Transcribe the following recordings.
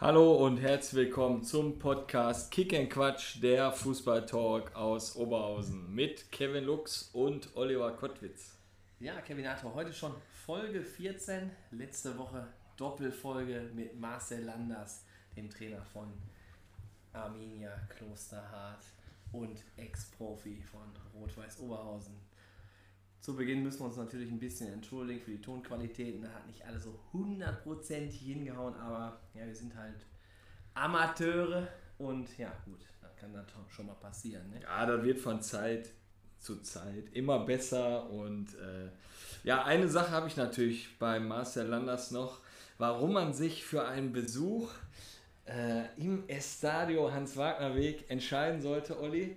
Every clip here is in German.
Hallo und herzlich willkommen zum Podcast Kick and Quatsch, der Fußball-Talk aus Oberhausen mit Kevin Lux und Oliver Kottwitz. Ja, Kevin Arthur, heute schon Folge 14, letzte Woche Doppelfolge mit Marcel Landers, dem Trainer von Arminia Klosterhardt und Ex-Profi von Rot-Weiß Oberhausen. Zu Beginn müssen wir uns natürlich ein bisschen entschuldigen für die Tonqualitäten. Da hat nicht alles so hundertprozentig hingehauen, aber ja, wir sind halt Amateure und ja, gut, das kann dann schon mal passieren. Ne? Ja, das wird von Zeit zu Zeit immer besser und äh, ja, eine Sache habe ich natürlich bei Marcel Landers noch, warum man sich für einen Besuch äh, im Estadio Hans-Wagner-Weg entscheiden sollte, Olli.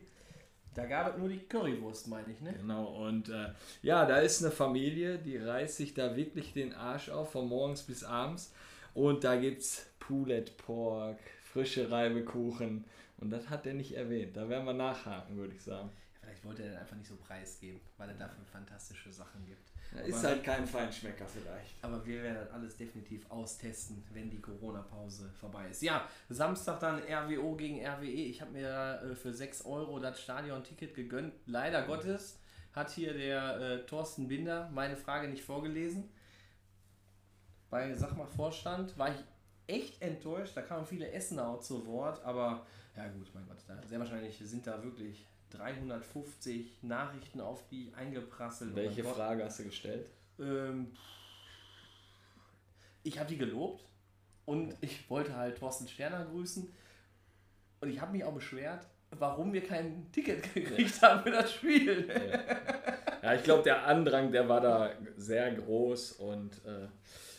Da gab es nur die Currywurst, meine ich, ne? Genau, und äh, ja, da ist eine Familie, die reißt sich da wirklich den Arsch auf, von morgens bis abends. Und da gibt es Poulet Pork, frische Reibekuchen. Und das hat er nicht erwähnt. Da werden wir nachhaken, würde ich sagen. Ja, vielleicht wollte er einfach nicht so preisgeben, weil er dafür fantastische Sachen gibt. Ja, ist halt kein Feinschmecker vielleicht. Aber wir werden das alles definitiv austesten, wenn die Corona-Pause vorbei ist. Ja, Samstag dann RWO gegen RWE. Ich habe mir äh, für 6 Euro das Stadion-Ticket gegönnt. Leider mhm. Gottes hat hier der äh, Thorsten Binder meine Frage nicht vorgelesen. Bei, sag mal, Vorstand war ich echt enttäuscht. Da kamen viele Essener auch zu Wort, aber ja gut, mein Gott, da, sehr wahrscheinlich sind da wirklich 350 Nachrichten auf die eingeprasselt. Welche Frage hast du gestellt? Ähm, ich habe die gelobt und ich wollte halt Thorsten Sterner grüßen und ich habe mich auch beschwert, warum wir kein Ticket gekriegt haben für das Spiel. Ja, ja ich glaube, der Andrang, der war da sehr groß und äh,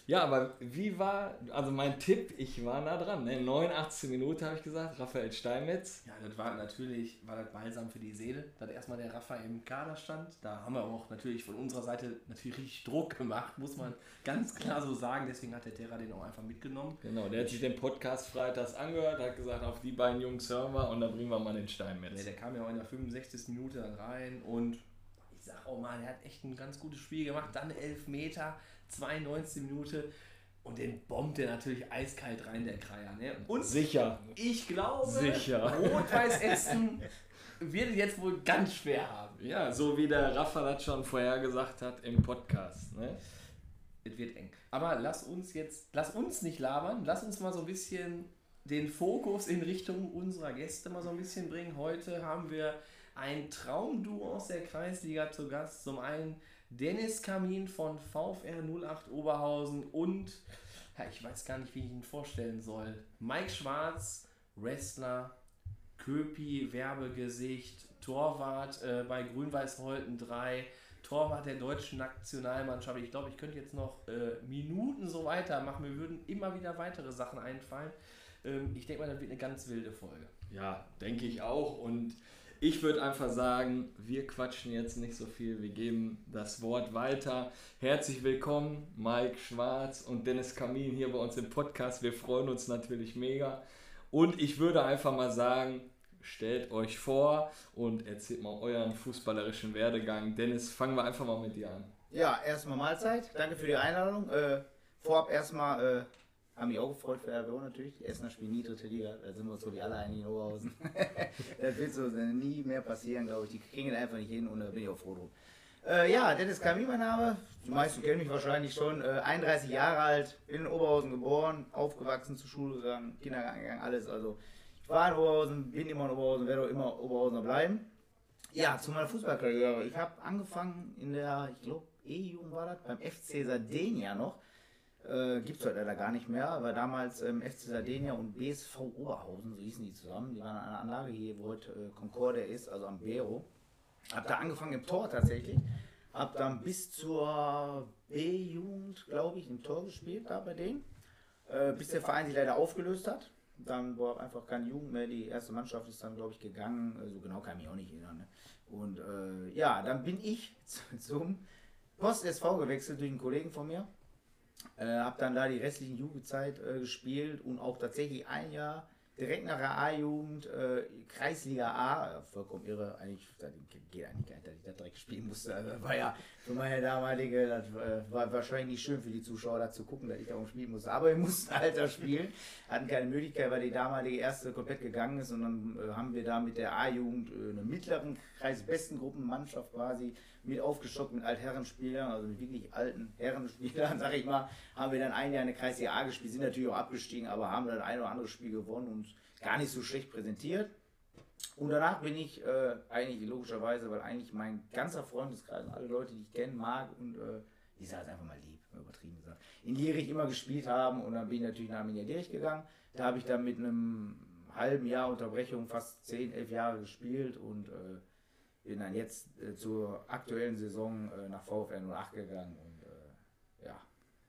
ja, aber wie war, also mein Tipp, ich war nah dran. Ne? 89 Minuten habe ich gesagt, Raphael Steinmetz. Ja, das war natürlich, war das balsam für die Seele, dass erstmal der Raphael im Kader stand. Da haben wir auch natürlich von unserer Seite natürlich richtig Druck gemacht, muss man ganz klar so sagen. Deswegen hat der Terra den auch einfach mitgenommen. Genau, der hat sich den Podcast freitags angehört, hat gesagt, auf die beiden Jungs hören wir und dann bringen wir mal den Steinmetz. Ja, der kam ja auch in der 65. Minute dann rein und ich sag auch mal, der hat echt ein ganz gutes Spiel gemacht. Dann elf Meter 92 Minuten. Und den bombt er natürlich eiskalt rein, der Kreier. Ne? Und sicher. Ich glaube, sicher. Rot-Weiß Essen wird es jetzt wohl ganz schwer haben. Ja, so wie der Rafa das schon vorher gesagt hat im Podcast. Ne? Es wird eng. Aber lass uns jetzt, lass uns nicht labern, lass uns mal so ein bisschen den Fokus in Richtung unserer Gäste mal so ein bisschen bringen. Heute haben wir ein Traumduo aus der Kreisliga zu Gast. Zum einen Dennis Kamin von VfR 08 Oberhausen und, ja, ich weiß gar nicht, wie ich ihn vorstellen soll, Mike Schwarz, Wrestler, Köpi, Werbegesicht, Torwart äh, bei Grün-Weiß-Holten 3, Torwart der deutschen Nationalmannschaft. Ich glaube, ich könnte jetzt noch äh, Minuten so weitermachen. Mir würden immer wieder weitere Sachen einfallen. Ähm, ich denke mal, das wird eine ganz wilde Folge. Ja, denke ich auch. Und ich würde einfach sagen, wir quatschen jetzt nicht so viel, wir geben das Wort weiter. Herzlich willkommen, Mike Schwarz und Dennis Kamin hier bei uns im Podcast. Wir freuen uns natürlich mega. Und ich würde einfach mal sagen, stellt euch vor und erzählt mal euren fußballerischen Werdegang. Dennis, fangen wir einfach mal mit dir an. Ja, erstmal Mahlzeit. Danke für die Einladung. Äh, vorab erstmal äh, haben mich auch gefreut für RWO natürlich. Die Essener spielen nie dritte Liga. Da sind wir uns so wie alle einig in Oberhausen. das wird so nie mehr passieren, glaube ich. Die kriegen einfach nicht hin und da bin ich auch froh drum. Äh, ja, Dennis Kami, mein Name. Die meisten kennen mich wahrscheinlich schon. Äh, 31 Jahre alt, bin in Oberhausen geboren, aufgewachsen, zur Schule gegangen, Kindergarten gegangen, alles. Also ich war in Oberhausen, bin immer in Oberhausen, werde auch immer Oberhausener bleiben. Ja, zu meiner Fußballkarriere. Ich habe angefangen in der, ich glaube, E-Jugend war das, beim FC Sardenia noch. Äh, Gibt es heute leider gar nicht mehr, aber damals ähm, FC Sardinia und BSV Oberhausen, so hießen die zusammen. Die waren an einer Anlage hier, wo heute äh, Concorde ist, also am Bero. Hab da angefangen im Tor tatsächlich. Hab dann bis zur B-Jugend, glaube ich, im Tor gespielt da bei denen. Äh, bis der Verein sich leider aufgelöst hat. Dann war einfach keine Jugend mehr. Die erste Mannschaft ist dann, glaube ich, gegangen. So also genau kann ich mich auch nicht erinnern. Ne? Und äh, ja, dann bin ich zum Post SV gewechselt durch einen Kollegen von mir äh, habe dann da die restlichen Jugendzeit äh, gespielt und auch tatsächlich ein Jahr direkt nach der A-Jugend, äh, Kreisliga A, vollkommen irre, eigentlich, geht eigentlich gar nicht, dass ich da direkt spielen musste. Also, war ja für meine damalige, das äh, war wahrscheinlich nicht schön für die Zuschauer da zu gucken, dass ich da spielen musste. Aber wir mussten da spielen, hatten keine Möglichkeit, weil die damalige erste komplett gegangen ist und dann äh, haben wir da mit der A-Jugend äh, eine mittleren Kreis, besten Gruppenmannschaft quasi mit aufgestockt mit Altherrenspielern, also mit wirklich alten Herrenspielern, sag ich mal, haben wir dann ein Jahr in der Kreisliga A gespielt, sind natürlich auch abgestiegen, aber haben dann ein oder andere Spiel gewonnen und gar nicht so schlecht präsentiert. Und danach bin ich äh, eigentlich logischerweise, weil eigentlich mein ganzer Freundeskreis, alle Leute, die ich kenne, mag und äh, die sind halt einfach mal lieb, übertrieben gesagt, in Lierich immer gespielt haben und dann bin ich natürlich nach Arminia Lierich gegangen. Da habe ich dann mit einem halben Jahr Unterbrechung fast 10, 11 Jahre gespielt und äh, bin dann jetzt äh, zur aktuellen Saison äh, nach VfR 08 gegangen und äh, ja.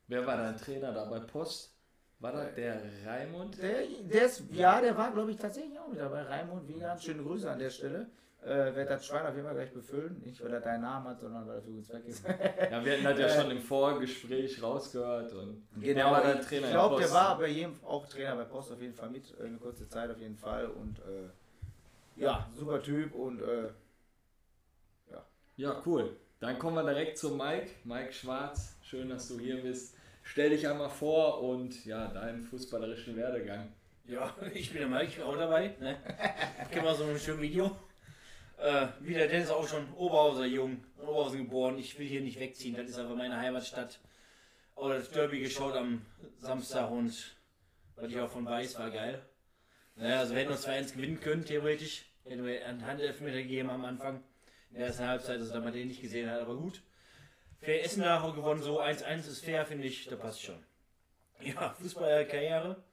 Wer war dein Trainer da bei Post? War das der Raimund? Der, der ist, ja, der war, glaube ich, tatsächlich auch mit dabei. Raimund Wiegand, schöne Grüße an der Stelle. Äh, werde das Schwein auf jeden Fall gleich befüllen. Nicht, weil er deinen Namen hat, sondern weil er für uns weg ist. ja, wir hatten das ja schon im Vorgespräch rausgehört. Und genau, war der Trainer ich glaube, der war bei jedem auch Trainer bei Post auf jeden Fall mit, äh, eine kurze Zeit auf jeden Fall. Und äh, ja, super Typ und äh, ja. Cool. Dann kommen wir direkt zu Mike. Mike Schwarz, schön, dass du hier bist. Stell dich einmal vor und ja, deinen fußballerischen Werdegang. Ja, ich bin der Mike, auch dabei. Ne? Ich kenne mal so ein schönes Video. Äh, wie der Dennis auch schon Oberhauser jung, Oberhausen geboren. Ich will hier nicht wegziehen, das ist aber meine Heimatstadt. Auch das Derby geschaut am Samstag und was ich auch von weiß, war geil. Naja, also wir hätten uns 2-1 gewinnen können, theoretisch. Hätten wir einen Handelfmeter gegeben am Anfang. In der ersten Halbzeit, dass man den nicht gesehen hat, aber gut. Fair Essen nachher gewonnen, so 1-1 ist fair, finde ich, da passt schon. Ja, Fußballerkarriere.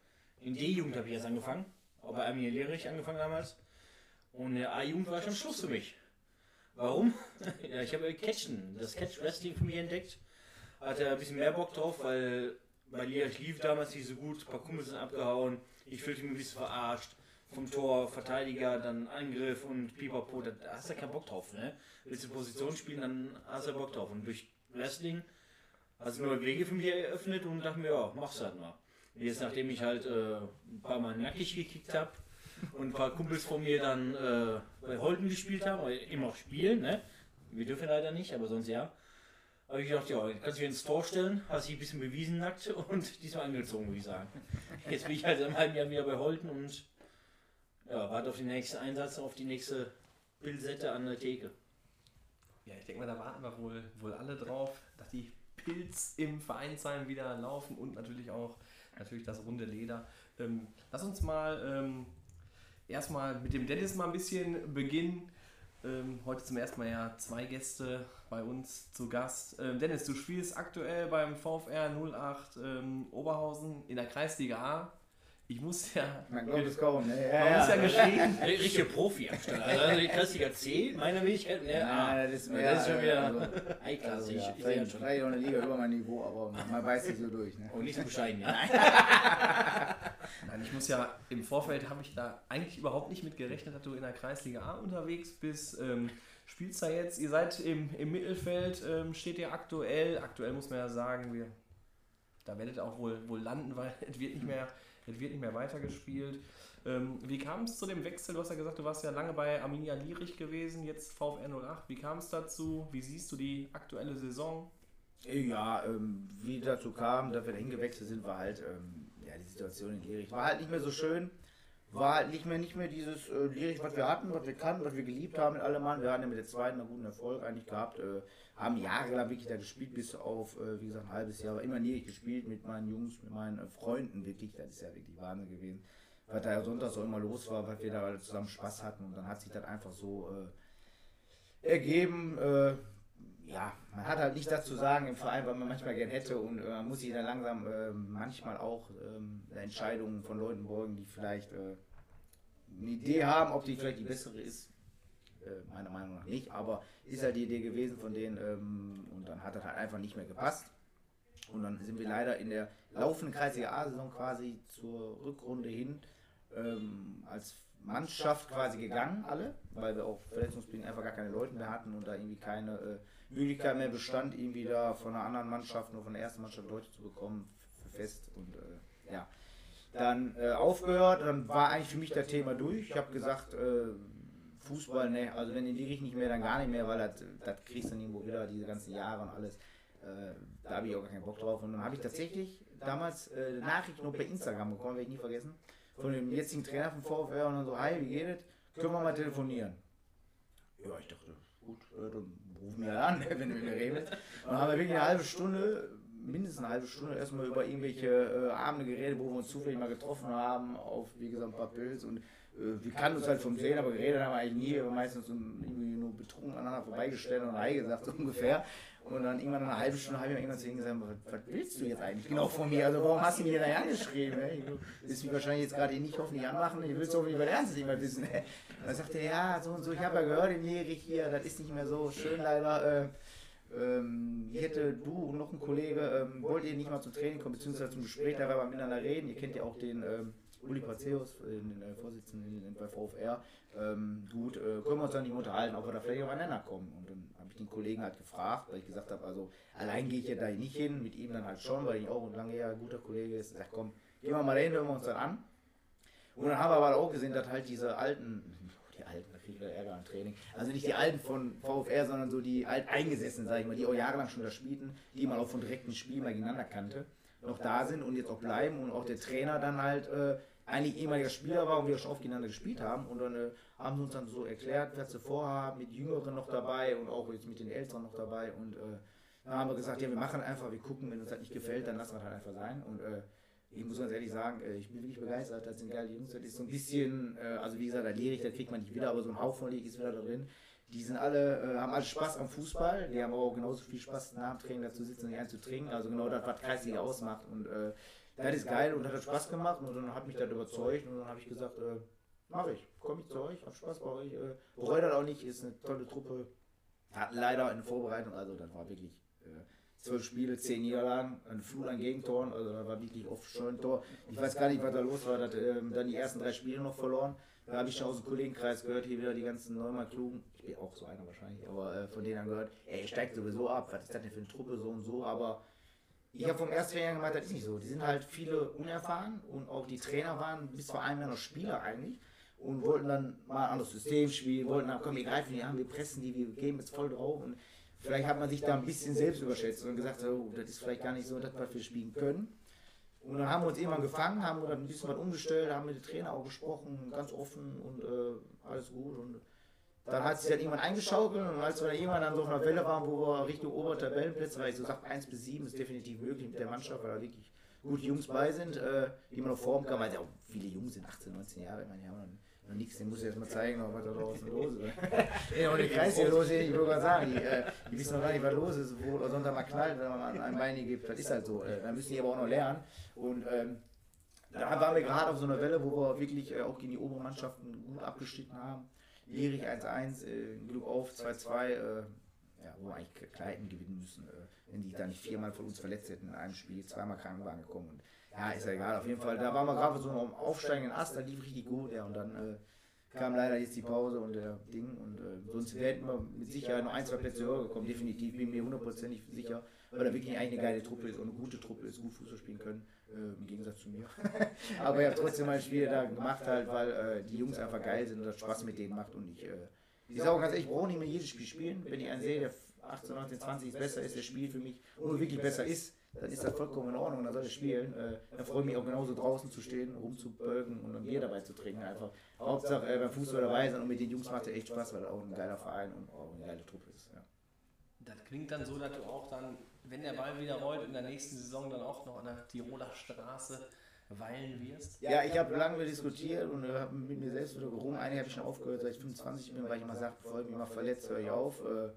In D-Jugend habe ich erst angefangen. Auch bei Arminia Lehrich angefangen damals. Und in der A-Jugend war schon Schluss für mich. Warum? ja, ich habe Catchen, das Catch Wrestling für mich entdeckt. Hatte ein bisschen mehr Bock drauf, weil bei Lehrich lief damals nicht so gut. Ein paar Kumpels sind abgehauen. Ich fühlte mich ein bisschen verarscht. Vom Tor, Verteidiger, dann Angriff und Pipapo. Da hast du ja keinen Bock drauf, ne? Willst du Position spielen, dann hast du ja Bock drauf. Und durch Wrestling hat es neue Wege für mich eröffnet und dachte mir, ja, mach's halt mal. Jetzt, nachdem ich halt äh, ein paar Mal nackig gekickt habe und ein paar Kumpels von mir dann äh, bei Holden gespielt haben, immer auch spielen, ne? Wir dürfen leider nicht, aber sonst ja. Habe ich gedacht, ja, kannst du dich ins Tor stellen, hast dich ein bisschen bewiesen nackt und diesmal angezogen, würde ich sagen. Jetzt bin ich halt im halben Jahr wieder bei Holden und ja, warte auf den nächsten Einsatz, auf die nächste Pilsette an der Theke. Ja, ich denke mal, da warten wir wohl, wohl alle drauf, dass die Pilz im Vereinsheim wieder laufen und natürlich auch natürlich das runde Leder. Ähm, lass uns mal ähm, erstmal mit dem Dennis mal ein bisschen beginnen. Ähm, heute zum ersten Mal ja zwei Gäste bei uns zu Gast. Ähm, Dennis, du spielst aktuell beim VfR 08 ähm, Oberhausen in der Kreisliga A. Ich muss ja. Man glaubt es kaum, ne? Ja, man ja. muss ja geschrieben. Richtige Profi am Start. Also, also die Klassiker C, meine Fähigkeit. Ne, ja, das ist, ja, das ist schon wieder also, High-Class. Also, ja, ich, vielleicht, schon. vielleicht auch eine Liga über mein Niveau, aber man weiß sich so durch. Ne? Und nicht so bescheiden, ja. Nein, ich muss ja, im Vorfeld habe ich da eigentlich überhaupt nicht mit gerechnet, dass du in der Kreisliga A unterwegs bist. Ähm, spielst da jetzt, ihr seid im, im Mittelfeld, ähm, steht ihr aktuell. Aktuell muss man ja sagen, wir, da werdet ihr auch wohl, wohl landen, weil es wird nicht mehr es wird nicht mehr weitergespielt. Ähm, wie kam es zu dem Wechsel? Du hast ja gesagt, du warst ja lange bei Arminia Lierich gewesen, jetzt VfR 08. Wie kam es dazu? Wie siehst du die aktuelle Saison? Ja, ähm, wie dazu kam, dass wir da hingewechselt sind, war halt ähm, ja, die Situation in Lierich. War halt nicht mehr so schön. War halt nicht mehr, nicht mehr dieses äh, Lierich, was wir hatten, was wir kannten, was wir geliebt haben mit allem Mann. Wir hatten ja mit der zweiten einen guten Erfolg eigentlich gehabt. Äh, haben jahrelang wirklich da gespielt, bis auf, äh, wie gesagt, ein halbes Jahr, aber immer nie gespielt mit meinen Jungs, mit meinen äh, Freunden, wirklich, das ist ja wirklich Wahnsinn gewesen. Was da ja sonntags so immer los war, weil wir da alle zusammen Spaß hatten und dann hat sich das einfach so äh, ergeben. Äh, ja, man hat halt nicht dazu sagen im Verein, was man manchmal gern hätte und äh, man muss sich dann langsam äh, manchmal auch ähm, Entscheidungen von Leuten beugen, die vielleicht eine Idee haben, ob die vielleicht die bessere ist. äh, meiner Meinung nach nicht, aber ist halt die Idee gewesen von denen ähm, und dann hat das halt einfach nicht mehr gepasst. Und dann sind wir leider in der laufenden Kreisliga A-Saison quasi zur Rückrunde hin ähm, als Mannschaft quasi gegangen, alle, weil wir auch verletzungsbedingt einfach gar keine Leute mehr hatten und da irgendwie keine äh, Möglichkeit mehr bestand, irgendwie da von einer anderen Mannschaft, nur von der ersten Mannschaft Leute zu bekommen, für fest und äh, ja dann äh, aufgehört. Dann war eigentlich für mich das Thema durch. Ich habe gesagt, äh, Fußball, ne, also wenn in die Richtung nicht mehr, dann gar nicht mehr, weil das, kriegst du dann irgendwo wieder, diese ganzen Jahre und alles. Äh, da habe ich auch gar keinen Bock drauf. Und dann habe ich tatsächlich damals äh, Nachrichten noch per Instagram bekommen, werde ich nie vergessen, von dem jetzigen Trainer vom VfR und dann so, hi, wie geht es? Können wir mal telefonieren? Ja, ich dachte, gut, äh, dann ruf mir an, wenn du mit mir redest. Und dann haben wir wirklich eine halbe Stunde, mindestens eine halbe Stunde erstmal über irgendwelche äh, Abende geredet, wo wir uns zufällig mal getroffen haben, auf, wie gesagt, ein paar Pilz und äh, wir kannten uns halt vom Sehen, aber geredet haben wir eigentlich nie, wir meistens irgendwie nur betrunken aneinander vorbeigestellt und Hi gesagt, so ungefähr. Und dann irgendwann eine halbe Stunde habe ich mir irgendwann zu ihm gesagt, was, was willst du jetzt eigentlich genau von mir? Also warum hast du mir da angeschrieben? Ey? Du wahrscheinlich jetzt gerade nicht hoffentlich anmachen, ich willst hoffentlich über Ernst nicht mehr wissen. Dann sagte er, ja, so und so, ich habe ja gehört in Jerich hier, das ist nicht mehr so schön leider. Äh, ähm, hier hätte du und noch ein Kollege, ähm, wollt ihr nicht mal zum Training kommen, beziehungsweise zum Gespräch, da wir mal miteinander reden. Ihr kennt ja auch den ähm, Uli Paceus, den äh, Vorsitzenden bei VfR. Ähm, gut, äh, können wir uns dann nicht unterhalten, ob wir da vielleicht aufeinander kommen. Und dann habe ich den Kollegen halt gefragt, weil ich gesagt habe, also allein gehe ich ja da nicht hin, mit ihm dann halt schon, weil ich auch ein lange Jahr guter Kollege ist. Ich sag, komm, gehen wir mal hin, hören wir uns dann an. Und dann haben wir aber auch gesehen, dass halt diese alten, die alten, wieder Ärger am Training, also nicht die alten von VfR, sondern so die alteingesessenen, sag ich mal, die auch jahrelang schon da spielten, die man auch von direkten Spielen mal gegeneinander kannte, noch da sind und jetzt auch bleiben und auch der Trainer dann halt äh, eigentlich ehemaliger Spieler war und wir schon oft gegeneinander gespielt haben. Und dann äh, haben sie uns dann so erklärt, was sie vorhaben, mit Jüngeren noch dabei und auch jetzt mit den Älteren noch dabei. Und äh, dann haben wir gesagt, ja, wir machen einfach, wir gucken, wenn uns das nicht gefällt, dann lassen wir es halt einfach sein. Und äh, ich muss ganz ehrlich sagen, äh, ich bin wirklich begeistert, das sind geile Jungs. Das ist so ein bisschen, äh, also wie gesagt, der Lehrig, da kriegt man nicht wieder, aber so ein Hauch von ist wieder da drin. Die sind alle, äh, haben alle Spaß am Fußball, die haben auch genauso viel Spaß nach dem Training dazu sitzen und nicht zu trinken. Also genau das, was Kreisliga ausmacht. Und äh, das ist geil und hat Spaß gemacht und dann hat mich das überzeugt und dann habe ich gesagt, äh, mache ich, komme ich zu euch, habe Spaß bei euch, äh, bereue das auch nicht, ist eine tolle Truppe. Hatten leider in Vorbereitung, also das war wirklich äh, zwölf Spiele, zehn Niederlagen, ein Flut an Gegentoren, also da war wirklich oft schon ein Tor. Ich weiß gar nicht, was da los war, dass, ähm, dann die ersten drei Spiele noch verloren. Da habe ich schon aus dem Kollegenkreis gehört, hier wieder die ganzen neunmal klugen, ich bin auch so einer wahrscheinlich, aber äh, von denen dann gehört, ey, steigt sowieso ab, was ist das denn für eine Truppe, so und so, aber ich habe vom ersten Jahr gemeint, das ist nicht so. Die sind halt viele unerfahren und auch die Trainer waren bis vor einem Jahr noch Spieler eigentlich und wollten dann mal ein anderes System spielen, wollten dann, komm, wir greifen die an, wir pressen die, wir gehen jetzt voll drauf und vielleicht hat man sich da ein bisschen selbst überschätzt und gesagt, oh, das ist vielleicht gar nicht so, was wir spielen können. Und dann haben wir uns irgendwann gefangen, haben dann ein bisschen was umgestellt, haben mit dem Trainer auch gesprochen, ganz offen und äh, alles gut. Und dann hat sich dann irgendwann eingeschaukelt und als wir dann irgendwann dann so auf einer Welle waren, wo wir Richtung Obertabellenplätze, weil ich so sage, 1 bis 7 ist definitiv möglich mit der Mannschaft, weil da wirklich gute Jungs bei sind, äh, die man noch formen kann, weil ja auch viele Jungs sind 18, 19 Jahre, ich meine, die haben noch, nichts, den muss ich jetzt mal zeigen, was da draußen los ist. ja, und der Kreis hier los ist, ich würde mal sagen, die, äh, die wissen noch gar nicht, was los ist, wo der Sonntag mal knallt, wenn man ein Bein gibt, das ist halt so, äh, da müssen die aber auch noch lernen und ähm, da waren wir gerade auf so einer Welle, wo wir wirklich äh, auch gegen die oberen Mannschaften gut abgeschnitten haben. Lierich 1-1, äh, Glück auf 2-2, äh, ja, wo wir eigentlich Kleiden gewinnen müssen, äh, wenn die da nicht viermal von uns verletzt hätten in einem Spiel, zweimal Krankenwagen gekommen. Und, ja, ist ja egal, auf jeden Fall. Da waren wir gerade so am aufsteigenden Ast, da lief richtig gut, ja, und dann äh, kam leider jetzt die Pause und der Ding und äh, sonst hätten wir mit Sicherheit noch ein, zwei Plätze höher gekommen, definitiv, bin mir hundertprozentig sicher, weil da wirklich eigentlich eine geile Truppe ist und eine gute Truppe ist, gut Fußball spielen können. Äh, im Gegensatz zu mir. Aber ich habe trotzdem mein Spiel da gemacht, halt, weil äh, die Jungs einfach geil sind und das Spaß mit denen macht. Und ich, äh, ich sage auch ganz ehrlich, ich brauche nicht mehr jedes Spiel spielen. Wenn ich einen sehe, der 18, 19, 20 ist besser ist, der Spiel für mich und wirklich besser ist, dann ist das vollkommen in Ordnung, dann soll er spielen. Äh, dann freue ich mich auch genauso draußen zu stehen, rumzubölken und ein Bier dabei zu trinken. Einfach Hauptsache äh, beim Fußball dabei sein und mit den Jungs macht er echt Spaß, weil er auch ein geiler Verein und auch eine geile Truppe ist. Ja. Das klingt dann so, dass du auch dann wenn der Ball wieder rollt, in der nächsten Saison dann auch noch an der Tiroler Straße weilen wirst? Ja, ich habe lange diskutiert und habe mit mir selbst wieder gerungen. Einige habe ich schon aufgehört, seit ich 25 bin, weil ich immer sage, bevor ich mich mal verletzt, höre ich auf. Äh,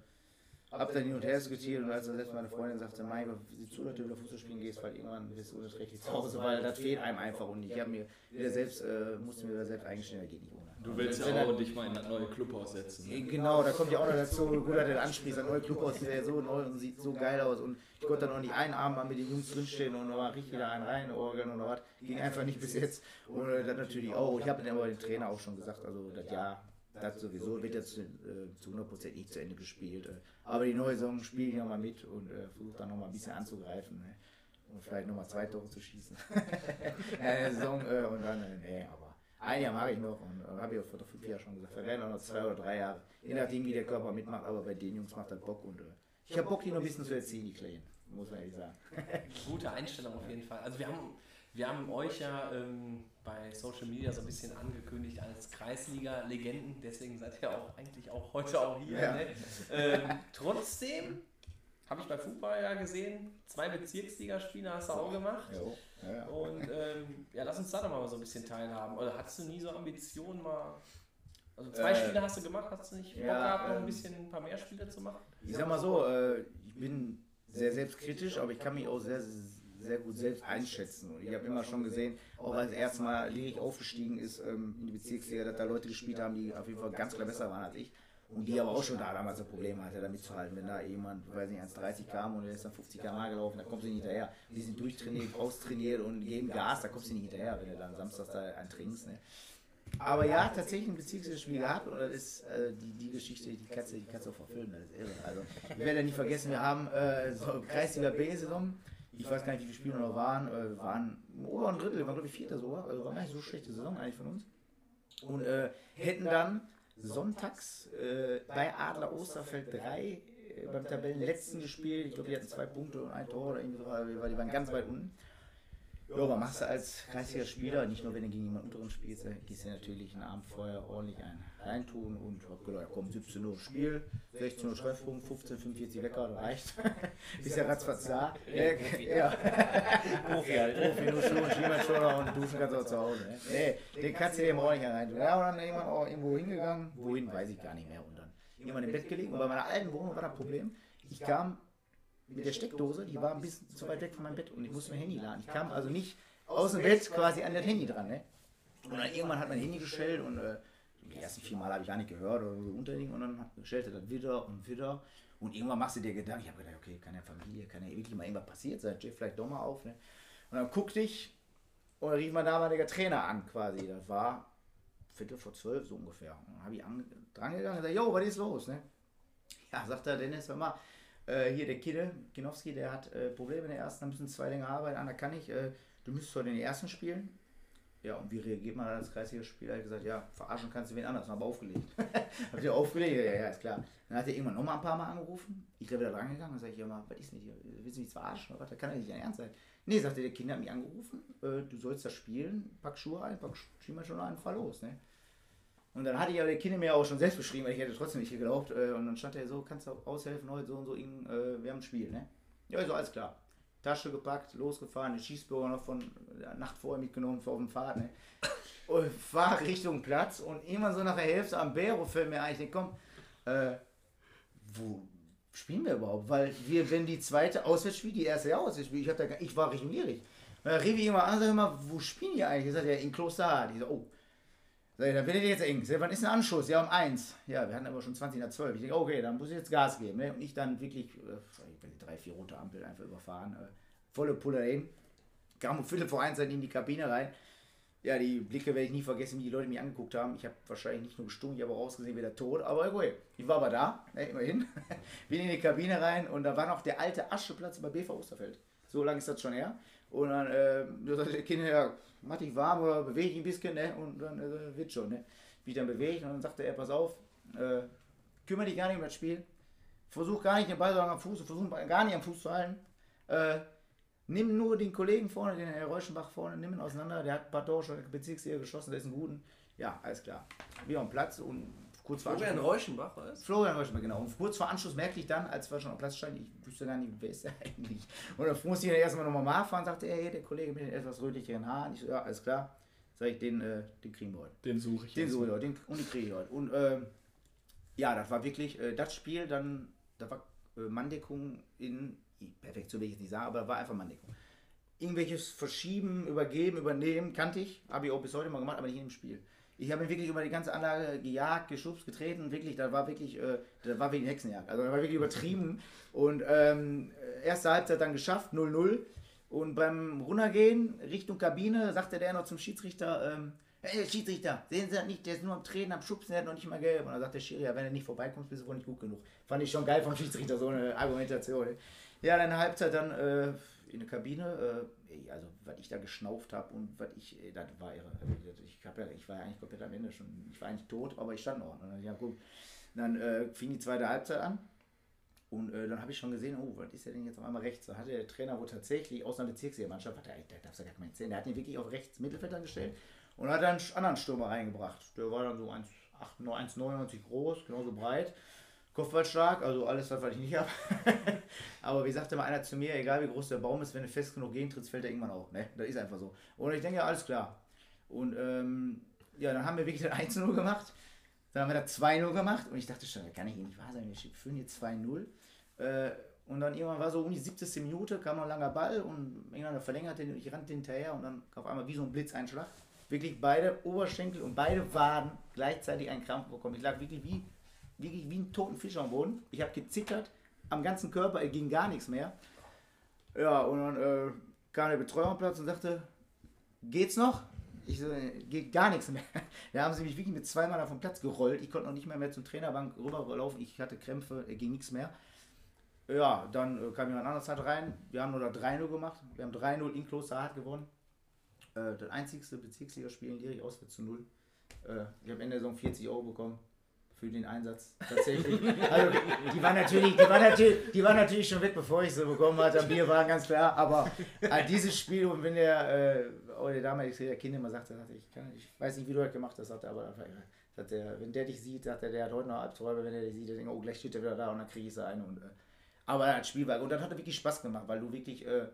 hab dann hin und her diskutiert und als dann selbst meine Freundin sagte, mein Gott, sieh zu, dass du wieder Fußball spielen gehst, weil irgendwann bist du unrechtlich zu Hause, weil das fehlt einem einfach und ich habe mir wieder selbst, äh, musste mir wieder selbst eingestehen, das geht nicht ohne. Du willst ja auch dich mal in das neue Clubhaus setzen. Ne? Genau, da kommt ja auch noch dazu, gut, dass du ansprichst, das neue Clubhaus ist ja so neu und sieht so geil aus und ich konnte dann auch nicht einen Abend mal mit den Jungs drinstehen und mal richtig wieder einen reinorgeln oder was, ging einfach nicht bis jetzt und äh, das natürlich auch, ich habe dann aber den Trainer auch schon gesagt, also das Jahr das sowieso wird jetzt äh, zu 100% nicht zu Ende gespielt. Äh, aber die neue Saison spiele ich nochmal mit und äh, versuche dann nochmal ein bisschen anzugreifen. Ne? um vielleicht nochmal zwei Tore zu schießen. in der Saison äh, und dann, äh, nee, aber ein Jahr mache ich noch und äh, habe ich auch vor fünf Jahren schon gesagt, auch noch zwei oder drei Jahre, je nachdem wie der Körper mitmacht, aber bei den Jungs macht das Bock und ich habe Bock, die noch ein bisschen zu erziehen, die Kleinen, muss man ehrlich sagen. Gute Einstellung auf jeden Fall. Also wir haben, wir haben euch ja ähm, bei Social Media so ein bisschen angekündigt als Kreisliga-Legenden, deswegen seid ihr auch eigentlich auch heute auch hier. Ja. Ne? Ähm, trotzdem habe ich bei Fußball ja gesehen, zwei Bezirksligaspiele hast du auch gemacht. Ja, ja. Und ähm, ja, lass uns da doch mal so ein bisschen teilhaben. Oder hattest du nie so Ambitionen mal? Also zwei Äh, Spiele hast du gemacht, hast du nicht Bock gehabt, noch ein ähm, bisschen ein paar mehr Spiele zu machen? Ich sag mal so, äh, ich bin sehr selbstkritisch, aber ich kann mich auch sehr, sehr gut selbst einschätzen. Und ich habe immer schon gesehen, auch als erstes Mal Lirik aufgestiegen ist ähm, in die Bezirksliga, dass da Leute gespielt haben, die auf jeden Fall ganz klar besser waren als ich. Und die aber auch schon da damals ein Problem hatte, damit zu halten. Wenn da jemand, weiß nicht, 1,30 kam und der ist dann 50 km gelaufen, da kommst du nicht hinterher. Die sind durchtrainiert, austrainiert und geben Gas, da kommst du nicht hinterher, wenn du dann samstags da einen trinkst. Ne? Aber ja, tatsächlich ein Beziehungsspiel gehabt und das ist äh, die, die Geschichte, die Katze, die Katze auch verfilmen, das ist irre. Also, ich werde ja nie vergessen, wir haben äh, so Kreisliga B-Saison, ich weiß gar nicht, wie viele Spiele noch waren, äh, waren im oberen Drittel, waren glaube ich Vierter sogar, also war gar nicht so schlechte Saison eigentlich von uns. Und äh, hätten dann sonntags äh, bei Adler Osterfeld 3 äh, beim Tabellenletzten gespielt, ich glaube, die hatten zwei Punkte und ein Tor oder irgendwie so, weil die waren ganz weit unten. Ja, aber machst du als kreisliga Spieler, nicht nur wenn du gegen jemanden unteren spielst, äh, gehst du natürlich einen Abend vorher ordentlich ein reintun und hab gedacht, komm, 17 Uhr Spiel, 16 Uhr Treffpunkt, 15, 45 Wecker, reicht. Bist ja ratzfatz da. Ja. Profi halt. Profi, nur Schuhe, Schienbeinschoner und duschen kannst du auch zu Hause. Ne? Nee, den kannst du dir eben auch nicht reintun. Ja, und dann irgendwann auch irgendwo hingegangen, wohin, weiß ich gar nicht mehr. Und dann irgendwann im Bett gelegen. Und bei meiner alten Wohnung war das Problem, ich kam mit der Steckdose, die war ein bisschen zu weit weg von meinem Bett und ich musste mein Handy laden. Ich kam also nicht aus dem Bett quasi an das Handy dran. Ne? Und dann irgendwann hat mein Handy gestellt und äh, die ersten vier Mal habe ich gar nicht gehört oder so unterliegen und dann stellte das wieder und wieder. Und irgendwann machst du dir Gedanken, ich habe gedacht, okay, kann ja Familie, kann ja wirklich mal irgendwas passiert sein, steht vielleicht doch mal auf. Ne? Und dann guckte ich und rief mein damaliger Trainer an quasi. Das war Viertel vor zwölf so ungefähr. Und dann habe ich an, drangegangen und gesagt, jo, was ist los? Ne? Ja, sagt er, Dennis, hör mal, äh, hier der Kidde, Kinowski, der hat äh, Probleme in der ersten, da müssen zwei länger arbeiten, einer kann ich, äh, du müsstest heute in den ersten spielen. Ja, und wie reagiert man als kreisliga Spieler? Er hat gesagt, ja, verarschen kannst du wen anders, habe aufgelegt. Habt ihr aufgelegt? Ja, ja, ist klar. Dann hat er irgendwann nochmal ein paar Mal angerufen. Ich bin wieder drangegangen und sage ich, ja mal, was ist denn hier? Willst du mich verarschen was? Das kann ja nicht dein Ernst sein. Nee, sagte der Kinder hat mich angerufen, äh, du sollst das spielen, pack Schuhe ein, pack Schienbeinschoner ein, fahr los, ne? Und dann hatte ich aber der Kinder mir auch schon selbst beschrieben, weil ich hätte trotzdem nicht geglaubt. Äh, und dann stand er so, kannst du aushelfen heute so und so, in, äh, wir haben ein Spiel, ne? Ja, so alles klar. Tasche gepackt, losgefahren, den Schießbürger noch von der Nacht vorher mitgenommen auf dem Fahrt, ne? Und fahr Richtung Platz und immer so nach der Hälfte am Bero fällt mir eigentlich, komm, äh, wo spielen wir überhaupt? Weil wir, wenn die zweite Auswärtsspiel, die erste Auswärtsspiel, ich, hab da, ich war rief ich immer an, sag immer, wo spielen die eigentlich? Ich sagte, ja, in Kloster. Die so, oh. Ich, dann wird jetzt eng. Wann ist ein Anschluss? Ja, um eins. Ja, wir hatten aber schon 20 nach 12. Ich denke, okay, dann muss ich jetzt Gas geben. Ne? Und ich dann wirklich, äh, ich weiß nicht, drei, vier rote Ampeln einfach überfahren. Äh, volle Pulle dahin. Kam Viertel vor eins dann in die Kabine rein. Ja, die Blicke werde ich nie vergessen, wie die Leute mich angeguckt haben. Ich habe wahrscheinlich nicht nur gestunken, ich habe auch ausgesehen wie der Tod. Aber okay, ich war aber da, ne, immerhin. Bin in die Kabine rein und da war noch der alte Ascheplatz bei BV Osterfeld. So lange ist das schon her. Und dann äh, sagte der Kind, ja, mach dich warm oder bewege dich ein bisschen, ne? Und dann äh, wird schon, ne? Wie dann bewegt und dann sagte er, pass auf, äh, kümmere dich gar nicht um das Spiel. Versuch gar nicht den Ball so am Fuß, versuch gar nicht am Fuß zu halten. Äh, nimm nur den Kollegen vorne, den Herr Reuschenbach vorne, nimm ihn auseinander. Der hat ein paar Tore schon Bezirksliga geschossen, der ist ein guten. Ja, alles klar. Wir am Platz und kurz vor Florian Anschluss- Reuschenbach, war es? Florian Reuschenbach, genau. Und kurz vor Anschluss merkte ich dann, als wir schon am Platz standen, ich wusste gar nicht, wer ist der eigentlich. Und dann musste ich dann erstmal nochmal nachfahren, sagte er, hey, der Kollege mit den etwas rötlicheren Haaren. Ich so, ja, alles klar. Sag ich, den, äh, den kriegen wir heute. Den suche ich Den jetzt. so, ja, den, und den kriege ich heute. Und ähm, ja, das war wirklich äh, das Spiel, dann, da war äh, Manndeckung in, perfekt, so will ich jetzt nicht sagen, aber war einfach Manndeckung. Irgendwelches Verschieben, Übergeben, Übernehmen, kannte ich, habe ich auch bis heute mal gemacht, aber nicht in dem Spiel. Ich habe ihn wirklich über die ganze Anlage gejagt, geschubst, getreten, wirklich, da war wirklich, äh, da war ein Hexenjagd. Also da war wirklich übertrieben. Und ähm, erste Halbzeit dann geschafft, 0-0. Und beim Runtergehen Richtung Kabine sagte der noch zum Schiedsrichter, ähm, hey Schiedsrichter, sehen Sie das nicht, der ist nur am Treten, am Schubsen, der hat noch nicht mal gelb. Und dann sagt der Schiri, ja, wenn er nicht vorbeikommst, bist du wohl nicht gut genug. Fand ich schon geil vom Schiedsrichter, so eine Argumentation. Ja, dann Halbzeit dann, äh, in der Kabine, äh, also was ich da geschnauft habe und was ich, das war irre. Also, Ich, ja, ich war ja eigentlich komplett am Ende schon. Ich war eigentlich tot, aber ich stand noch. Und dann, ja, gut. Dann äh, fing die zweite Halbzeit an. Und äh, dann habe ich schon gesehen, oh, was ist der denn jetzt auf einmal rechts? Da hatte der Trainer wohl tatsächlich aus einer Bezirksliga-Mannschaft, hat er, der darf ja gar nicht erzählen, der hat ihn wirklich auf rechts Mittelfeld angestellt und hat dann einen anderen Stürmer reingebracht. Der war dann so 1,99 groß, genauso breit, Kopfballstark, also alles, was ich nicht habe. Aber wie sagte mal einer zu mir, egal wie groß der Baum ist, wenn du fest genug gegentrittst, fällt er irgendwann auch. Ne? Das ist einfach so. Und ich denke, ja, alles klar. Und ähm, ja, dann haben wir wirklich den 1-0 gemacht. Dann haben wir da 2-0 gemacht und ich dachte schon, das kann ich nicht wahr sein, wir führen hier 2-0. Äh, und dann irgendwann war so um die 70. Minute, kam noch ein langer Ball und irgendwann verlängerte, ich rannte hinterher und dann auf einmal wie so ein Blitzeinschlag. Wirklich beide Oberschenkel und beide Waden gleichzeitig einen Krampf bekommen. Ich lag wirklich wie, wirklich wie ein toten Fisch am Boden. Ich habe gezittert, am ganzen Körper, ging gar nichts mehr. Ja, und dann äh, kam der Betreuer am Platz und sagte, geht's noch? Ich so, äh, geht gar nichts mehr. Da haben sie mich wirklich mit zweimal auf den Platz gerollt. Ich konnte noch nicht mehr, mehr zum Trainerbank rüberlaufen. Ich hatte Krämpfe, ging nichts mehr. Ja, dann äh, kam jemand anderes halt rein. Wir haben nur da 3-0 gemacht. Wir haben 3-0 in Klosterhardt gewonnen. Äh, das einzigste Bezirksligaspiel in Lierich auswärts zu 0. Äh, ich habe Ende der Saison 40 Euro bekommen für den Einsatz. Tatsächlich. also, die waren natürlich, die waren natürlich, die waren natürlich schon weg, bevor ich sie bekommen hatte. Am Bier war ganz klar. Aber äh, dieses Spiel, und wenn der, äh, der damalige Kind immer sagte, sagte ich, kann, ich weiß nicht, wie du das gemacht hast, sagte, aber einfach, sagt er, wenn der dich sieht, sagt er, der hat heute noch Albträume, wenn er dich sieht, der denkt, oh, gleich steht er wieder da und dann kriege ich sie ein. Und, äh, aber das Spiel war, und das hat wirklich Spaß gemacht, weil du wirklich, äh,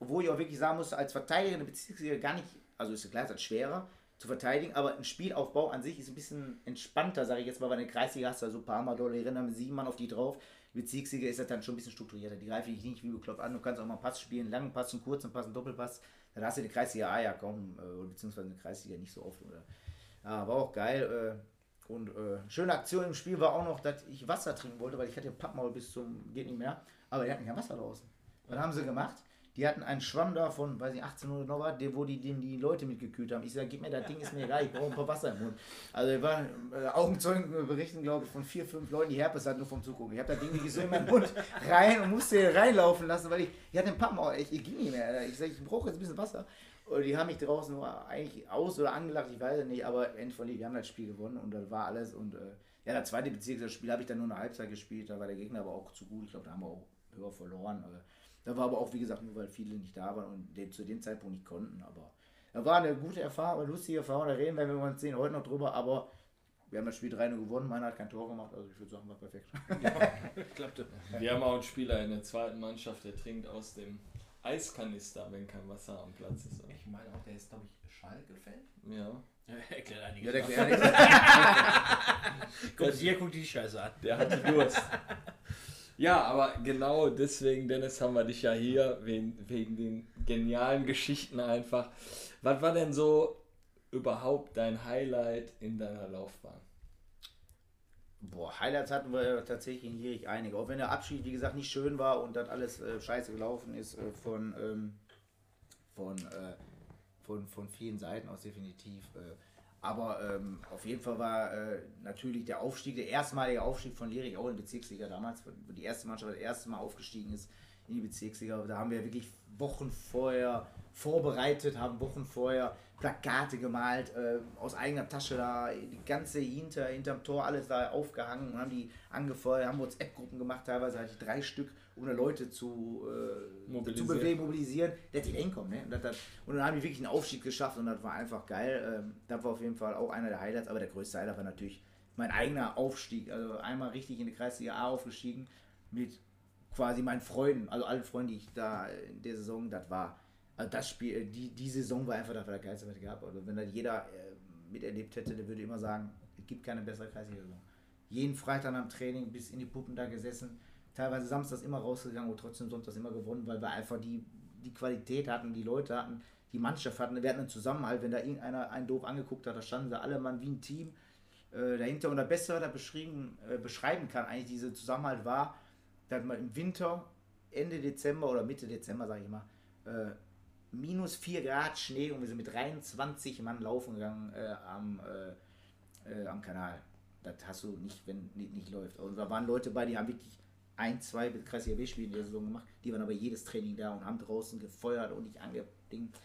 obwohl ich auch wirklich sagen musste, als Verteidiger in der Bezirksliga gar nicht, also ist klar, es ist schwerer zu verteidigen, aber ein Spielaufbau an sich ist ein bisschen entspannter, sage ich jetzt mal, weil in der Kreisliga hast du also ein paar Mal dolle erinnern, mit sieben Mann auf die drauf. Die Bezirksliga ist das dann schon ein bisschen strukturierter. Die greifen dich nicht wie bekloppt an. Du kannst auch mal einen Pass spielen, einen langen Pass, einen kurzen Pass, einen Doppelpass. Dann hast du die Kreisliga A ja kaum, äh, beziehungsweise eine Kreisliga nicht so oft. Oder. Ja, war auch geil. Äh, und äh, schöne Aktion im Spiel war auch noch, dass ich Wasser trinken wollte, weil ich hatte Pappmaul bis zum geht nicht mehr. Aber die hatten kein Wasser draußen. Was haben sie gemacht? Die hatten einen Schwamm da von, weiß ich, 1800 noch was, wo die, den die Leute mitgekühlt haben. Ich sage, gib mir das Ding, ist mir egal, ich brauche ein paar Wasser im Mund. Also, wir waren äh, Augenzeugen berichten, glaube ich, von vier, fünf Leuten, die Herpes hatten nur vom Zugucken. Ich habe das Ding so in meinen Mund rein und musste reinlaufen lassen, weil ich, ich hatte einen Pappmaul, ich, ich ging nicht mehr. Ich sage, ich brauche jetzt ein bisschen Wasser. Und die haben mich draußen nur eigentlich aus- oder angelacht, ich weiß es nicht, aber endlich, wir haben das Spiel gewonnen und das war alles. Und äh, ja, das zweite Bezirksspiel habe ich dann nur eine Halbzeit gespielt, da war der Gegner aber auch zu gut. Ich glaube, da haben wir auch höher verloren. Äh, da war aber auch, wie gesagt, nur weil viele nicht da waren und den, zu dem Zeitpunkt nicht konnten. Aber da war eine gute Erfahrung, eine lustige Erfahrung. Da reden wir, wenn wir uns sehen, heute noch drüber. Aber wir haben das Spiel 3 gewonnen. Meiner hat kein Tor gemacht. Also ich würde sagen, war perfekt. Ja, klappte. Wir haben auch einen Spieler in der zweiten Mannschaft, der trinkt aus dem Eiskanister, wenn kein Wasser am Platz ist. Ich meine auch, der ist, glaube ich, Schalke-Fan. Ja. Erklärt einiges. Ja, der, der, Guck, hier guck die Scheiße an. Der hatte Durst. Ja, aber genau deswegen, Dennis, haben wir dich ja hier, wegen, wegen den genialen Geschichten einfach. Was war denn so überhaupt dein Highlight in deiner Laufbahn? Boah, Highlights hatten wir tatsächlich in Jierich einige. Auch wenn der Abschied, wie gesagt, nicht schön war und das alles äh, scheiße gelaufen ist äh, von, ähm, von, äh, von, von vielen Seiten aus definitiv. Aber ähm, auf jeden Fall war äh, natürlich der Aufstieg, der erstmalige Aufstieg von Lierich auch in die Bezirksliga damals, wo die erste Mannschaft das erste Mal aufgestiegen ist in die Bezirksliga. Da haben wir wirklich Wochen vorher vorbereitet, haben Wochen vorher Plakate gemalt, äh, aus eigener Tasche da, die ganze hinter, hinterm Tor alles da aufgehangen und haben die angefeuert, haben WhatsApp-Gruppen gemacht, teilweise hatte ich drei Stück, um da Leute zu, äh, zu Mobilisieren. bewegen, mobilisieren, dass die hinkommen. Ne? Und, das, und dann haben die wirklich einen Aufstieg geschafft und das war einfach geil. Ähm, das war auf jeden Fall auch einer der Highlights, aber der größte Highlight war natürlich mein eigener Aufstieg. Also einmal richtig in die Kreisliga A aufgestiegen mit quasi meinen Freunden, also allen Freunden, die ich da in der Saison, das war, also das Spiel, die, die Saison war einfach das war der geilste, was ich gehabt habe. Also wenn das jeder äh, miterlebt hätte, der würde immer sagen, es gibt keine bessere Kreisliga-Saison. Jeden Freitag am Training bis in die Puppen da gesessen, teilweise samstags immer rausgegangen und trotzdem sonntags immer gewonnen, weil wir einfach die, die Qualität hatten, die Leute hatten, die Mannschaft hatten, wir hatten einen Zusammenhalt, wenn da irgendeiner einen doof angeguckt hat, da standen sie alle Mann wie ein Team äh, dahinter und das Beste, was er beschrieben, äh, beschreiben kann, eigentlich diese Zusammenhalt war, dass man im Winter, Ende Dezember oder Mitte Dezember, sage ich mal, äh, minus 4 Grad Schnee und wir sind mit 23 Mann laufen gegangen äh, am, äh, äh, am Kanal. Das hast du nicht, wenn nicht, nicht läuft. Und da waren Leute bei, die haben wirklich ein, zwei Kreisliga B-Spiele in der Saison gemacht. Die waren aber jedes Training da und haben draußen gefeuert und nicht angedingt.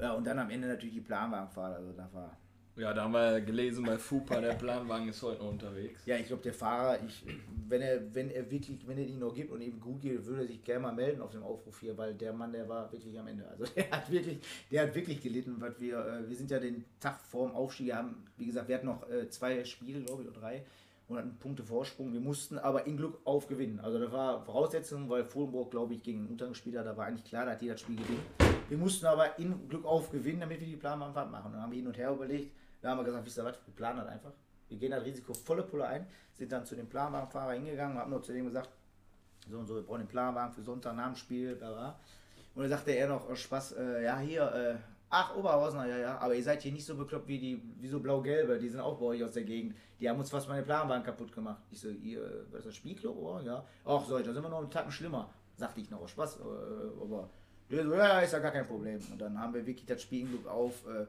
Ja, und dann am Ende natürlich die Planwagenfahrt. Also da war Ja, da haben wir gelesen bei FUPA, der Planwagen ist heute noch unterwegs. Ja, ich glaube, der Fahrer, ich, wenn er, wenn er wirklich, wenn er ihn noch gibt und ihm gut geht, würde er sich gerne mal melden auf dem Aufruf hier, weil der Mann, der war wirklich am Ende. Also der hat wirklich, der hat wirklich gelitten, was wir, äh, wir sind ja den Tag vorm Aufstieg, haben, wie gesagt, wir hatten noch äh, zwei Spiele, glaube ich, oder drei und hatten Punkte Vorsprung. Wir mussten aber in Glück aufgewinnen. Also das war Voraussetzung, weil Fullenburg, glaube ich, gegen einen Untergangsspieler, da war eigentlich klar, da hat jeder das Spiel gewinnt. Wir mussten aber in Glück aufgewinnen, damit wir die Planwagenfahrt machen. Dann haben wir hin und her überlegt, da haben wir gesagt, wisst ihr was, wir planen das einfach. Wir gehen das Risiko volle Pulle ein, sind dann zu dem Planwagenfahrer hingegangen, haben noch zu dem gesagt, so und so, wir brauchen den Planwagen für Sonntag nach dem Spiel, bla bla. Und dann sagte er noch, oh, Spaß, äh, ja hier, äh, ach Oberhausener, ja, ja, aber ihr seid hier nicht so bekloppt wie die, wie so blau-gelbe, die sind auch bei euch aus der Gegend. Die haben uns fast meine Planwagen kaputt gemacht. Ich so, ihr, was ist das Spielclub? Oh, ja. Ach so, da sind wir noch einen Tacken schlimmer. Sagte ich noch, oh, Spaß, äh, aber der so, ja, ist ja gar kein Problem. Und dann haben wir wirklich das Spiel in Glück auf äh,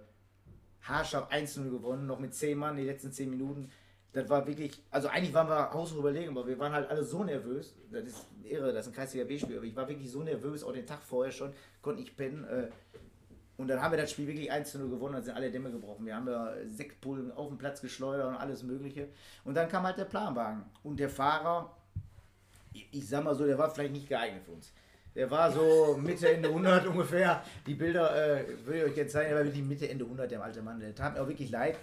haarscharf 1-0 gewonnen, noch mit 10 Mann die letzten 10 Minuten. Das war wirklich, also eigentlich waren wir haushoch überlegen, aber wir waren halt alle so nervös. Das ist irre, das ist ein Kreisliga B-Spiel, aber ich war wirklich so nervös, auch den Tag vorher schon, konnte nicht pennen. Äh, und dann haben wir das Spiel wirklich 1-0 gewonnen, dann sind alle Dämme gebrochen. Wir haben ja Sektpullen auf den Platz geschleudert und alles Mögliche. Und dann kam halt der Planwagen. Und der Fahrer, ich, sag mal so, der war vielleicht nicht geeignet für uns. Der war so Mitte, Ende 100 ungefähr. Die Bilder äh, will ich euch jetzt zeigen, der war wirklich Mitte, Ende 100, der alte Mann. Der tat mir auch wirklich leid.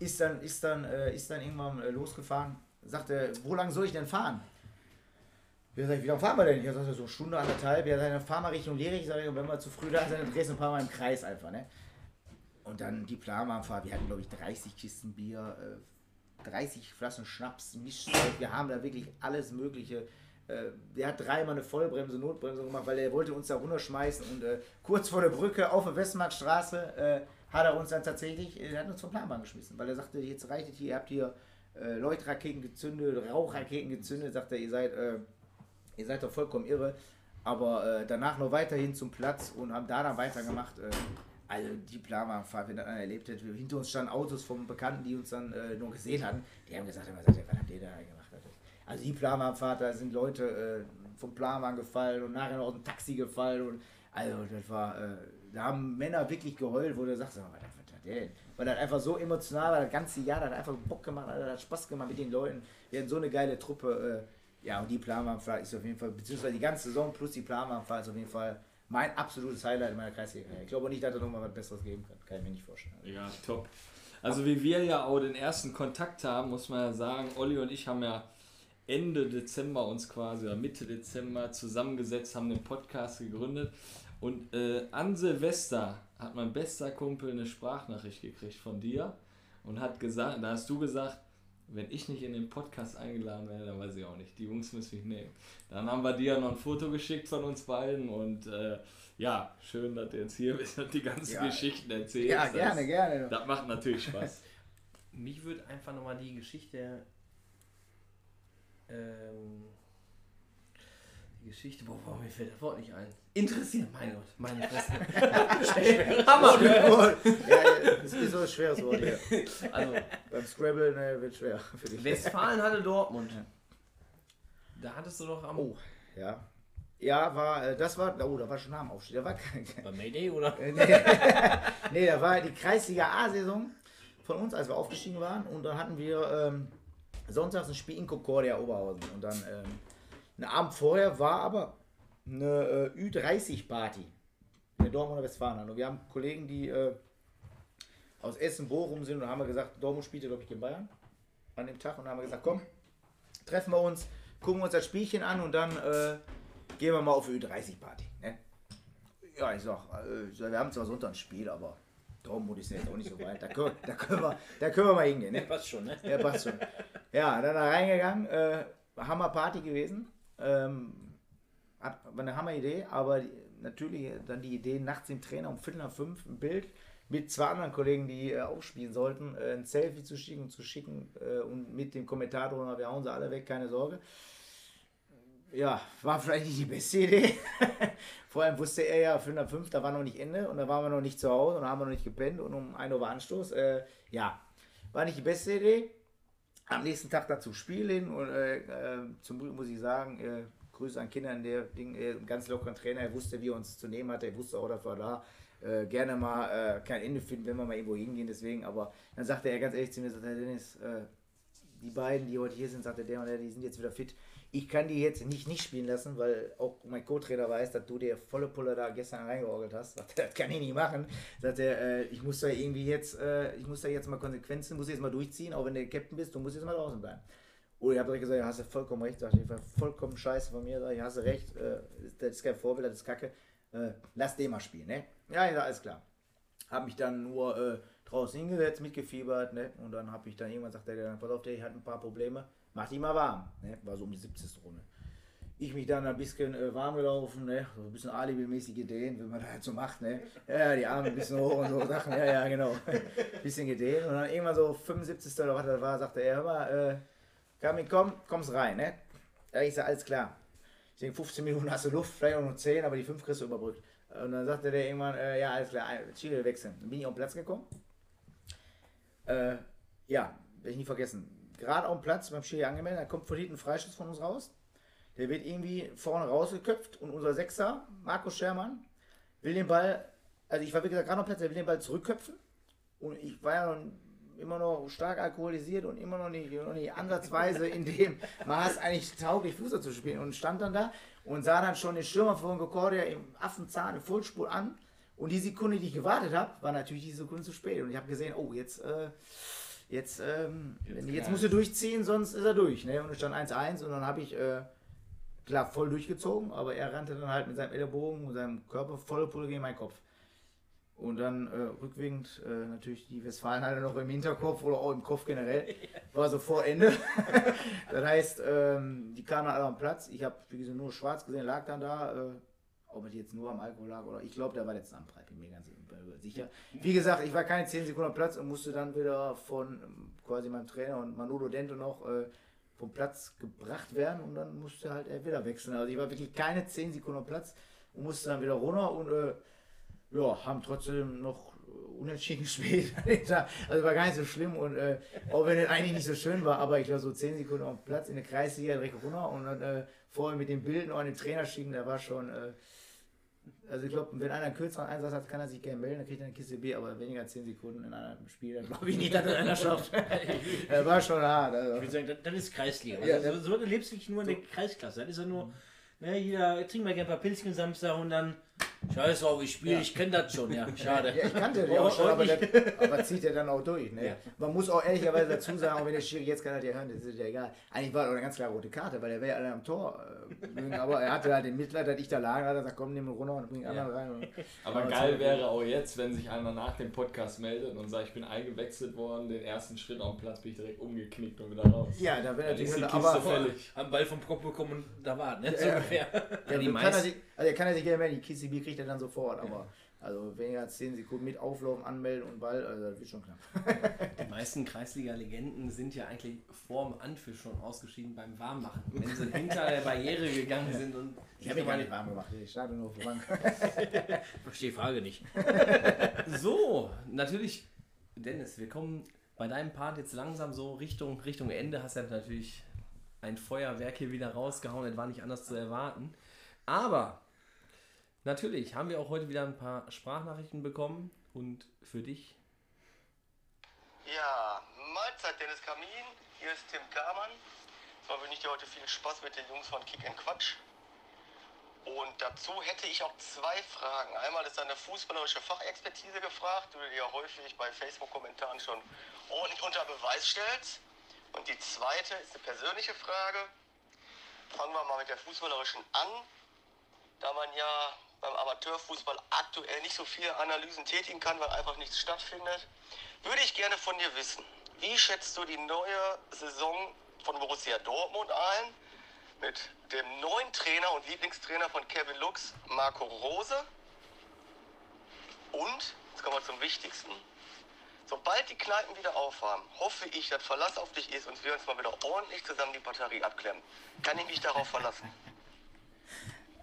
Ist dann, ist dann, äh, ist dann irgendwann äh, losgefahren. Sagte, wo lang soll ich denn fahren? Wir sagen, wie lange fahren wir denn? Ich sage, so eine Stunde, anderthalb. Ja, dann fahren wir Richtung Lehrig. Ich sage, wenn wir zu früh da sind, dann drehst du ein paar Mal im Kreis einfach. Ne? Und dann die Planwagenfahrt. Wir hatten, glaube ich, 30 Kisten Bier, äh, 30 Flaschen Schnaps, Mischzeug. Wir haben da wirklich alles Mögliche. Äh, der hat dreimal eine Vollbremse, Notbremse gemacht, weil er wollte uns da runterschmeißen. Und äh, kurz vor der Brücke auf der Westmarktstraße äh, hat er uns dann tatsächlich, er hat uns vom Planwagen geschmissen, weil er sagte, jetzt reicht es hier, ihr habt hier äh, Leuchtraketen gezündet, Rauchraketen gezündet, sagt er, ihr seid, äh, ihr seid doch vollkommen irre. Aber äh, danach noch weiterhin zum Platz und haben da dann weitergemacht. Äh, also die Planwagenfahrt, wenn das erlebt hätte, hinter uns standen Autos von Bekannten, die uns dann äh, nur gesehen hatten, die haben gesagt, was habt ihr da gemacht? Also die Planwagenfahrt, da sind Leute äh, vom Planwagen gefallen und nachher aus dem Taxi gefallen und also das war, äh, da haben Männer wirklich geheult, wo du sagst, was, hat der denn? Weil das einfach so emotional war, das ganze Jahr, das hat einfach Bock gemacht, das hat Spaß gemacht mit den Leuten. Wir hatten so eine geile Truppe. Ja, und die Planwagenfahrt ist auf jeden Fall, beziehungsweise die ganze Saison plus die Planwagenfahrt ist auf jeden Fall mein absolutes Highlight in meiner Kreisliga. Ich glaube nicht, dass da nochmal was Besseres geben kann. Kann ich mir nicht vorstellen. Ja, top. Also wie wir ja auch den ersten Kontakt haben, muss man ja sagen, Olli und ich haben ja Ende Dezember uns quasi, oder Mitte Dezember zusammengesetzt, haben den Podcast gegründet. Und äh, an Silvester hat mein bester Kumpel eine Sprachnachricht gekriegt von dir und hat gesagt, da hast du gesagt, wenn ich nicht in den Podcast eingeladen werde, dann weiß ich auch nicht. Die Jungs müssen mich nehmen. Dann haben wir dir noch ein Foto geschickt von uns beiden und äh, ja, schön, dass du jetzt hier bist und die ganzen Ja. Geschichten erzählst. Ja, Das- gerne, gerne. Das macht natürlich Spaß. Mich würde einfach nochmal die Geschichte. Ähm, die Geschichte, boah, boah, mir fällt das Wort nicht ein. Interessiert, mein Gott, meine Fresse. Hammer! ja, ja, das ist so ein schweres Wort hier. Also, Beim Scrabble ne, wird schwer für dich. Westfalen hatte Dortmund. Da hattest du doch am. Oh, ja. Ja, war, äh, das war, oh, da war schon nach dem Aufstieg. Da war kein, Bei Mayday oder? Äh, nee. nee, da war die Kreisliga A-Saison von uns, als wir aufgestiegen waren. Und dann hatten wir ähm, sonntags ein Spiel in Concordia Oberhausen. Und dann ähm, einen Abend vorher war aber eine äh, Ü30-Party in der Dortmunder Westfalen. Und wir haben Kollegen, die äh, aus Essen, Bochum sind. Und haben wir gesagt, Dortmund spielte, glaube ich, in Bayern an dem Tag. Und haben wir gesagt, komm, treffen wir uns, gucken uns das Spielchen an und dann äh, gehen wir mal auf eine Ü30-Party. Ne? Ja, ich sag, äh, wir haben zwar Sonntag ein Spiel, aber Dortmund ist ja jetzt auch nicht so weit. Da können, da können, wir, da können wir mal hingehen. Ja, Ne? passt schon, ne? Ja, passt schon. Ja, dann da reingegangen. Äh, Hammerparty gewesen. Ähm, hat, war eine Hammeridee, aber die, natürlich dann die Idee, nachts dem Trainer um Viertel nach fünf ein Bild mit zwei anderen Kollegen, die äh, aufspielen sollten, äh, ein Selfie zu schicken und zu schicken äh, und mit dem Kommentator, wir hauen sie alle weg, keine Sorge. Ja, war vielleicht nicht die beste Idee. Vor allem wusste er ja, 5 nach 5, da war noch nicht Ende und da waren wir noch nicht zu Hause und da haben wir noch nicht gepennt und um 1 Uhr war Anstoß. Äh, ja, war nicht die beste Idee. Am nächsten Tag dann zum Spiel und äh, äh, zum Glück muss ich sagen, äh, Grüße an Kinder in der Ding, äh, ganz lockeren Trainer, er wusste, wie er uns zu nehmen hatte, er wusste auch, dass wir da äh, gerne mal kein Ende finden, wenn wir mal irgendwo hingehen, deswegen, aber dann sagte er ganz ehrlich zu mir, sagt er, Dennis, die beiden, die heute hier sind, sagte der und der, die sind jetzt wieder fit. Ich kann die jetzt nicht nicht spielen lassen, weil auch mein Co-Trainer weiß, dass du dir volle Pulle da gestern reingeorgelt hast. Er, das kann ich nicht machen. Sagt er, äh, ich muss da irgendwie jetzt, äh, ich muss da jetzt mal Konsequenzen, muss jetzt mal durchziehen, auch wenn du Captain bist, du musst jetzt mal draußen bleiben. Und ich habe direkt gesagt, ja, hast du vollkommen recht, sagt ich, war vollkommen scheiße von mir, ich, hast du recht, äh, das ist kein Vorbild, das ist Kacke, äh, lass den mal spielen, ne? Ja, ja, alles klar. Habe mich dann nur äh, draußen hingesetzt, mitgefiebert, ne? Und dann habe ich dann irgendwann gesagt, der, pass auf, der hat ein paar Probleme, mach die mal warm, ne? War so um die 70. Runde. Ich mich dann ein bisschen äh, warm gelaufen, ne? So ein bisschen Alibi-mäßig gedehnt, wenn man das halt so macht, ne? Ja, die Arme ein bisschen hoch und so Sachen, ja, ja, genau. bisschen gedehnt. Und dann irgendwann so 75. oder was das war, sagte er, hör mal, äh, Kamin, komm, kommst rein, ne? Ja, ich sag, alles klar. Ich denke, 15 Minuten hast du Luft, vielleicht auch nur 10, aber die 5 kriegst du überbrückt. Und dann sagte der irgendwann, äh, ja, alles klar, Chile wechseln. Dann bin ich auf den Platz gekommen. Äh, ja, werde ich nie vergessen. Gerade auf dem Platz beim Schiri angemeldet, da kommt von hinten ein Freischuss von uns raus. Der wird irgendwie vorne rausgeköpft und unser Sechser, Markus Schermann, will den Ball, also ich war wie gesagt gerade auf dem Platz, der will den Ball zurückköpfen. Und ich war ja noch, immer noch stark alkoholisiert und immer noch nicht, noch nicht ansatzweise in dem Maß eigentlich tauglich Fußball zu spielen. Und stand dann da und sah dann schon den Stürmer von Concordia im Affenzahn in Vollspur an. Und die Sekunde, die ich gewartet habe, war natürlich die Sekunde zu spät. Und ich habe gesehen, oh, jetzt, äh, jetzt, ähm, jetzt, jetzt musst du durchziehen, sonst ist er durch. Ne? Und es stand 1-1 und dann habe ich, äh, klar, voll durchgezogen, aber er rannte dann halt mit seinem Ellenbogen und seinem Körper volle Pulle gegen meinen Kopf. Und dann äh, rückwirkend äh, natürlich die Westfalenhalle noch im Hinterkopf oder auch im Kopf generell. War so vor Ende. das heißt, ähm, die kamen alle am Platz. Ich habe, wie gesagt, nur schwarz gesehen, lag dann da. Äh, ob es jetzt nur am Alkohol lag oder ich glaube, der war letzten am bin mir ganz sicher. Wie gesagt, ich war keine 10 Sekunden am Platz und musste dann wieder von quasi meinem Trainer und Manolo Dento noch äh, vom Platz gebracht werden und dann musste halt er wieder wechseln. Also ich war wirklich keine 10 Sekunden am Platz und musste dann wieder runter und äh, ja, haben trotzdem noch unentschieden gespielt. also war gar nicht so schlimm und äh, auch wenn es eigentlich nicht so schön war, aber ich glaube so 10 Sekunden dem Platz in der Kreisliga direkt runter und dann äh, vorher mit dem Bild noch an den Trainer schicken, der war schon, äh, also ich glaube, wenn einer einen kürzeren Einsatz hat, kann er sich gerne melden, dann kriegt er eine Kiste B, aber weniger als 10 Sekunden in einem Spiel, dann glaube ich nicht, dass das einer schafft. das war schon hart. Also. Ich würde sagen, das, das ist Kreisliga. Ja, Also, so, so lebst du wirklich nur in der Kreisklasse. Das ist ja nur, ne, jeder trinkt mal gerne ein paar Pilzchen Samstag und dann, scheiß drauf, ich spiele, ich kenne das schon, ja, schade. Ja, ich kannte den auch schon, aber, das, aber zieht er dann auch durch. Ne? Ja. Man muss auch ehrlicherweise dazu sagen, auch wenn der Schiri jetzt kann er ja hören, das ist ja egal. Eigentlich war das auch eine ganz klare rote Karte, weil er wäre ja alle am Tor. Äh, aber er hatte halt den Mitleid, dass ich da lag, hat er gesagt, komm, nimm ihn runter und bring anderen rein. Und, Aber Aber geil so- wäre auch jetzt, wenn sich einer nach dem Podcast meldet und sagt, ich bin eingewechselt worden, den ersten Schritt auf dem Platz bin ich direkt umgeknickt und wieder raus. ja, da wäre natürlich, die Kiste aber fällig. Am Ball vom Kopf bekommen und da war, ne? So Ja. ungefähr. ja, die kann er meisten- sich, also er kann er sich gerne melden, die Kiste B kriegt er dann sofort, aber also weniger als 10 Sekunden mit Auflaufen, Anmelden und Ball, also das wird schon knapp. Die meisten Kreisliga-Legenden sind ja eigentlich vor dem Anpfiff schon ausgeschieden beim Warmmachen. Wenn sie hinter der Barriere gegangen sind und Ich habe ihn gar nicht warm gemacht, ich stand nur auf der Bank. Verstehe die Frage nicht. So, natürlich, Dennis, wir kommen bei deinem Part jetzt langsam so Richtung, Richtung Ende. Hast ja natürlich ein Feuerwerk hier wieder rausgehauen, das war nicht anders zu erwarten. Aber natürlich haben wir auch heute wieder ein paar Sprachnachrichten bekommen und für dich. Ja, Mahlzeit Dennis Kamin, hier ist Tim Kamann. Zwar wünsche ich dir heute viel Spaß mit den Jungs von Kick and Quatsch. Und dazu hätte ich auch zwei Fragen. Einmal ist deine fußballerische Fachexpertise gefragt, die du dir ja häufig bei Facebook-Kommentaren schon ordentlich unter Beweis stellst. Und die zweite ist eine persönliche Frage. Fangen wir mal mit der fußballerischen an. Da man ja beim Amateurfußball aktuell nicht so viele Analysen tätigen kann, weil einfach nichts stattfindet, würde ich gerne von dir wissen, wie schätzt du die neue Saison von Borussia Dortmund ein? Mit dem neuen Trainer und Lieblingstrainer von Kevin Lux, Marco Rose. Und, jetzt kommen wir zum Wichtigsten. Sobald die Kneipen wieder aufhaben, hoffe ich, dass Verlass auf dich ist und wir uns mal wieder ordentlich zusammen die Batterie abklemmen. Kann ich mich darauf verlassen?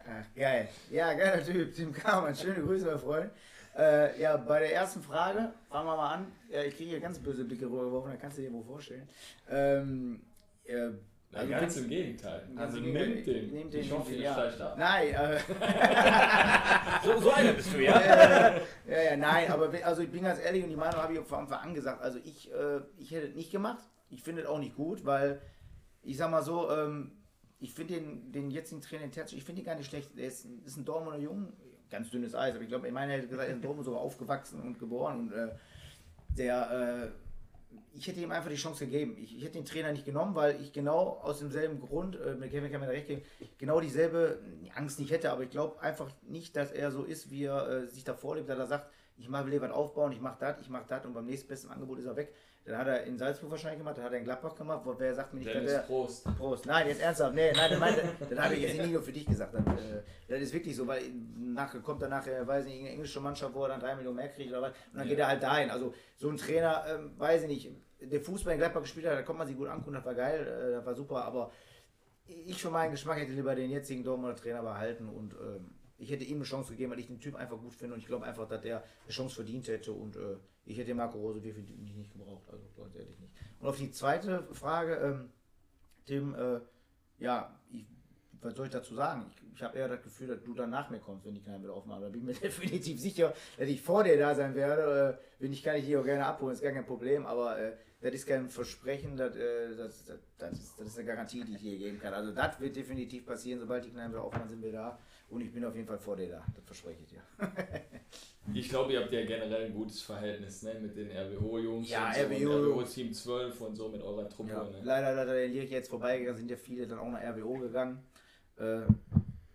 Ach, geil. Ja, geiler Typ. Tim Kamann. Schöne Grüße, mein Freund. Äh, ja, bei der ersten Frage, fangen wir mal an. Ja, ich kriege hier ganz böse Blicke rübergeworfen, da kannst du dir wohl vorstellen. Ähm, äh, Also ganz im Gegenteil. Also im nimm den. Nimm den, ich hoffe, ihr steigt ab. Nein, äh, So, so einer bist du, ja? ja, ja, nein, aber also ich bin ganz ehrlich und die Meinung habe ich von Anfang an gesagt. Also ich, äh, ich hätte es nicht gemacht. Ich finde es auch nicht gut, weil ich sag mal so, ähm, ich finde den, den jetzigen Trainer, den Terzic, ich finde ihn gar nicht schlecht. Er ist, ist ein Dortmunder Jung, ganz dünnes Eis, aber ich glaube, ich meine, er hätte gesagt, er ist in Dortmund sogar aufgewachsen und geboren und äh, der, äh, ich hätte ihm einfach die Chance gegeben. Ich, ich hätte den Trainer nicht genommen, weil ich genau aus demselben Grund, äh, mit Kevin kann da recht geben, genau dieselbe Angst nicht hätte, aber ich glaube einfach nicht, dass er so ist, wie er äh, sich da vorlebt, dass er sagt, ich mache will aufbauen, ich mache das, ich mache das und beim nächstbesten Angebot ist er weg. Dann hat er in Salzburg wahrscheinlich gemacht, dann hat er in Gladbach gemacht, wo wer sagt mir nicht, dass Dennis er. Prost. Prost. Nein, jetzt ernsthaft. Nee, nein, meinte, das habe ich jetzt nicht nur für dich gesagt. Das, äh, das ist wirklich so, weil nachher kommt dann nachher, weiß nicht, eine englische Mannschaft, wo er dann drei Millionen mehr kriegt oder was. Und dann Ja. geht er halt dahin. Also so ein Trainer, ähm, weiß ich nicht, der Fußball in Gladbach gespielt hat, da kommt man sich gut angucken, das war geil, äh, das war super, aber ich für meinen Geschmack hätte lieber den jetzigen Dortmunder Trainer behalten und ähm, ich hätte ihm eine Chance gegeben, weil ich den Typ einfach gut finde und ich glaube einfach, dass er eine Chance verdient hätte und äh, ich hätte Marco Rose definitiv nicht gebraucht, also ganz ehrlich nicht. Und auf die zweite Frage, ähm, Tim, äh, ja, ich, was soll ich dazu sagen? Ich, ich habe eher das Gefühl, dass du dann nach mir kommst, wenn die Kneipe wieder aufmachen. Da bin ich mir definitiv sicher, dass ich vor dir da sein werde. Äh, wenn ich kann ich hier auch gerne abholen, ist gar kein Problem, aber äh, das ist kein Versprechen, das, äh, das, das, das, ist, das ist eine Garantie, die ich dir geben kann. Also das wird definitiv passieren, sobald die Kneipe wieder aufmachen, sind wir da. Und ich bin auf jeden Fall vor dir da, das verspreche ich dir. Ich glaube, ihr habt ja generell ein gutes Verhältnis ne? mit den RWO-Jungs. Ja, so, RWO. RWO Team 12 und so mit eurer Truppe. Ja, Ne? leider, leider der Lirik jetzt vorbeigegangen, sind ja viele dann auch nach RWO gegangen. Äh,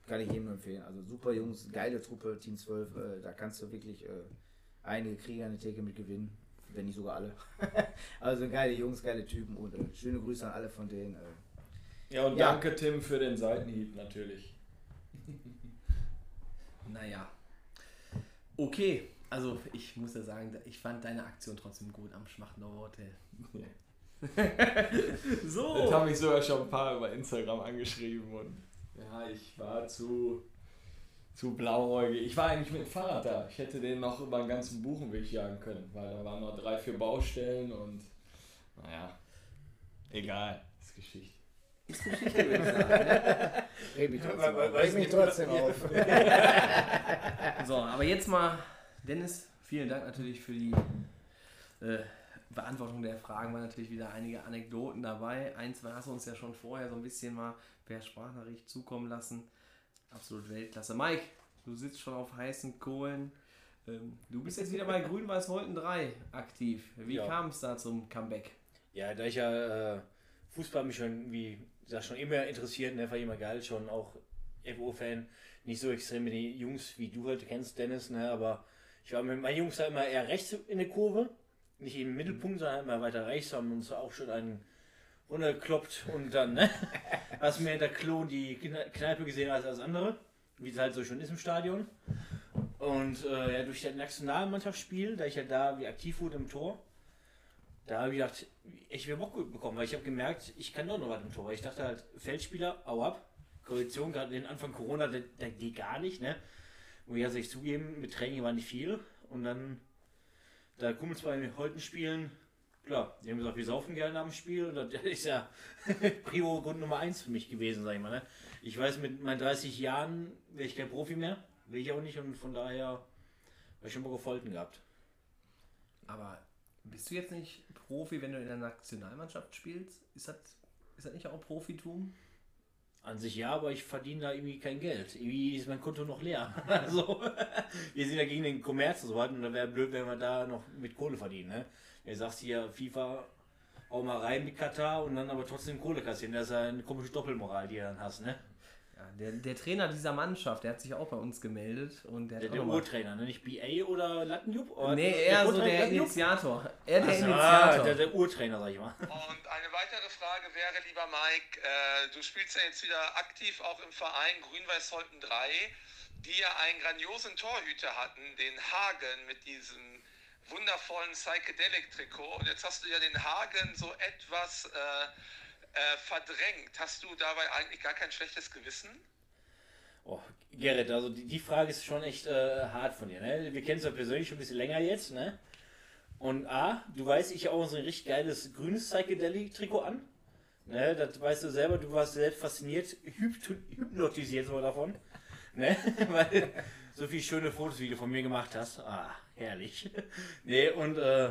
kann ich jedem empfehlen. Also super Jungs, geile Truppe, Team 12, äh, da kannst du wirklich äh, einige Krieger an der Theke mit gewinnen, wenn nicht sogar alle. also geile Jungs, geile Typen und äh, schöne Grüße an alle von denen. Äh. Ja, und Ja. danke Tim für den Seitenhieb natürlich. Naja. Okay, also ich muss ja sagen, ich fand deine Aktion trotzdem gut am Schmachtendorfer Hotel. So. haben mich sogar schon ein paar über Instagram angeschrieben und ja, ich war zu, zu blauäugig. Ich war eigentlich mit dem Fahrrad da. Ich hätte den noch über den ganzen Buchenweg jagen können, weil da waren noch drei, vier Baustellen und naja, egal, ist Geschichte. Ist Geschichte, würde ich sagen. ne? Reg mich trotzdem Weil- auf. mich trotzdem auf. So, aber jetzt mal, Dennis, vielen Dank natürlich für die äh, Beantwortung der Fragen. Waren natürlich wieder einige Anekdoten dabei. Ein, zwei hast du uns ja schon vorher so ein bisschen mal per Sprachnachricht zukommen lassen. Absolut Weltklasse. Mike, du sitzt schon auf heißen Kohlen. Ähm, du bist jetzt wieder bei Grün-Weiß-Holten 3 aktiv. Wie Ja. kam es da zum Comeback? Ja, da ich ja äh, Fußball mich schon, wie gesagt, schon immer interessiert, ne, war immer geil, schon auch FO-Fan, nicht so extrem mit den Jungs, wie du halt kennst, Dennis, ne, aber ich war mit meinen Jungs da immer eher rechts in der Kurve, nicht im Mittelpunkt, sondern immer weiter rechts, haben uns auch schon einen runtergekloppt und dann, ne, hast mir in der Klo die Kne- Kneipe gesehen als das andere, wie es halt so schon ist im Stadion. Und äh, ja, durch das Nationalmannschaftsspiel, da ich ja da wie aktiv wurde im Tor, da habe ich gedacht, ich will Bock bekommen, weil ich habe gemerkt, ich kann doch noch was im Tor. Ich dachte halt, Feldspieler, au ab. Korrektion, gerade den Anfang Corona, der geht gar nicht, ne? Und ich sich zugeben, mit Training war nicht viel. Und dann, da Kumpels bei Holten spielen, klar, die haben gesagt, wir saufen gerne am Spiel. Und das ist ja Prio Grund Nummer eins für mich gewesen, sag ich mal, ne? Ich weiß, mit meinen 30 Jahren wäre ich kein Profi mehr. Will ich auch nicht. Und von daher habe ich schon Bock auf Holten gehabt. Aber bist du jetzt nicht Profi, wenn du in der Nationalmannschaft spielst? Ist das, ist das nicht auch Profitum? An sich ja, aber ich verdiene da irgendwie kein Geld. Irgendwie ist mein Konto noch leer. Also, wir sind ja gegen den Kommerz und so weiter und da wäre blöd, wenn wir da noch mit Kohle verdienen. Ne? Er sagt hier, FIFA, auch mal rein mit Katar und dann aber trotzdem Kohle kassieren. Das ist ja eine komische Doppelmoral, die du dann hast. Ne? Ja, der, der Trainer dieser Mannschaft, der hat sich auch bei uns gemeldet und der hat Der, der Urtrainer, ne? nicht BA oder Lattenjupp? Oder Nee, eher so Urtrainer der? Initiator. Er der so, ah, Initiator. der, der Urtrainer, sag ich mal. Und eine weitere Frage wäre, lieber Mike, äh, du spielst ja jetzt wieder aktiv auch im Verein Grün-Weiß-Holten 3, die ja einen grandiosen Torhüter hatten, den Hagen mit diesem wundervollen Psychedelic-Trikot. Und jetzt hast du ja den Hagen so etwas äh, äh, verdrängt. Hast du dabei eigentlich gar kein schlechtes Gewissen? Oh, Gerrit, also die, die Frage ist schon echt äh, hart von dir. Ne? Wir kennen uns ja persönlich schon ein bisschen länger jetzt. Ne? Und A, du weißt, ich habe auch so ein richtig geiles grünes Psychedelic-Trikot an. Ne? Das weißt du selber, du warst selbst fasziniert, hypnotisiert so davon. Ne? Weil so viele schöne Fotos, wie du von mir gemacht hast. Ah, herrlich. nee, und äh,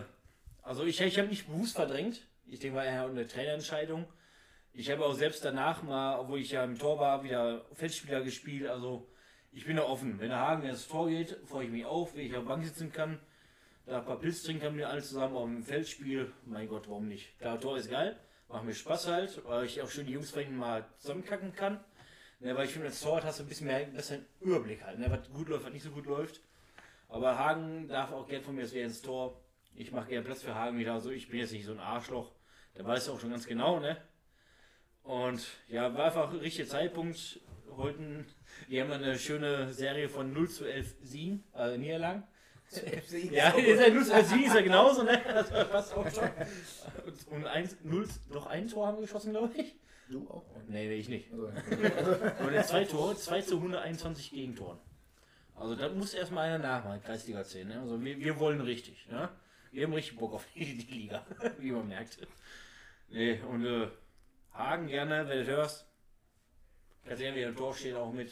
also ich, ich habe nicht bewusst verdrängt. Ich denke, war eher eine Trainerentscheidung. Ich habe auch selbst danach mal, obwohl ich ja im Tor war, wieder Feldspieler gespielt. Also ich bin da offen. Wenn der Hagen ins Tor geht, freue ich mich auf, wenn ich auf der Bank sitzen kann. Da ein paar Pilz trinken kann mit alle zusammen auf dem Feldspiel. Mein Gott, warum nicht? Klar, Tor ist geil. Macht mir Spaß halt, weil ich auch schön die Jungs vorhin mal zusammenkacken kann. Ne, weil ich finde, als Tor hast du ein bisschen mehr besser einen Überblick halt, ne, was gut läuft, was nicht so gut läuft. Aber Hagen darf auch gern von mir, wäre ins Tor. Ich mache gerne Platz für Hagen wieder. Also ich bin jetzt nicht so ein Arschloch. Der weiß auch schon ganz genau, ne? Und ja, war einfach der richtige Zeitpunkt. Heute, wir haben eine schöne Serie von 0 zu 11 Siegen, also Niederlagen. Ja, ist ja 0 zu 11 Siegen, ist ja genauso, ne? Das war fast auch schon. Und eins, 0, noch ein Tor haben wir geschossen, glaube ich. Du auch? Nee, nee, ich nicht. Also, Und jetzt zwei Tore, 2 zu 121 Gegentoren. Also das muss erstmal einer nachmachen, Kreisliga 10. Ne? Also wir, wir wollen richtig. Ne? Wir haben richtig Bock auf die, die Liga, wie man merkt. Nee, und äh, Hagen gerne, wenn du hörst. Kannst sehen, wie der Tor steht auch mit.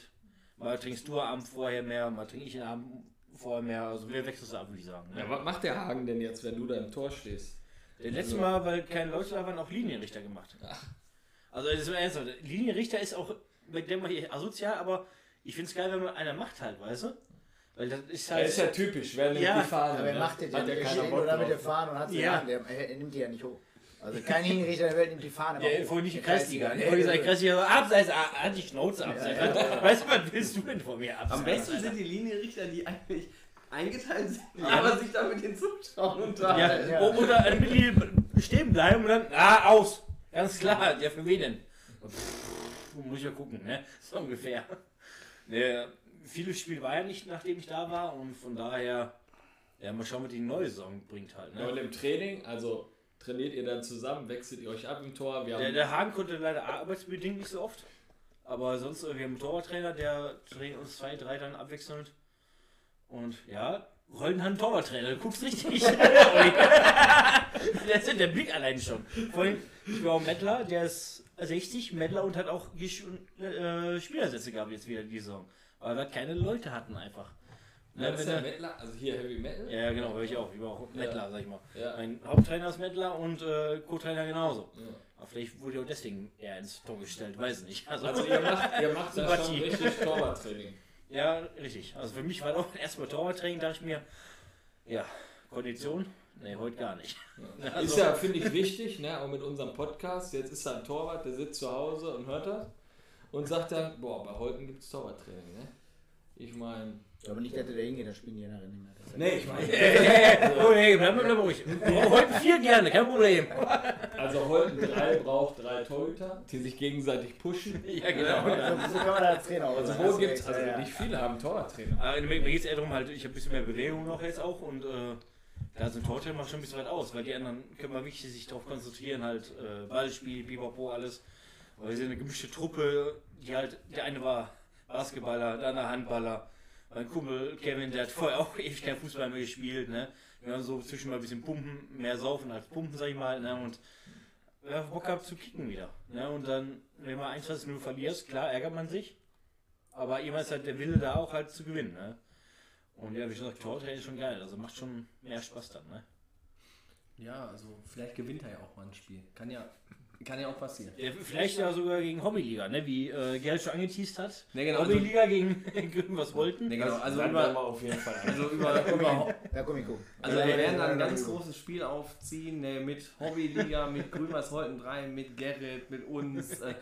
Mal trinkst du am Abend vorher mehr, mal trinke ich den Abend vorher mehr. Also wir wechseln es ab, würde ich sagen. Ne? Ja, was macht der Hagen denn jetzt, wenn du da im Tor stehst? Der letzte Mal, weil keine Leute da waren, auch Linienrichter gemacht. Also das ist mal ernsthaft. Linienrichter ist auch, ich denke mal, hier asozial, aber ich finde es geil, wenn man einer macht halt, weißt du? Weil das ist Das halt. ist ja typisch, wer nimmt Ja. die Fahne? aber wer ne? macht den Hat denn? ja Der keiner Bock nur da mit der Fahne und hat sie Ja. an. Der, er nimmt die ja nicht hoch. Also kein Hinrichter der Welt nimmt die Fahne Ja, vorhin nicht in Der Kreisliga. Ne? Vorhin gesagt, Kreisliga, so, abseits, ah, halt die Schnauze abseits. Weißt du, was willst du denn von mir abseits? Am besten sind die Linienrichter, die eigentlich eingeteilt sind, aber sich dann mit den Zuschauern unterhalten. Ja, Ja. oder ein bisschen stehen bleiben und dann, ah, aus. Ganz klar, ja, für wen denn? Pff, muss ich ja gucken, ne? So ungefähr. Ne, vieles Spiel war ja nicht, nachdem ich da war und von daher, ja, mal schauen, was die neue Saison bringt halt, Ja, und ne? im Training, also trainiert ihr dann zusammen, wechselt ihr euch ab im Tor? Der, der Hagen konnte leider arbeitsbedingt nicht so oft, aber sonst, wir haben einen Torwarttrainer, der trainiert uns zwei, drei dann abwechselnd und ja, Rollen hat einen Torwarttrainer, du guckst richtig. der ist der Blick allein schon. Vorhin, ich war auch Mettler, der ist 60, Mettler und hat auch Gesch- äh, Spielersätze gehabt jetzt wieder die Saison. Weil wir keine Leute hatten einfach. Ja, das ist ja er- Mettler, also hier Heavy Metal. ja, genau, höre ich auch. Ich war auch Mettler, sag ich mal. Mein Haupttrainer ist Mettler und äh, Co-Trainer genauso. Aber vielleicht wurde ich auch deswegen eher ins Tor gestellt, weiß nicht. Also, Also ihr macht, ihr macht da schon richtig Torwarttraining. ja, richtig. Also für mich war auch erstmal Torwarttraining, dachte ich mir, ja, Kondition? Nee, heute gar nicht. Ja. Ist ja, finde ich, wichtig, ne? auch mit unserem Podcast. Jetzt ist da ein Torwart, der sitzt zu Hause und hört das und sagt dann, boah, bei Holten gibt es Torwarttraining. Ne? Ich meine, Aber nicht, dass der da hingeht, da spielen die anderen nicht mehr. Nee, ich meine, oh nee, bleib mal bleib mal ruhig. Heute vier gerne, kein Problem. also Holten 3 braucht drei Torhüter, die sich gegenseitig pushen. Ja, genau. So, so kann man da als Trainer auch Also wo gibt's, also nicht viele haben Torwarttrainer. Aber mir, mir geht es eher darum, halt, ich habe ein bisschen mehr Bewegung noch jetzt auch und äh, da ein Tortrainer macht schon ein bisschen weit aus, weil die anderen können mal wichtig sich darauf konzentrieren, halt äh, Ballspiel, Biberpo, alles. Aber wir sind eine gemischte Truppe, die halt, der eine war Basketballer, der andere Handballer. Mein Kumpel Kevin, der hat vorher auch ewig kein Fußball mehr gespielt, ne? Wir haben so zwischen mal ein bisschen pumpen, mehr saufen als pumpen, sag ich mal, ne? Und wir haben Bock gehabt zu kicken wieder. Ne? Und dann, wenn man 1 0 verlierst, klar ärgert man sich. Aber immer ist halt der Wille da auch halt zu gewinnen, ne? Und ja, wie schon gesagt, Tortraining ist schon geil. Also macht schon mehr Spaß dann, ne? Ja, also vielleicht gewinnt er ja auch mal ein Spiel. Kann ja, kann ja auch passieren. Ja, vielleicht ja sogar gegen Hobbyliga, ne? Wie äh, Gerald schon angeteased hat. Ne, genau, also, Hobbyliga gegen was wollten. ne, genau, also Dann werden wir über, auf jeden Fall. also über, über Da komm ich gucken. Also Ja, wir ja, werden dann ein ja, ganz ja. großes Spiel aufziehen ne, mit Hobbyliga, mit Grünweiß Holten 3, mit Gerrit, mit uns. Äh,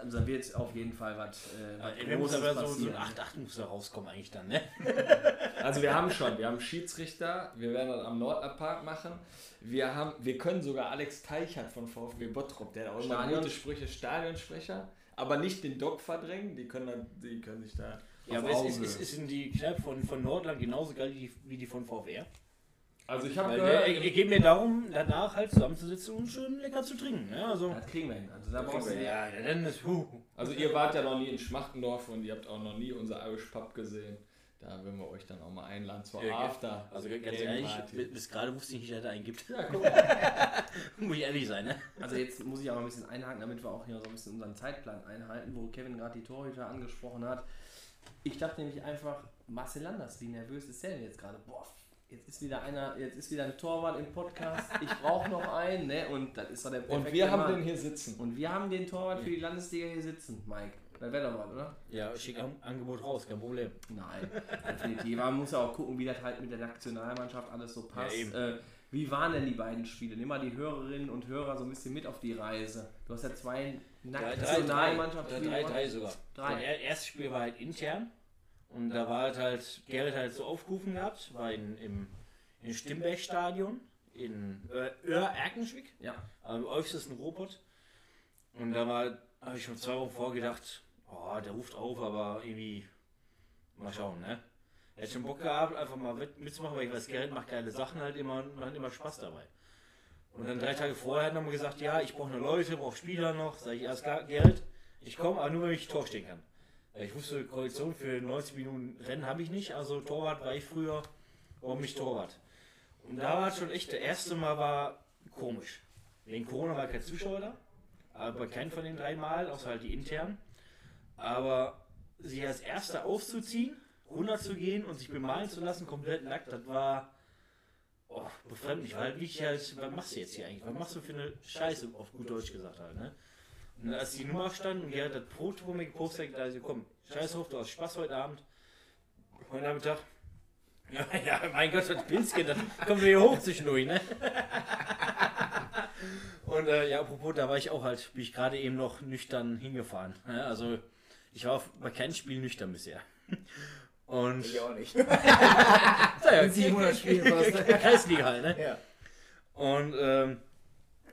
also da wird auf jeden Fall was, äh, was Ja, muss aber so, so ein 8-8 muss da rauskommen eigentlich dann, ne? Also wir haben schon, wir haben Schiedsrichter, wir werden das am Nordpark machen. Wir haben, wir können sogar Alex Teichert von VfB Bottrop, der hat auch immer Stadion- gute Sprüche, Stadionsprecher, aber nicht den Doc verdrängen, die können, dann, die können sich da Ja, aber es ist, ist, ist in die Kneipe von, von Nordland genauso geil wie die von VfR. Also ich habe gehört, es geht mir darum, danach halt zusammenzusitzen und schön lecker zu trinken. Ne? Also, Das kriegen wir hin. Also da brauchst du ja, dann ist, puh. also ihr wart ja noch nie in Schmachtendorf und ihr habt auch noch nie unser Irish Pub gesehen. Da würden wir euch dann auch mal einladen zur Ja, After. Also ganz ehrlich, Party. bis, bis gerade wusste ich nicht, dass es einen gibt. Ja, guck Muss ich ehrlich sein, ne? Also jetzt muss ich auch mal ein bisschen einhaken, damit wir auch hier so ein bisschen unseren Zeitplan einhalten, wo Kevin gerade die Torhüter angesprochen hat. Ich dachte nämlich einfach, Marcel Landers, wie nervös ist der denn jetzt gerade? Boah, jetzt ist wieder einer, jetzt ist wieder ein Torwart im Podcast, ich brauche noch einen, ne? Und das ist doch der Und wir haben Mann. den hier sitzen. Und wir haben den Torwart für die Landesliga hier sitzen, Mike. Das wäre doch was, oder? Ja, schick An- Angebot raus, kein Problem. Nein, definitiv. Man muss ja auch gucken, wie das halt mit der Nationalmannschaft alles so passt. Ja, eben. äh, wie waren denn die beiden Spiele? Nimm mal die Hörerinnen und Hörer so ein bisschen mit auf die Reise. Du hast ja zwei Nationalmannschaftsspiele. Drei, drei sogar. Drei. Das er- erste Spiel war halt intern. Und da war halt, halt Gerrit halt so aufgerufen gehabt, war in, im, im Stimmberg-Stadion in Öhr-Erkenschwick, Ja. am äußersten Robot. Und da war, habe ich schon zwei Wochen vorgedacht, oh, der ruft auf, aber irgendwie, mal schauen, ne? Er hat schon Bock gehabt, einfach mal mit, mitzumachen, weil ich weiß, Gerrit macht geile Sachen halt immer und man hat immer Spaß dabei. Und dann drei Tage vorher hat mir gesagt, ja, ich brauche noch Leute, brauche Spieler noch. Sag ich erst, gar- Gerrit, ich komme, aber nur, wenn ich Tor stehen kann. Ich wusste, Koalition für 90 Minuten Rennen habe ich nicht, also Torwart war ich früher, warum nicht Torwart? Und da war schon echt, der erste Mal war komisch. Wegen Corona war kein Zuschauer da, aber keinem von den drei Mal, außer halt die internen. Aber sie als Erster aufzuziehen, runterzugehen und sich bemalen zu lassen, komplett nackt, das war oh, befremdlich. Weil halt wirklich halt, was machst du jetzt hier eigentlich? Was machst du für eine Scheiße, auf gut Deutsch gesagt halt, ne? Und als die Nummer stand und Gerrit hat Brot vor mir gepostet, da so, komm, scheiß drauf, du hast Spaß heute Abend. Heute Nachmittag. Ja, ja, mein Gott, das Pilzchen, das kommt mir hier hoch zwischendurch, ne? Und äh, ja, apropos, da war ich auch halt, bin ich gerade eben noch nüchtern hingefahren. Ne? Also, ich war auf, bei keinem Spiel nüchtern bisher. Und Ich auch nicht. ja, In 700 Spielen fast. Kreisliga halt, ne? Ja. Und ähm,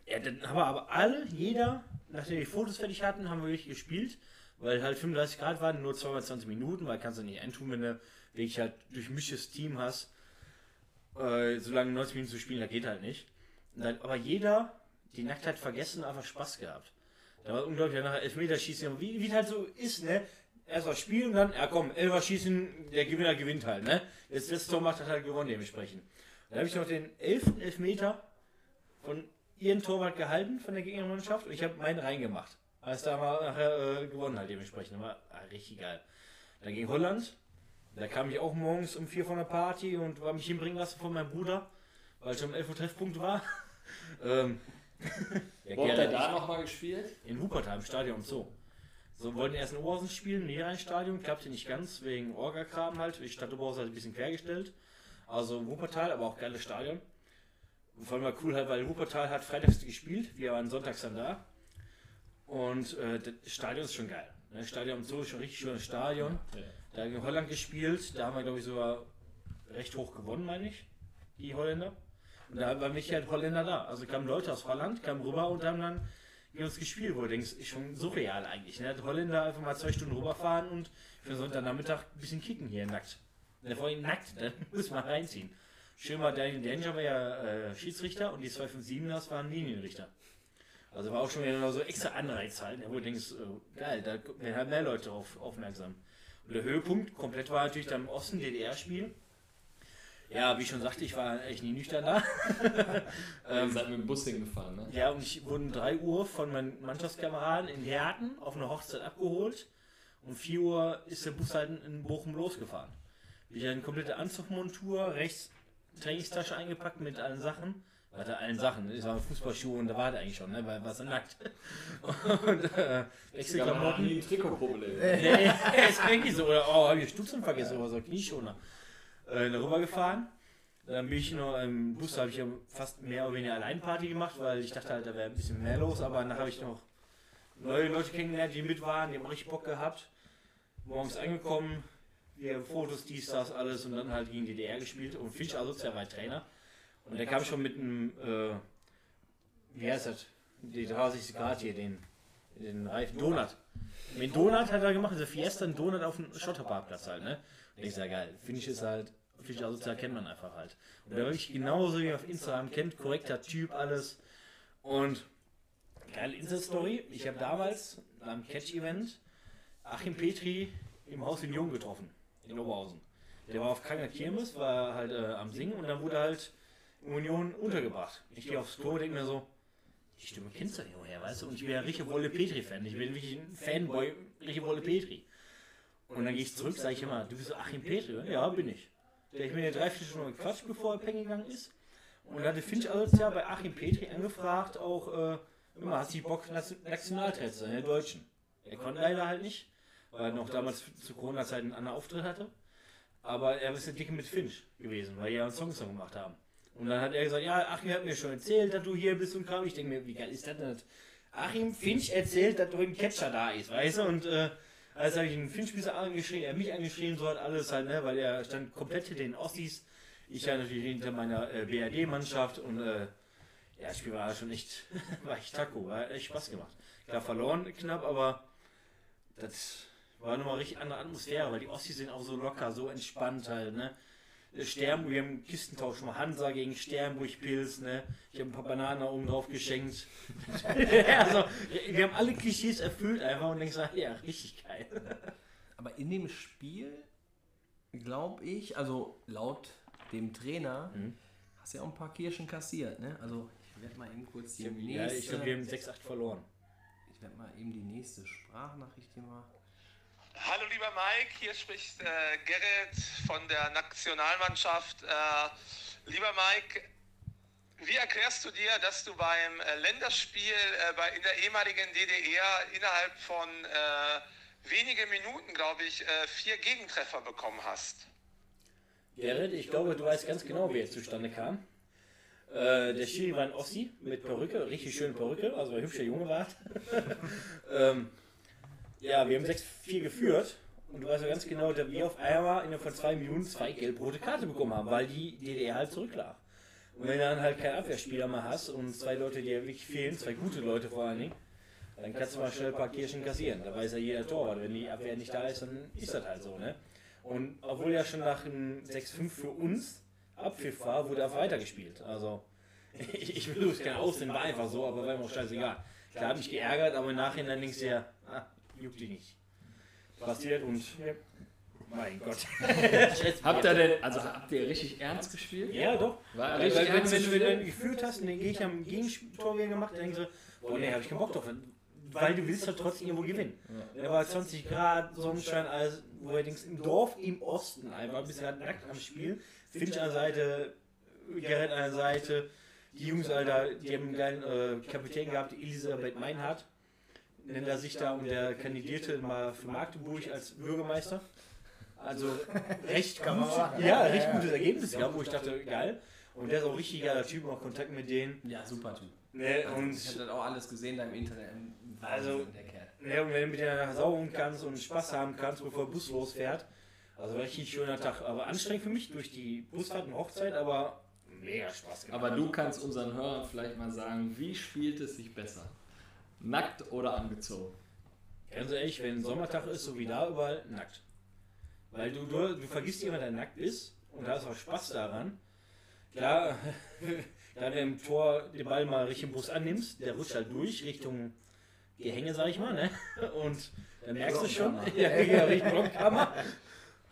ja, dann haben wir aber alle, jeder, nachdem die Fotos fertig hatten, haben wir wirklich gespielt, weil halt 35 Grad waren, nur 22 Minuten, weil kannst du nicht eintun, wenn du wirklich halt durchmischtes Team hast, äh, so lange 90 Minuten zu spielen, das geht halt nicht. Dann, aber jeder die Nacktheit vergessen, einfach Spaß gehabt. Da war unglaublich nach Elfmeterschießen, wie, wie halt so ist, ne? Erst was spielen und dann, ja komm, Elfer schießen, der Gewinner gewinnt halt, ne? Das Tor macht hat halt gewonnen dementsprechend. Dann habe ich noch den elften Elfmeter von ihren Torwart gehalten von der Gegnermannschaft und ich habe meinen reingemacht. Als da mal nachher äh, gewonnen halt dementsprechend. War ah, richtig geil. Dann gegen Holland. Da kam ich auch morgens um vier von der Party und war mich hinbringen lassen von meinem Bruder, weil schon um 11 Uhr Treffpunkt war. ähm, ja, Wo habt ihr da nochmal gespielt? in Wuppertal im Stadion so. So wollten erst in Oberhausen spielen, Niederrhein-Stadion, klappte nicht ganz, wegen Orga-Kram halt. Die Stadt Oberhausen hat ein bisschen quergestellt. Also Wuppertal, aber auch geiles Stadion. Vor allem war cool halt, weil Wuppertal hat freitags gespielt, wir waren sonntags dann da. Und äh, das Stadion ist schon geil. Ne? Stadion so ist schon richtig schönes Stadion. Da in Holland gespielt, da haben wir glaube ich sogar recht hoch gewonnen, meine ich, die Holländer. Und da waren mich halt Holländer da. Also kamen Leute aus Holland, kamen rüber und haben dann gegen uns gespielt, wo du denkst, ist schon surreal eigentlich. Ne? Holländer einfach mal zwei Stunden rüberfahren und für Sonntagnachmittag ein bisschen kicken hier nackt. Ne, vor allem nackt, da muss man reinziehen. Schön war Daniel Danger war ja äh, Schiedsrichter und die 257ers waren Linienrichter. Also war auch schon wieder so extra Anreiz halt, wo du denkst, äh, geil, da werden halt mehr Leute drauf aufmerksam. Und der Höhepunkt komplett war natürlich dann im Osten DDR-Spiel. Ja, wie ich schon sagte, ich war echt nie nüchtern da. Ihr seid mit dem Bus hingefahren, ne? Ja, und ich wurde um 3 Uhr von meinen Mannschaftskameraden in Herten auf eine Hochzeit abgeholt. Um 4 Uhr ist der Bus halt in Bochum losgefahren. Ich hatte eine komplette Anzugmontur, rechts Trainingstasche eingepackt mit allen Sachen. Warte, allen Sachen. Das waren Fußballschuhe und da war der eigentlich schon, ne? Weil war nackt. Und äh, Ich habe nie Wechselklamotten. ein Trikotproblem. Nee, ist wirklich so. Oder, oh, hab ich Stutzen vergessen oder so, Knieschoner. Äh, darüber gefahren. Dann bin ich noch im Bus, habe ich ja fast mehr oder weniger Alleinparty gemacht, weil ich dachte halt, da wäre ein bisschen mehr los. Aber dann habe ich noch neue Leute kennengelernt, die mit waren, die haben richtig Bock gehabt. Morgens angekommen, wir Fotos, dies, das, alles und dann halt gegen DDR gespielt. Und Finch Asozial war Trainer. Und der kam schon mit einem, äh, wie heißt das? Die 30 Grad hier, den, den Reifen. Donut. Mit Donut hat er gemacht, also Fiesta, ein Donut auf dem Schotterparkplatz halt, ne? Und ich sag, geil, Finch ist halt Finch Asozial kennt man einfach halt. Und der wirklich genauso wie auf Instagram kennt, korrekter Typ, alles. Und geile Insta-Story. Ich habe damals beim Catch-Event Achim Petri im Haus in Jung getroffen, in Oberhausen. Der war auf keiner Kirmes, war halt äh, am Singen und dann wurde halt Union untergebracht. Ich gehe aufs Klo und denke mir so, die Stimme kennst du ja woher, weißt du? Und ich bin ja richtig Wolle Petri-Fan. Ich bin wirklich ein Fanboy, richtig Wolle Petri. Und dann gehe ich zurück, sage ich immer, du bist Achim Petri? oder? Ja, bin ich. Der ich mir drei, vier Stunden gequatscht, bevor er pennen gegangen ist. Und da hatte Finch alles ja bei Achim Petri angefragt, auch, äh, immer, hast du Bock, Nation- Nationaltrainer der Deutschen. Er konnte leider halt nicht, weil er noch damals zu Corona-Zeiten einen anderen Auftritt hatte. Aber er ist ja dicke mit Finch gewesen, weil die ja einen Song zusammen gemacht haben. Und dann hat er gesagt, ja, Achim hat mir schon erzählt, dass du hier bist und kam. Ich denke mir, wie geil ist das denn? Achim Finch erzählt, dass du ein Catcher da ist, weißt du? Und äh, als habe ich einen Finch bisschen angeschrien, er mich angeschrien, so hat alles halt, ne? Weil er stand komplett hinter den Ossis. Ich ja natürlich hinter meiner äh, BRD-Mannschaft und äh, ja, das Spiel war schon echt, war echt Taco, war echt Spaß gemacht. Klar verloren knapp, aber das war nochmal richtig andere Atmosphäre, weil die Ossis sind auch so locker, so entspannt halt, ne? Sternburg, wir haben Kistentausch mal Hansa gegen Sternburg Pilz, ne? Ich habe ein paar Bananen da oben drauf geschenkt. also, wir haben alle Klischees erfüllt einfach und denkst, ja, richtig geil. Aber in dem Spiel, glaube ich, also laut dem Trainer, Mhm. hast du ja auch ein paar Kirschen kassiert, ne? Also ich werde mal eben kurz die Ja, nächste, ich glaube, wir haben 6-8 verloren. ich werde mal eben die nächste Sprachnachricht hier mal. Hallo lieber Mike, hier spricht äh, Gerrit von der Nationalmannschaft. Äh, lieber Mike, wie erklärst du dir, dass du beim äh, Länderspiel äh, bei, in der ehemaligen DDR innerhalb von äh, wenigen Minuten, glaube ich, äh, vier Gegentreffer bekommen hast? Gerrit, ich glaube, du weißt ganz genau, wie es zustande kam. Äh, der Schiri war ein Ossi mit Perücke, richtig schöne Perücke, also ein hübscher Junge war. ähm, ja, wir haben 6-4 geführt und du weißt ja ganz genau, dass wir auf einmal innerhalb von zwei Minuten zwei gelb-rote Karte bekommen haben, weil die DDR halt zurücklag. Und wenn du dann halt keinen Abwehrspieler mehr hast und zwei Leute, die ja wirklich fehlen, zwei gute Leute vor allen Dingen, dann kannst du mal schnell ein paar Kirschen kassieren. Da weiß ja jeder Torwart, wenn die Abwehr nicht da ist, dann ist das halt so, ne? Und obwohl ja schon nach einem 6-5 für uns Abpfiff war, wurde auch weitergespielt. Also, ich, ich will es gerne aussehen, war einfach so, aber war mir auch scheißegal. Klar, hat mich geärgert, aber im Nachhinein denkst du ja, juckt dich nicht. Passiert und, ja, mein Gott. Habt ihr denn, also habt ihr richtig ernst gespielt? Ja, doch. War Weil, richtig weil, wenn, ernst wenn du gespielt? dann gefühlt hast und den Gegner am Gegentor gemacht, dann denkst du, boah, nee, hab ich keinen Bock drauf. Weil du willst halt trotzdem irgendwo gewinnen. Da war 20 Grad, Sonnenschein, alles, wo du denkst, im Dorf im Osten einfach, bist du halt nackt am Spiel. Finch an der Seite, Gerrit an der Seite, die Jungs, Alter, die haben einen geilen äh, Kapitän gehabt, Elisabeth Meinhardt, nennt er sich da und der kandidierte mal für Magdeburg als Bürgermeister. Also recht Kann man gut, ja, recht gutes Ergebnis gehabt, wo ich dachte, geil. Und der ist auch richtig geiler Typ, auch Kontakt mit denen. Ja, super Typ. Ne, Also, und, ich habe das auch alles gesehen da im Internet. Also- Wahnsinn, der Kerl. ne, und wenn du mit der saugen kannst und Spaß haben kannst, bevor der Bus losfährt. Also richtig schöner Tag. Aber anstrengend für mich durch die Busfahrt und Hochzeit, aber mega Spaß gemacht. Aber du kannst unseren Hörern vielleicht mal sagen, wie spielt es sich besser? Nackt oder angezogen? Ganz ehrlich, wenn Sommertag ist, so wie da, überall nackt. Weil du, du, du vergisst immer, dass er nackt ist und da ist auch Spaß daran. Klar, da du im Tor den Ball mal Richtung Bus annimmst, der rutscht halt durch Richtung Gehänge, sag ich mal, ne? Und dann merkst du schon, ja, ja, Richtung Blockkammer.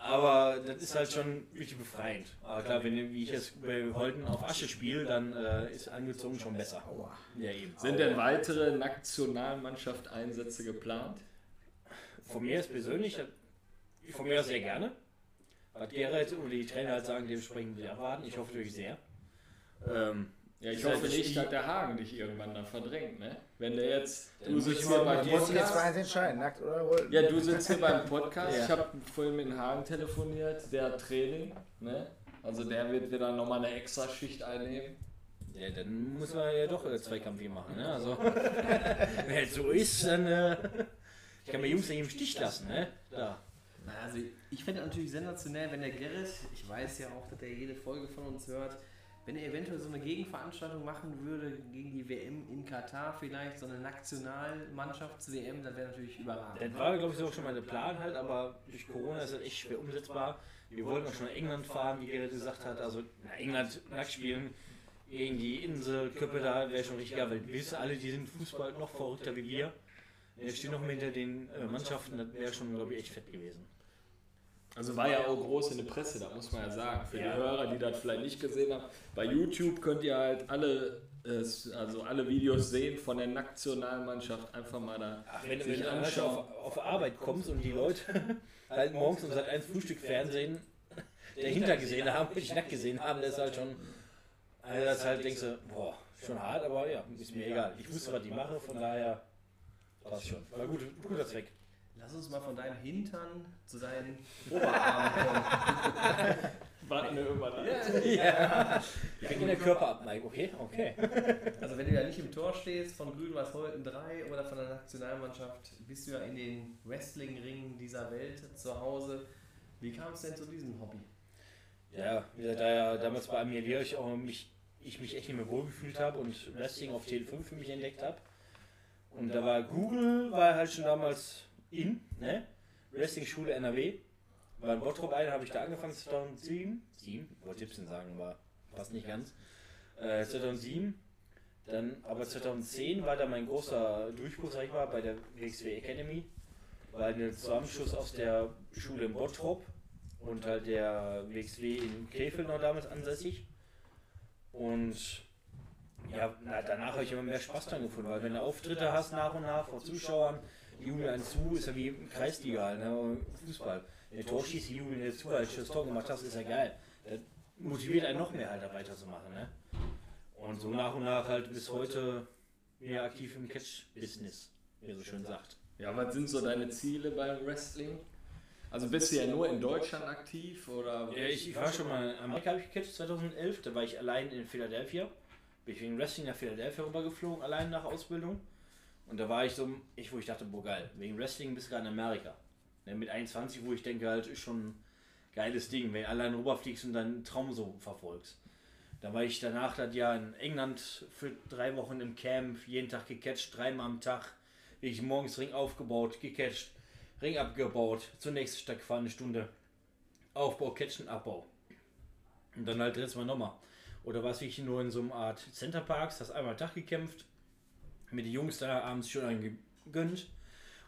Aber das ist halt schon wirklich befreiend. Aber klar, wenn wie ich jetzt bei Holten auf Asche spiele, dann äh, ist angezogen schon besser. Ja, eben. Sind denn weitere Nationalmannschaft-Einsätze geplant? Von mir ist persönlich, von mir aus sehr gerne. Was Gerrit und die Trainer halt sagen, dementsprechend wir erwarten. Ich hoffe natürlich sehr. Ähm, Ja, ich hoffe halt nicht, ich- dass der Hagen dich irgendwann dann verdrängt, ne? Wenn der jetzt, du sitzt hier mal beim du jetzt Podcast. eins entscheiden, nackt oder rollen? Ja, du sitzt hier beim Podcast. Ich habe vorhin mit dem Hagen telefoniert, der hat Training, ne? Also der wird wieder nochmal eine extra Schicht einnehmen. ja, dann muss man ja doch äh, Zweikampf hier machen. Ne? Also, wenn es so ist, dann äh, ich kann mir Jungs nicht im Stich lassen. Ne? Da. Also ich fände natürlich sensationell, wenn der Gerrit, ich weiß ja auch, dass er jede Folge von uns hört, wenn er eventuell so eine Gegenveranstaltung machen würde gegen die WM in Katar vielleicht, so eine Nationalmannschafts-WM, das wäre natürlich überragend. Das war, glaube ich, so schon mal der Plan halt, aber durch Corona ist das echt schwer umsetzbar. Wir wollten auch schon nach England fahren, wie Gerrit gesagt hat. Also nach England nackt spielen gegen die Inselköppe da wäre schon richtig geil, weil wir wissen alle, die sind Fußball noch verrückter wie wir. Wir stehen noch hinter den äh, Mannschaften, das wäre schon, glaube ich, echt fett gewesen. Also war ja auch groß in der Presse, da muss man ja sagen. Für die Hörer, die das vielleicht nicht gesehen haben, bei YouTube könnt ihr halt alle, äh, also alle Videos sehen von der Nationalmannschaft. Einfach mal da Ach, wenn, sich wenn du auf, auf Arbeit kommst und die Leute halt morgens um seit ein Frühstück Fernsehen dahinter gesehen haben, dich nackt gesehen haben, das ist halt schon, also das halt denkst du, boah, schon hart, aber ja, ist mir egal. Ich wusste, was die mache, von daher passt schon. War gut, guter Zweck. Lass uns mal von deinem Hintern zu deinen Oberarmen kommen. War eine Überleitung. Ja. Ich bin der Körper ab, Mike, okay? Okay. Also wenn du ja nicht im Tor stehst von Grün-Weiß Holten 3 oder von der Nationalmannschaft, bist du ja in den Wrestling-Ringen dieser Welt zu Hause. Wie kam es denn zu diesem Hobby? Ja, wie gesagt, da ja damals bei Amelia ich auch mich, ich mich echt nicht mehr wohlgefühlt habe und Wrestling auf Tele 5 für mich entdeckt habe. Und da war Google, war halt schon damals in, ne? Wrestling-Schule NRW. War in Bottrop eine, habe ich da angefangen 2007. 7, wollte 17 sagen, aber passt nicht ganz. Äh, 2007. Dann, aber 2010 war da mein großer Durchbruch, sag ich mal, bei der WXW Academy. War ein Zusammenschuss aus der Schule in Bottrop und halt der WXW in Krefeld noch damals ansässig. Und ja, na, danach habe ich immer mehr Spaß dran gefunden, weil wenn du Auftritte hast nach und nach vor Zuschauern, jubeln einen zu, ist ja wie im Kreisliga, halt, ne, Fußball. Wenn der Tor schießt, die jubeln dir zu, als du das Tor gemacht hast, ist ja geil. Das motiviert einen noch mehr halt da weiterzumachen. Ne? Und so nach und nach halt bis heute mehr aktiv im Catch-Business, wie er so schön sagt. Ja, was sind so deine Ziele beim Wrestling? Also bist du ja nur in Deutschland aktiv oder? Ja, ich, ich war schon mal in Amerika habe ich gecatcht 2011, da war ich allein in Philadelphia. Bin ich wegen Wrestling nach Philadelphia rübergeflogen, allein nach Ausbildung. Und da war ich so, ich, wo ich dachte, boah geil, wegen Wrestling bist du gerade in Amerika. Ne, mit 21, wo ich denke halt, ist schon ein geiles Ding, wenn du allein rüberfliegst und deinen Traum so verfolgst. Da war ich danach das Jahr in England für drei Wochen im Camp, jeden Tag gecatcht, dreimal am Tag. Ich morgens Ring aufgebaut, gecatcht, Ring abgebaut, zur nächsten Stadt gefahren, eine Stunde. Aufbau, Catchen, Abbau. Und dann halt drittes Mal nochmal. Oder was ich nur in so einer Art Centerparks, hast einmal am Tag gekämpft, mit den Jungs da abends schon einen gegönnt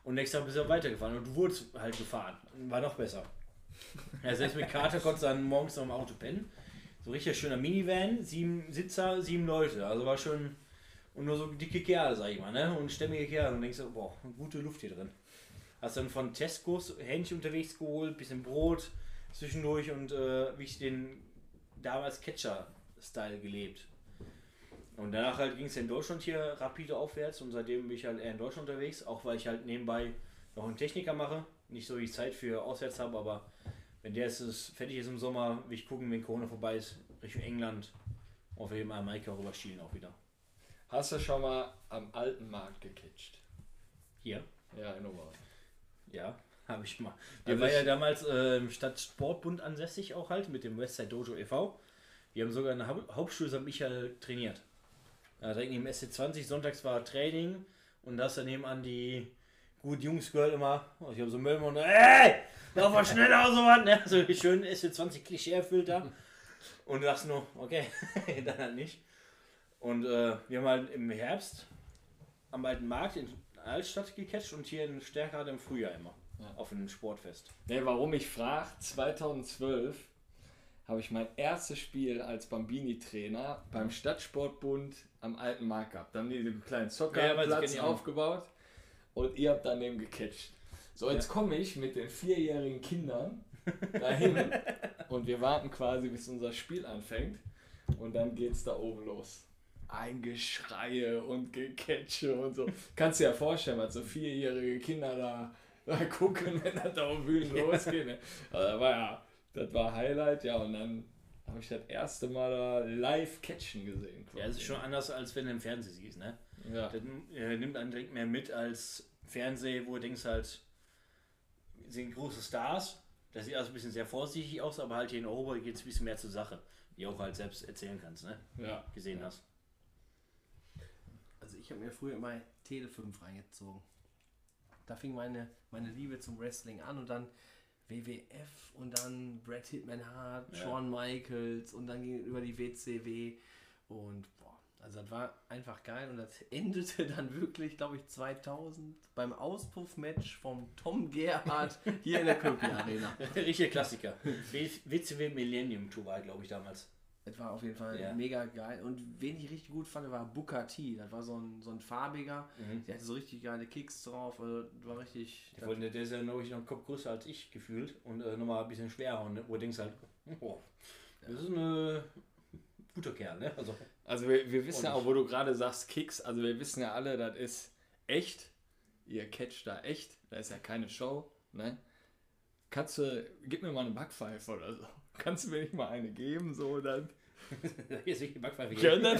und nächstes Tag bist du weitergefahren und du wurdest halt gefahren. War noch besser. Ja, selbst mit Kater konntest du dann morgens noch im Auto pennen. So richtig schöner Minivan, sieben Sitzer, sieben Leute. Also war schon. Und nur so dicke Kerle, sag ich mal, ne? Und stämmige Kerle. Und denkst du, boah, gute Luft hier drin. Hast dann von Tescos Hähnchen unterwegs geholt, bisschen Brot zwischendurch und äh, wie ich den damals Catcher-Style gelebt. Und danach halt ging es in Deutschland hier rapide aufwärts und seitdem bin ich halt eher in Deutschland unterwegs, auch weil ich halt nebenbei noch einen Techniker mache. Nicht so wie ich Zeit für auswärts habe, aber wenn der ist, ist fertig ist im Sommer, will ich gucken, wenn Corona vorbei ist, Richtung England, auf jeden Fall Maika rüber schielen auch wieder. Hast du schon mal am alten Markt gecatcht? Hier? Ja, in Oberhausen. Ja, habe ich mal. Der Also war ja damals äh, im Stadtsportbund ansässig auch halt mit dem Westside Dojo e.V. Wir haben sogar in der Haupt- Hauptschule St. Michael trainiert. Ja, direkt neben SC20, sonntags war Training und das daneben an die guten Jungs gehört immer. Oh, ich habe so Müll und ey, lauf mal schneller oder so was. Ne? So schön SC20 Klischee erfüllt da. Und du dachtest nur, okay, dann halt nicht. Und äh, wir haben halt im Herbst am alten Markt in Altstadt gecatcht und hier in Stärkrade im Frühjahr immer. Ja. Auf einem Sportfest. Ne, warum ich frage, 2012 habe ich mein erstes Spiel als Bambini-Trainer beim Stadtsportbund am Alten Markt gehabt. Da haben die einen kleinen Ja, Soccerplatz ich auch. aufgebaut und ihr habt daneben gecatcht. So, jetzt komme ich mit den vierjährigen Kindern dahin und wir warten quasi, bis unser Spiel anfängt und dann geht's da oben los. Ein Geschreie und Gecatche und so. Kannst dir ja vorstellen, was so vierjährige Kinder da, da gucken, wenn das da auf Bühnen losgeht. Ne? Also, das war ja, das war Highlight, ja, und dann habe ich das erste Mal da live catchen gesehen. Ja, es ist schon anders, als wenn du im Fernsehen siehst, ne? Ja. Das äh, nimmt einen direkt mehr mit als Fernsehen, wo du denkst halt, sind große Stars. Das sieht also ein bisschen sehr vorsichtig aus, aber halt hier in Europa geht es ein bisschen mehr zur Sache. die auch halt selbst erzählen kannst, ne? Ja. Gesehen hast. Also ich habe mir früher immer Tele 5 reingezogen. Da fing meine, meine Liebe zum Wrestling an und dann WWF und dann Brad Hitman Hart, Ja. Shawn Michaels und dann ging es über die WCW und boah, also das war einfach geil und das endete dann wirklich, glaube ich, 2000 beim Auspuffmatch vom Tom Gerhardt hier in der Köpi Arena. Richtiger Klassiker. WCW Millennium Tour war, glaube ich, damals. Das war auf jeden Fall Ja. mega geil. Und wen ich richtig gut fand, war Booker T. Das war so ein, so ein farbiger. Der hatte so richtig geile Kicks drauf. Also, das war richtig. Der, wollte, der ist ja, glaube ich, noch einen Kopf größer als ich gefühlt und äh, nochmal ein bisschen schwerer. Und wo du denkst halt, boah, das ist ein äh, guter Kerl, ne? Also, Also wir, wir wissen ja auch, wo du gerade sagst, Kicks, also wir wissen ja alle, das ist echt. Ihr catcht da echt. Da ist ja keine Show. Ne? Du, gib mir mal eine Backpfeife oder so. Kannst du mir nicht mal eine geben, so dann? hier ist die Backpfeife. Können?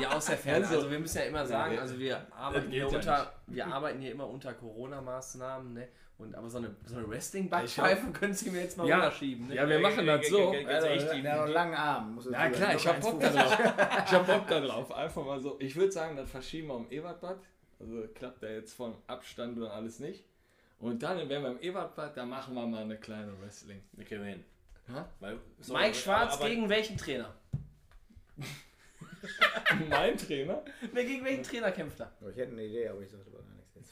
Ja, aus der Ferne. Also- Also, wir müssen ja immer sagen, also wir arbeiten, hier ja unter, wir arbeiten hier immer unter Corona-Maßnahmen. Ne? Und, aber so eine, so eine Wrestling-Backpfeife können Sie mir jetzt mal Ja. runterschieben. Ne? Ja, wir machen das so. Ganz echt, die- Der einen langen Arm. Ja klar, ich hab Bock da drauf. Ich hab Bock da drauf. Einfach mal so. Ich würde sagen, das verschieben wir um Ebertbad. Also klappt da jetzt vom Abstand und alles nicht. Und dann, wenn wir im Ebertbad, da machen wir mal eine kleine Wrestling. Kriegen wir hin. Weil, so, Mike aber- Schwarz aber- gegen welchen Trainer? mein Trainer? Wer gegen welchen Trainer kämpft er? Ich hätte eine Idee, aber ich sagte aber nichts.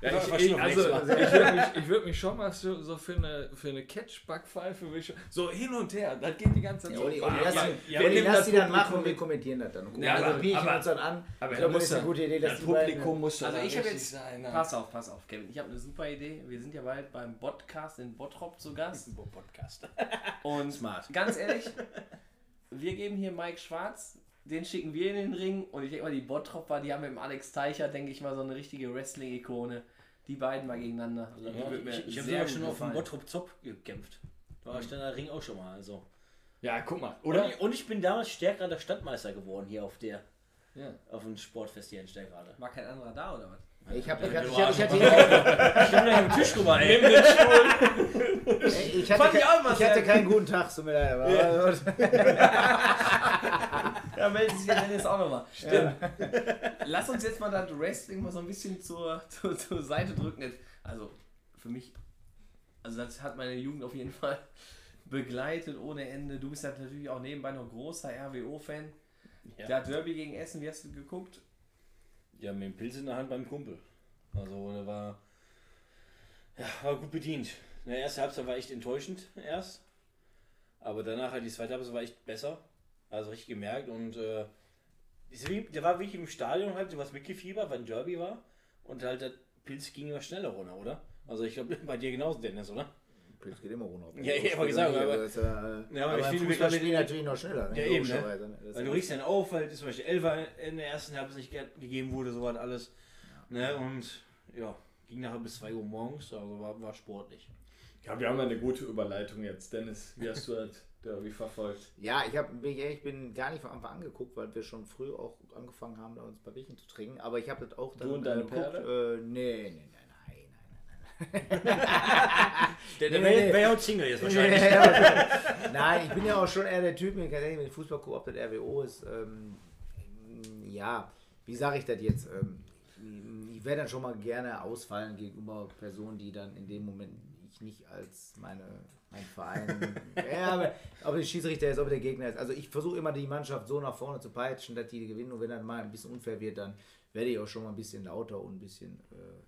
Jetzt. Ja, ich, ich, also, ich würde mich, ich würd mich schon mal so, so für eine, für eine Catch-Backpfeife so hin und her. Das geht die ganze Zeit Ja. Olli, Olli, lass, ja, Olli, wir nehmen lass das die dann Publikum machen und wir kommentieren das dann. Und Ja, also bieten aber- uns dann an. aber ich glaube, muss das ist eine gute Idee, dass Das die beiden- Publikum muss da Also ich habe jetzt, sein. ne? pass auf, pass auf, Kevin. Ich habe eine super Idee. Wir sind ja bald beim Podcast in Bottrop zu Gast. Podcast. Und Smart. ganz ehrlich, wir geben hier Mike Schwarz, den schicken wir in den Ring. Und ich denke mal, die Bottropper, die haben mit dem Alex Teicher, denke ich mal, so eine richtige Wrestling-Ikone. Die beiden mal gegeneinander. Also, mir Ich, ich habe gut schon auf dem gefallen. Bottrop Zop gekämpft. Da war ich dann der Ring auch schon mal. Also. Ja, guck mal. Oder? Und ich, und ich bin damals stärkerer Stadtmeister geworden hier auf der Ja. auf dem Sportfest hier in Stärkrade. War kein anderer da, oder was? Ich habe ich Ja, hatte, du ich hatte, ich hatte, Ich da am Tisch rüber, ey. ich Fand hatte, ich auch immer ich hatte keinen guten Tag, tut mir leid. Ja, meldet sich ja Dennis auch nochmal. Stimmt. Lass uns jetzt mal das Wrestling mal so ein bisschen zur, zur, zur Seite drücken. Also, für mich, also das hat meine Jugend auf jeden Fall begleitet ohne Ende. Du bist ja natürlich auch nebenbei noch großer RWO-Fan. Ja. Der Derby gegen Essen, wie hast du geguckt? Ja, mit dem Pilz in der Hand beim Kumpel. Also, der war, ja, war gut bedient. In der ersten Halbzeit war echt enttäuschend erst. Aber danach halt die zweite Halbzeit war echt besser. Also richtig gemerkt und äh, der war wirklich im Stadion halt, du hast mitgefiebert, weil ein Derby war. Und halt der Pilz ging immer schneller runter, oder? Also ich glaube bei dir genauso, Dennis, oder? Pilz geht immer runter. Ja, ich hab gesagt, aber- Das, äh, Ja, aber aber ich finde, Fußball wir- spielen natürlich noch schneller. Ne? Ja, eben, ne? Ne? Weil du riechst dann auf, weil zum Beispiel Elfer in der ersten Halbzeit nicht ge- gegeben wurde, so was alles. Ne? Und ja, ging nachher bis 2 Uhr morgens, also war, war sportlich. Ja, wir haben ja eine gute Überleitung jetzt. Dennis, wie hast du das Derby verfolgt? Ja, ich habe bin ich ehrlich, bin gar nicht von Anfang an geguckt, weil wir schon früh auch angefangen haben, da uns ein paar Bierchen zu trinken. Aber ich habe das auch dann Du und deine geguckt. Perle? Äh, nee, nee, nein, nein, nein, nein. Der, Nee, der wäre nee. wär ja auch Single jetzt wahrscheinlich. Nein, ich bin ja auch schon eher der Typ, wenn ich mit Fußball gucke, ob das RWO ist. Ähm, ja, wie sage ich das jetzt? Ähm, ich werde dann schon mal gerne ausfallen gegenüber Personen, die dann in dem Moment ich nicht als meine mein Verein. ja, aber ob der Schiedsrichter ist, ob der Gegner ist. Also ich versuche immer die Mannschaft so nach vorne zu peitschen, dass die gewinnen. Und wenn dann mal ein bisschen unfair wird, dann werde ich auch schon mal ein bisschen lauter und ein bisschen äh,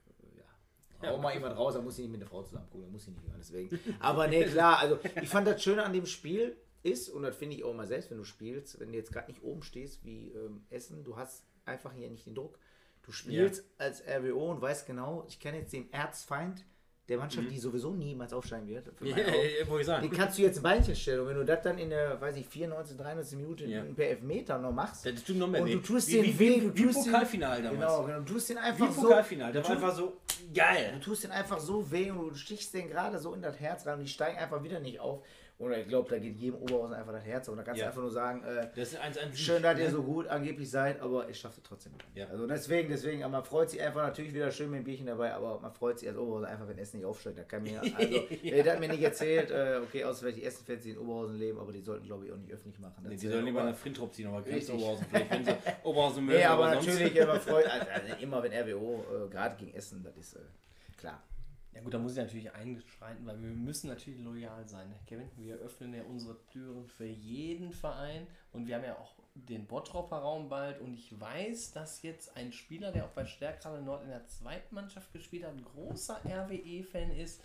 ja, auch mal jemand raus, da muss ich nicht mit einer Frau zusammen gucken, da muss ich nicht immer deswegen. Aber nee, klar, also ich fand das Schöne an dem Spiel ist, und das finde ich auch mal selbst, wenn du spielst, wenn du jetzt gerade nicht oben stehst wie ähm, Essen, du hast einfach hier nicht den Druck. Du spielst als RWO und weißt genau, ich kann jetzt den Erzfeind der Mannschaft, die sowieso niemals aufsteigen wird, Ja, ja, sagen. den kannst du jetzt ein Beinchen stellen. Und wenn du das dann in der, weiß ich, 94, 93 Minuten Ja. per Elfmeter noch machst, Das tut noch mehr und du tust wie, den wie, weh, wie, du wie tust den- Pokalfinale damals. genau, genau, du tust den Wie einfach so, Pokalfinale. Der du war einfach so geil. Du tust den einfach so weh und du stichst den gerade so in das Herz rein und die steigen einfach wieder nicht auf. Und ich glaube, da geht jedem Oberhausen einfach das Herz. Und da kannst Ja. du einfach nur sagen, äh, Das ist eins sich, schön, dass ihr ne? so gut angeblich seid, aber ich schaffe es trotzdem nicht. Ja. Also deswegen, deswegen, aber man freut sich einfach natürlich wieder schön mit dem Bierchen dabei, aber man freut sich als Oberhausen einfach, wenn Essen nicht aufsteigt. Da kann mir, also, der hat mir nicht erzählt, äh, okay, außer welche Essen-Fans, die in Oberhausen leben, aber die sollten, glaube ich, auch nicht öffentlich machen. Nee, die sollen lieber aber- nach Frintrop ziehen, aber Richtig. Oberhausen vielleicht, wenn sie Oberhausen Nee, mögen. aber sonst- natürlich, man freut, also, also immer wenn RWO, äh, gerade gegen Essen, das ist äh, klar. Ja gut, da muss ich natürlich einschreiten, weil wir müssen natürlich loyal sein. ne, Kevin, wir öffnen ja unsere Türen für jeden Verein und wir haben ja auch den Bottropper Raum bald und ich weiß, dass jetzt ein Spieler, der auch bei Stärkrade Nord in der zweiten Mannschaft gespielt hat, ein großer RWE-Fan ist,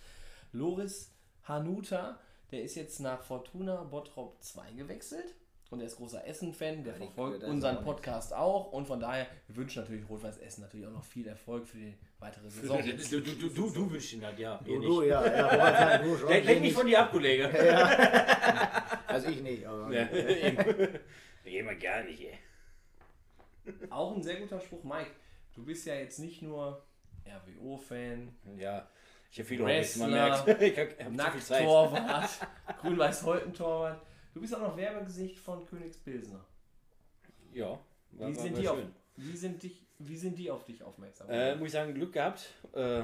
Loris Hanuta, der ist jetzt nach Fortuna Bottrop 2 gewechselt und er ist großer Essen-Fan, der Ja, verfolgt unseren. Podcast auch und von daher wir wünschen natürlich Rot-Weiß Essen natürlich auch noch viel Erfolg für die weitere Saison. Du, du, du, du, du wünschst ihn halt, ja. Du, du, nicht. ja, ja, ich leg mich nicht. von dir ab, Kollege. Also ich nicht, aber Ja. Geh mal gar nicht, ey. Auch ein sehr guter Spruch, Mike. Du bist ja jetzt nicht nur RWO-Fan, Ja, ich habe viele Hobbys, man merkt. Nackttorwart, Grün-Weiß-Holten-Torwart. Du bist auch noch Werbegesicht von Königs Pilsner. Ja, war, Wie war, sind, war die auf, schön. wie, sind dich, wie sind die auf dich aufmerksam? Äh, muss ich sagen, Glück gehabt. Äh,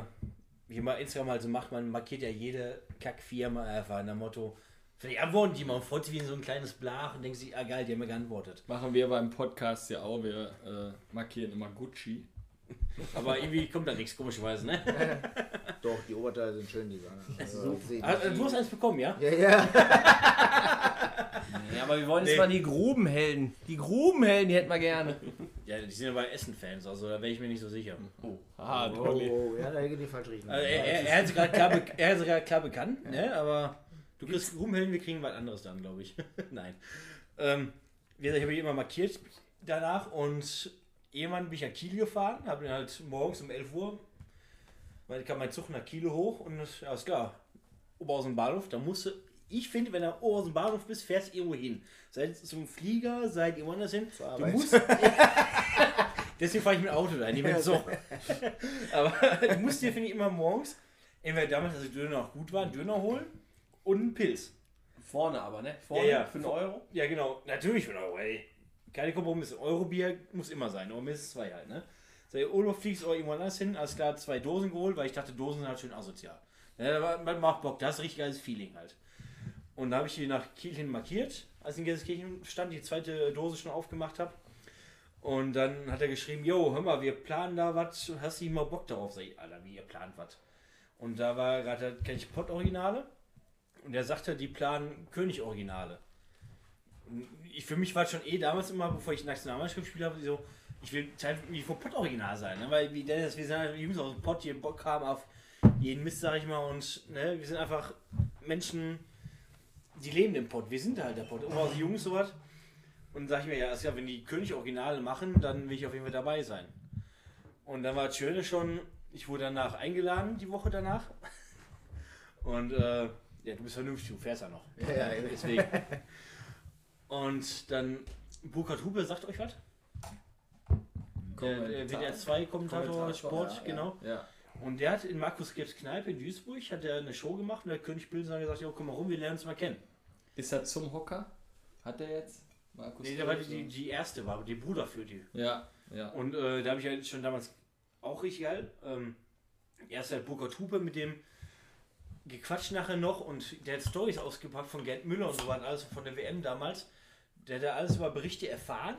wie man Instagram halt so macht, man markiert ja jede Kackfirma einfach nach dem Motto, vielleicht antworten die mal und freut sich wie in so ein kleines Blach und denkt sich, ah geil, die haben mir geantwortet. Machen wir beim Podcast ja auch. Wir äh, markieren immer Gucci. Aber irgendwie kommt da nichts, komischerweise, ne? doch, die Oberteile sind schön, die Sachen. Also, die- du hast eins bekommen, ja? ja, ja. ja, aber wir wollen jetzt Nee. mal die Grubenhelden. Die Grubenhelden, die hätten wir gerne. Ja, die sind ja bei Essen-Fans, also da wäre ich mir nicht so sicher. Oh, ah, Oh, oh, ja, da geht die falsch riechen. Also er, er, er hat es gerade klar, be er bekannt, ne? aber du kriegst Rumhelden, wir kriegen was anderes dann, glaube ich. Nein. Ähm, wie gesagt, ich habe ihn immer markiert danach und irgendwann bin ich nach Kiel gefahren, habe ihn halt morgens um 11 Uhr, weil kam mein Zug nach Kiel hoch und ja, ist klar, Oberhausen Bahnhof, da musste, ich finde, wenn du Oberhausen Bahnhof bist, fährst du irgendwo hin. Seid zum Flieger, seid irgendwo anders hin. Du Arbeit. musst. Deswegen fahre ich mit dem Auto da, nicht mit Zug. Aber du musst dir, finde ich, immer morgens, entweder damals, als die Döner noch gut waren, Döner holen und einen Pilz. Vorne aber, ne? Vorne Ja, ja. für einen Euro. Ja, genau, natürlich für einen Euro, ey. Keine Kompromisse. Euro-Bier muss immer sein, aber mindestens zwei halt, ne? Sei Urlaub fliegst oder irgendwo anders hin, alles klar, zwei Dosen geholt, weil ich dachte, Dosen sind halt schön asozial. Ja, man macht Bock, das ist richtig geiles Feeling halt. Und da habe ich die nach Kiel hin markiert, als ich in Gelsenkirchen stand, die zweite Dose schon aufgemacht habe. Und dann hat er geschrieben, jo, hör mal, wir planen da was, hast du mal Bock darauf? Sag ich, Alter, wie ihr plant was? Und da war gerade, kenne ich Pott-Originale und er sagte, die planen König-Originale. Ich, für mich war es schon eh damals immer, bevor ich Nationalmannschaft gespielt habe, so, ich will Teil wie vor Pott-Original sein, ne? weil wie Dennis, wir sind halt Jungs aus dem Pott, die Bock haben auf jeden Mist, sag ich mal, und ne, wir sind einfach Menschen, die leben im Pott, wir sind halt der Pott, immer aus Jungs sowas. Und sag ich mir, ja, ja, wenn die König-Originale machen, dann will ich auf jeden Fall dabei sein. Und dann war das Schöne schon, ich wurde danach eingeladen, die Woche danach. Und äh, ja, du bist vernünftig, du fährst ja noch. Ja, ja, Deswegen. Und dann, Burkhard Hupe, sagt euch was? Der, der WDR 2 Kommentator Kommentator, Sport, ja, genau. Ja. Und der hat in Markus Gibbs Kneipe in Duisburg hat er eine Show gemacht und der König Pilsen hat gesagt, ja, komm mal rum, wir lernen uns mal kennen. Ist er zum Hocker? Hat er jetzt? Markus Nee, der war die, die, erste, war die Bruder für die. Ja, ja. Und äh, da habe ich ja schon damals auch richtig geil. Ähm, erst halt Burkhard Hupe mit dem gequatscht nachher noch und der hat Stories ausgepackt von Gerd Müller und so was, alles von der WM damals. Der hat da alles über Berichte erfahren.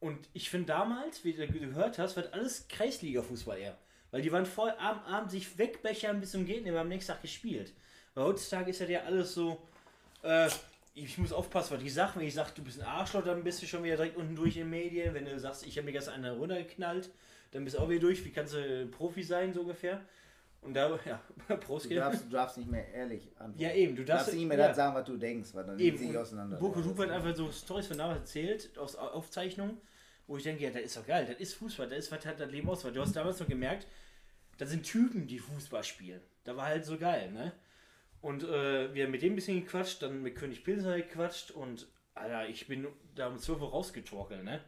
Und ich finde damals, wie du gehört hast, wird alles Kreisliga-Fußball eher. Weil die waren voll am Abend sich wegbechern bis zum wir haben am nächsten Tag gespielt. Weil heutzutage ist ja der alles so, äh, ich muss aufpassen, was ich sage. Wenn ich sage, du bist ein Arschloch, dann bist du schon wieder direkt unten durch in den Medien. Wenn du sagst, ich habe mir gestern einen runtergeknallt, dann bist du auch wieder durch. Wie kannst du Profi sein, so ungefähr? Und da, ja, Prost, Du darfst, du darfst nicht mehr ehrlich antworten. Ja, eben, du darfst darfst nicht mehr ja. das sagen, was du denkst, weil dann Eben, sich auseinander. Ja, Hupe hat einfach so Stories von damals erzählt, aus Au- Aufzeichnungen, wo ich denke, ja, das ist doch geil, das ist Fußball, das ist, was hat das Leben aus. Weil du hast damals noch gemerkt, das sind Typen, die Fußball spielen. Da war halt so geil, ne? Und äh, wir haben mit dem ein bisschen gequatscht, dann mit König Pilser gequatscht und, Alter, ich bin da um 12 Uhr rausgetorkelt, ne?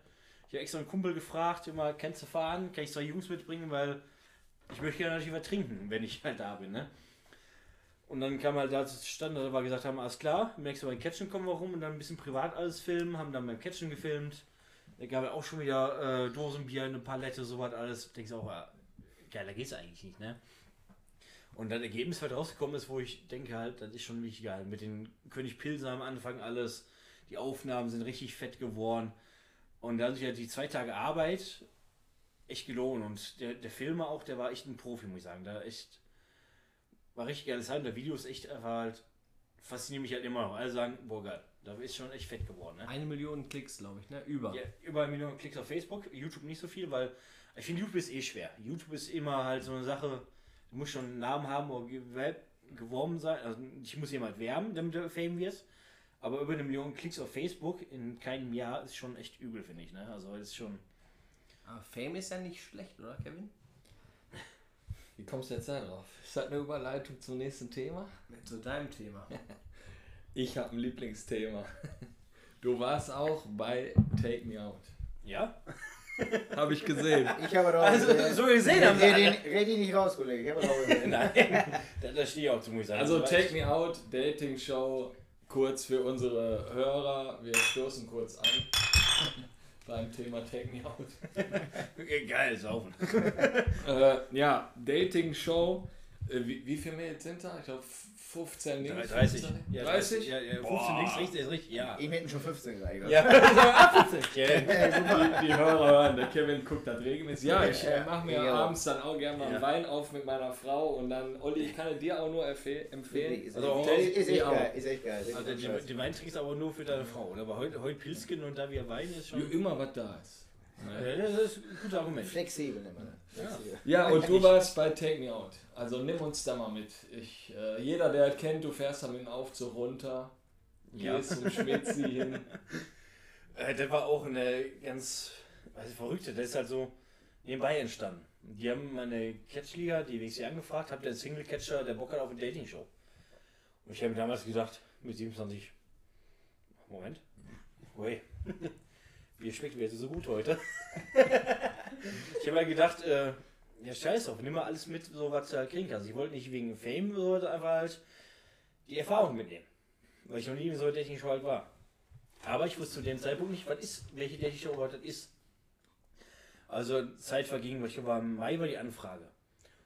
Ich habe extra einen Kumpel gefragt, immer, kennst du fahren? Kann ich zwei Jungs mitbringen, weil ich möchte gerne natürlich was trinken, wenn ich halt da bin, ne? Und dann kam halt dazu zustande, dass wir gesagt haben, alles klar, merkst du beim Catchen kommen wir rum und dann ein bisschen privat alles filmen, haben dann beim Catchen gefilmt. Da gab es auch schon wieder äh, Dosenbier, eine Palette, sowas alles. Denkst auch, äh, geiler geht's eigentlich nicht, ne? Und das Ergebnis, was rausgekommen ist, wo ich denke halt, das ist schon richtig geil. Mit den König Pilser am Anfang alles, die Aufnahmen sind richtig fett geworden. Und da hat sich ja die zwei Tage Arbeit echt gelohnt. Und der, der Filmer auch, der war echt ein Profi, muss ich sagen. Da echt, war richtig geiles Halten. Der Video ist echt einfach halt, fasziniert mich halt immer noch. Alle sagen, boah geil, da ist schon echt fett geworden. Ne? Eine Million Klicks, glaube ich, ne? Über. Ja, über eine Million Klicks auf Facebook, YouTube nicht so viel, weil ich finde, YouTube ist eh schwer. YouTube ist immer halt so eine Sache, du musst schon einen Namen haben oder geworben sein. Also ich muss jemand werben, damit du Fame wirst. Aber über eine Million Klicks auf Facebook in keinem Jahr ist schon echt übel, finde ich. Ne? Also das ist schon. Aber Fame ist ja nicht schlecht, oder Kevin? Wie kommst du jetzt da drauf? Ist das eine Überleitung zum nächsten Thema? Zu deinem Thema. Ich habe ein Lieblingsthema. Du warst auch bei Take Me Out. Ja? Habe ich gesehen. Ich habe doch. Also, so gesehen haben wir red, red ihn nicht raus, Kollege. Ich habe doch gesehen. Nein, da, stehe ich auch zu, muss ich sagen. Also Take Me Out, Dating Show, kurz für unsere Hörer. Wir stoßen kurz an beim Thema Take Me Out. Geil, saufen. Äh, ja, Dating Show. Äh, wie, wie viele Mails sind da? Ich glaube 15 links. 30. 15, Ja, 30? Ja, ja, 15 Boah. links, rechts ist richtig, ja. Ihm hätten schon 15 gereicht. Ja, 15. Ja. Die, die Hörer hören, der Kevin guckt das regelmäßig. Ja, ich äh, mache mir Ja. abends dann auch gerne mal einen Ja. Wein auf mit meiner Frau und dann, Olli, ich kann es dir auch nur empfeh- empfehlen. Ist, Also, ist, echt auch. geil. Ist echt geil. Ist Also echt die, geil. die Wein trinkst aber nur für deine Frau, oder? Aber heute, heute Pilzken und da wir Wein ist schon. Wie immer was da ist. Ja, das ist ein gutes Argument. Flexibel das. Flexibel. Ja, und du warst bei Take Me Out. Also nimm uns da mal mit. Ich, äh, jeder, der es kennt, du fährst da mit dem Aufzug runter, Ja. gehst zum Schmitzi hin. Äh, das war auch eine ganz also verrückte. Das ist halt so nebenbei entstanden. Die haben meine Catchliga, die WXC angefragt, habt ihr einen Single-Catcher, der Bock hat auf eine Dating-Show. Und ich habe mir damals gedacht, mit 27, Moment, ui, wie schmeckt mir jetzt so gut heute? ich habe mir gedacht, äh, ja scheiß drauf, nimm mal alles mit, so was du halt kriegen kannst. Ich wollte nicht wegen Fame, sondern einfach halt die Erfahrung mitnehmen. Weil ich noch nie in so einer Dating-Show halt war. Aber ich wusste zu dem Zeitpunkt nicht, was ist, welche Dating-Show überhaupt das ist. Also Zeit verging, weil ich glaube, im Mai war die Anfrage.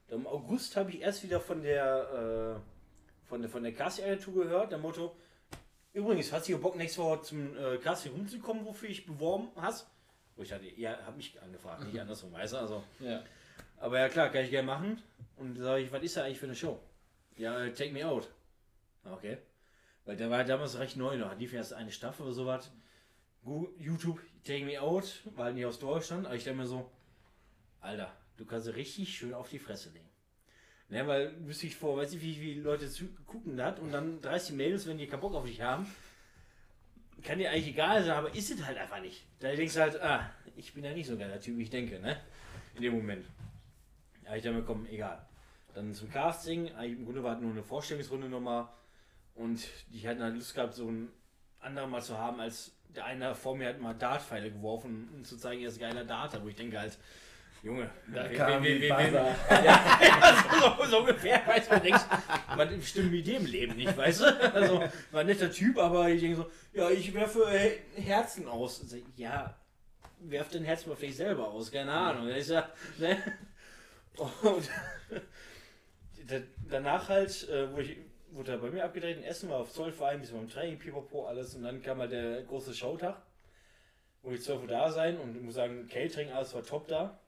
Und Im August habe ich erst wieder von der äh, von der von der Casting-Agentur gehört, der Motto, übrigens, hast du Bock nächste Woche zum äh, Casting rumzukommen, wofür ich beworben hast? Wo ich dachte, ja, habe mich angefragt, nicht andersrum, weißt du, also. Ja. Aber ja klar, kann ich gerne machen. Und da sage ich, was ist da eigentlich für eine Show? Ja, äh, Take Me Out. Okay. Weil der war damals recht neu noch. Lief erst eine Staffel oder sowas. YouTube, Take Me Out, war halt nicht aus Deutschland. Aber ich dachte mir so, Alter, du kannst sie richtig schön auf die Fresse legen. Ne, weil wüsste ich vor, weiß ich, wie viele Leute gucken hat und dann 30 Mails, wenn die keinen Bock auf dich haben. Kann dir eigentlich egal sein, aber ist es halt einfach nicht. Da denkst du halt, ah, ich bin ja nicht so ein geiler Typ, wie ich denke, ne? In dem Moment. Ja, ich dachte mir, komm, egal. Dann zum Casting, im Grunde war es nur eine Vorstellungsrunde nochmal. Und die hatten halt Lust gehabt, so einen anderen mal zu haben, als der eine vor mir hat mal Dartpfeile geworfen, um zu zeigen, er ist geiler Darter, wo ich denke halt, Junge, Da we- kam we- we- Buzzer. ja, so, so ungefähr, weißt du, man denkt, man stimmt mit dem Leben nicht, weißt du? Also, war ein netter Typ, aber ich denke so, ja, ich werfe äh, Herzen aus. So, Ja, werf dein Herz mal vielleicht selber aus, keine Ahnung. Ja, ne? Und da- danach halt, äh, wo ich, wurde er bei mir abgedreht, in Essen war auf Zollverein, bis beim Training, pipapo, alles. Und dann kam halt der große Showtag, wo ich 12 Uhr da sein und ich muss sagen, Catering, alles war top da.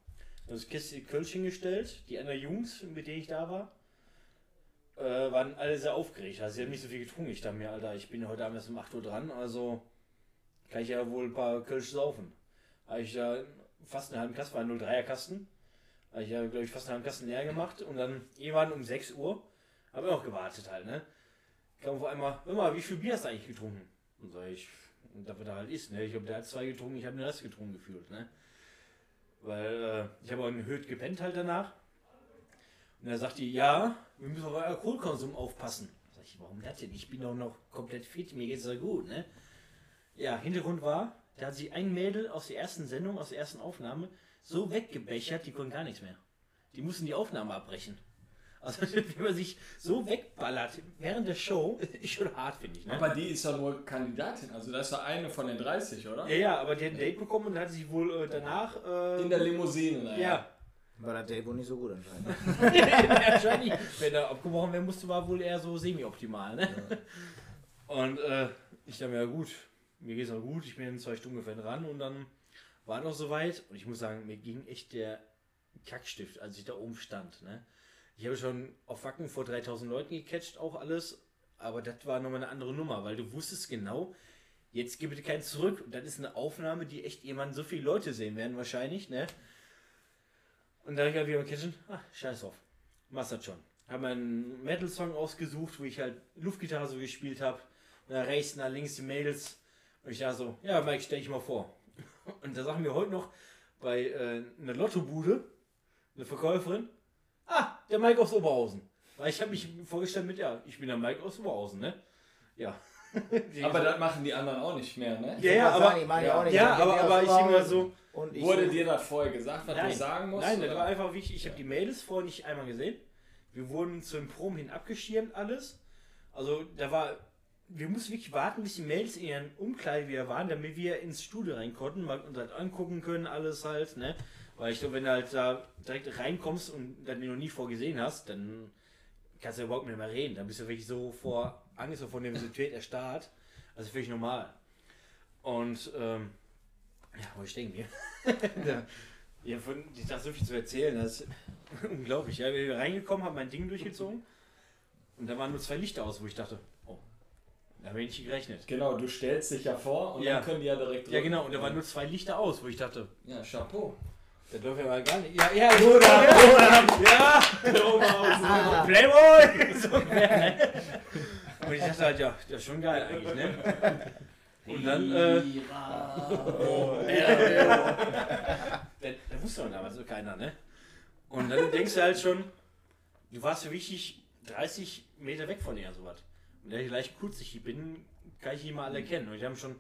Das Kiste Kölsch hingestellt, die anderen Jungs, mit denen ich da war, äh, waren alle sehr aufgeregt. Also sie haben nicht so viel getrunken. Ich dachte mir, Alter, ich bin heute Abend erst um 8 Uhr dran, also kann ich ja wohl ein paar Kölsch saufen. Habe ich da fast einen halben Kasten, war ein 03er Kasten. Habe ich ja, glaube ich, fast einen Kasten leer gemacht und dann irgendwann um 6 Uhr, habe ich auch gewartet halt, ne? Kam auf einmal, mal, wie viel Bier hast du eigentlich getrunken? Und sag ich, und da da halt ist, ne? Ich habe hat zwei getrunken, ich habe den Rest getrunken gefühlt, ne? Weil äh, ich habe auch in Höht gepennt halt danach. Und er sagt die, ja, wir müssen auf Alkoholkonsum aufpassen. Sag ich, warum das denn? Ich bin doch noch komplett fit, mir geht's ja gut, ne? Ja, Hintergrund war, da hat sich ein Mädel aus der ersten Sendung, aus der ersten Aufnahme, so weggebechert, die konnten gar nichts mehr. Die mussten die Aufnahme abbrechen. Also wenn man sich so wegballert während der Show, ist schon hart, finde ich. Ne? Aber die ist ja nur Kandidatin, also das ist ja eine von den 30, oder? ja, ja, aber die hat ein Date bekommen und hat sich wohl äh, danach. Äh, In der Limousine, naja. ja, War das Date wohl nicht so gut anscheinend. wahrscheinlich. Wenn er abgebrochen werden musste, war wohl eher so semi-optimal. Ne? Und äh, ich dachte mir, ja gut, mir geht's auch gut, ich bin in zwei Stunden ungefähr dran und dann war noch soweit und ich muss sagen, mir ging echt der Kackstift, als ich da oben stand. Ne? Ich habe schon auf Wacken vor 3000 Leuten gecatcht, auch alles, aber das war nochmal eine andere Nummer, weil du wusstest genau, jetzt gib bitte keinen zurück. Und das ist eine Aufnahme, die echt jemand so viele Leute sehen werden wahrscheinlich, ne? Und da habe ich halt wieder beim Catchen, ah, scheiß drauf, machst das schon. Habe einen Metal-Song ausgesucht, wo ich halt Luftgitarre so gespielt habe. Da rechts, nach links die Mädels. Und ich da so, ja, Mike, stell dich mal vor. Und da sagen wir heute noch bei äh, einer Lottobude, eine Verkäuferin, ah, der Mike aus Oberhausen. Weil ich habe mich vorgestellt mit, ja, ich bin der Mike aus Oberhausen, ne? Ja. Die Aber so, das machen die anderen auch nicht mehr, ne? ja, ja, Ich aber, sagen, ich meine ja. auch nicht. ja, aber, aber ich immer so, Und ich Wurde dir das vorher gesagt, was Nein, du sagen musst? Nein, das oder? war einfach wichtig. Ich habe die Mädels vorher nicht einmal gesehen. Wir wurden zu den Proben hin abgeschirmt, alles. Also da war, wir mussten wirklich warten, bis die Mädels in ihren Umkleide wieder waren, damit wir ins Studio rein konnten, mal uns halt angucken können, alles halt, ne? Weil ich glaube, wenn du halt da direkt reinkommst und dann noch nie vorgesehen hast, dann kannst du ja überhaupt nicht mehr reden. Dann bist du wirklich so vor Angst und vor Nervosität erstarrt. Also völlig normal. Und, ähm, ja, wo ich denke mir. Ja, von, ich dachte so viel zu erzählen, das ist unglaublich. Ja, wir sind reingekommen, haben mein Ding durchgezogen und da waren nur zwei Lichter aus, wo ich dachte, da habe ich nicht gerechnet. Genau, du stellst dich ja vor und Ja. dann können die ja direkt Ja, genau, und da waren nur zwei Lichter aus, wo ich dachte, Ja, Chapeau. da dürfen wir mal gar nicht. Ja, ja, Bruder, ja, ja, Playboy! So, ne? Und ich dachte halt, ja, das ist schon geil eigentlich, ne? Und dann, äh, da, da wusste man damals so keiner, ne? Und dann denkst du halt schon, du warst ja wichtig 30 Meter weg von ihr, sowas. Und da ich leicht bin, kann ich die mal alle kennen. Und die haben schon,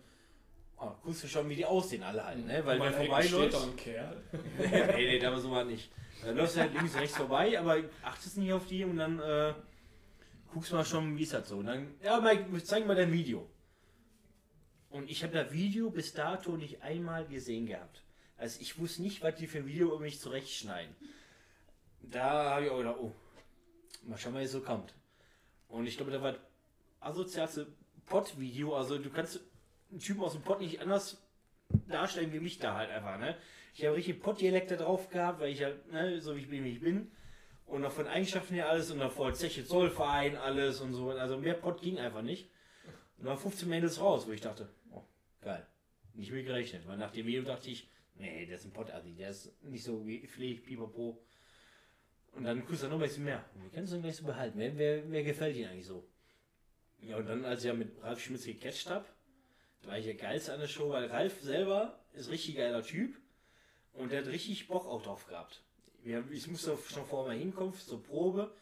oh, guckst du schon, wie die aussehen, alle halt, ne? Weil wer vorbei steht Kerl. nee, nee, da war so mal nicht. Dann läufst du halt links, rechts vorbei, aber achtest nicht auf die und dann äh, guckst mal schon, wie ist das so. Und dann, ja, Mike, zeig mal dein Video. Und ich habe das Video bis dato nicht einmal gesehen gehabt. Also ich wusste nicht, was die für ein Video über mich zurechtschneiden. Da habe ich auch gedacht, oh, mal schauen, was so kommt. Und ich glaube, da war asozialste Pott-Video. Also du kannst einen Typen aus dem Pott nicht anders darstellen wie mich da halt einfach, ne? Ich habe richtig Pott-Dialekt da drauf gehabt, weil ich halt, ne, so wie ich bin, wie ich bin. Und auch von Eigenschaften her alles und auch vor Zeche Zollverein alles und so. Also mehr Pott ging einfach nicht. Und dann 15 Mädels raus, wo ich dachte, oh, geil. Nicht mehr gerechnet. Weil nach dem Video dachte ich, nee, der ist ein Pott-Assi, der ist nicht so gepflegt, pipapo. Und dann guckst du noch ein bisschen mehr. Wie kannst du ihn gleich so behalten? Wer, wer, wer gefällt dir eigentlich so? Ja, und dann, als ich ja mit Ralf Schmitz gecatcht habe, da war ich der geilste an der Show, weil Ralf selber ist richtig geiler Typ und der hat richtig Bock auch drauf gehabt. Ich musste schon vorher mal hinkommen zur Probe,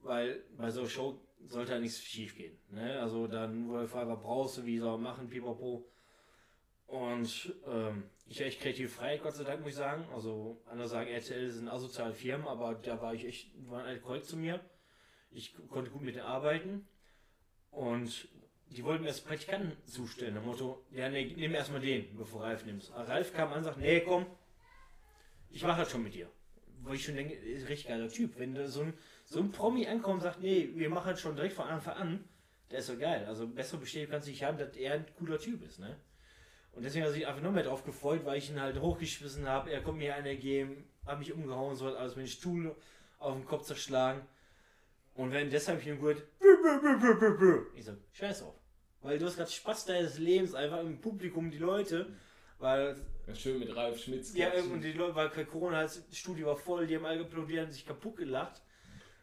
weil bei so einer Show sollte ja nichts schief gehen. Ne? Also dann, wo er was brauchst du, wie soll man machen, pipapo. Und ähm, ich war echt kreativ frei, Gott sei Dank, muss ich sagen. Also andere sagen, RTL sind asoziale Firmen, aber da war ich echt, waren alle korrekt zu mir. Ich konnte gut mit denen arbeiten. Und die wollten mir als Praktikanten zustellen. Dem Motto, ja, nee, nimm erstmal den, bevor Ralf nimmst. Aber Ralf kam an und sagt, nee, komm, ich mache das schon mit dir. Wo ich schon denke, ist ein richtig geiler Typ. Wenn da so ein, so ein Promi ankommt und sagt, nee, wir machen das schon direkt von Anfang an, der ist so geil. Also besser bestätigt kannst du nicht haben, dass er ein cooler Typ ist, ne? Und deswegen habe ich einfach noch mehr drauf gefreut, weil ich ihn halt hochgeschmissen habe. Er kommt mir eine geben, hat mich umgehauen, so hat alles mit dem Stuhl auf den Kopf zerschlagen. Und wenn deshalb ich ihn gehört, ich so, scheiß auf. Weil du hast gerade Spaß deines Lebens einfach im Publikum, die Leute, weil, Ja, Schön mit Ralf Schmitz. ja, und die Leute, weil Corona, das Studio war voll, die haben alle applaudiert und sich kaputt gelacht.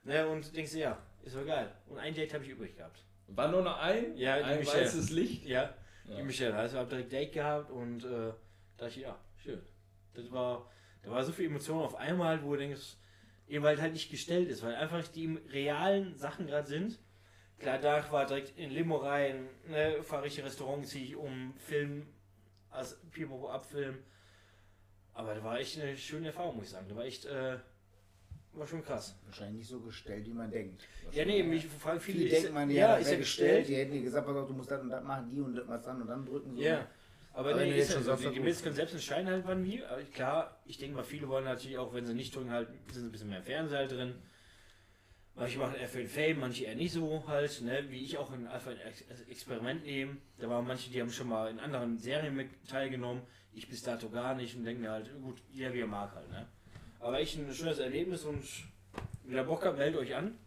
Ne, und denkst du, ja, ist doch geil. Und ein Date habe ich übrig gehabt. War nur noch ein? Ja, ein Michelle. weißes Licht. Ja, Ja. die Michelle. Also ich habe direkt Date gehabt und äh, da dachte ich, ja, schön. Das war, da war so viel Emotion auf einmal, wo du denkst, eben weil halt nicht gestellt ist, weil einfach die realen Sachen gerade sind. Klar, da war direkt in Limo rein, ne, fahre ich Restaurant, ziehe ich um, Film, als Pipo abfilm. Aber da war echt eine schöne Erfahrung, muss ich sagen. Da war echt, äh, war schon krass. Wahrscheinlich nicht so gestellt, wie man denkt. Ja, nee, mich fragen viele, Viele denkt man, ja, ja, ist ja gestellt. Die hätten dir gesagt, pass auf, du musst das und das machen, die und das was dann und dann drücken. So. Ja. Aber, Aber nee, ist schon so. Die, die Mädels können selbst entscheiden halt, wann wie. Aber klar, ich denke mal, viele wollen natürlich auch, wenn sie nicht drücken, halt, sind ein bisschen mehr Fernseher halt drin. Manche machen eher für den Fame, manche eher nicht so halt, ne? wie ich auch in einfach ein Ex also Experiment nehmen. Da waren manche, die haben schon mal in anderen Serien mit teilgenommen. Ich bis dato gar nicht und denke mir halt, gut, jeder wie er mag halt. Ne? Aber echt ein schönes Erlebnis und wieder Bock habt, meldet euch an.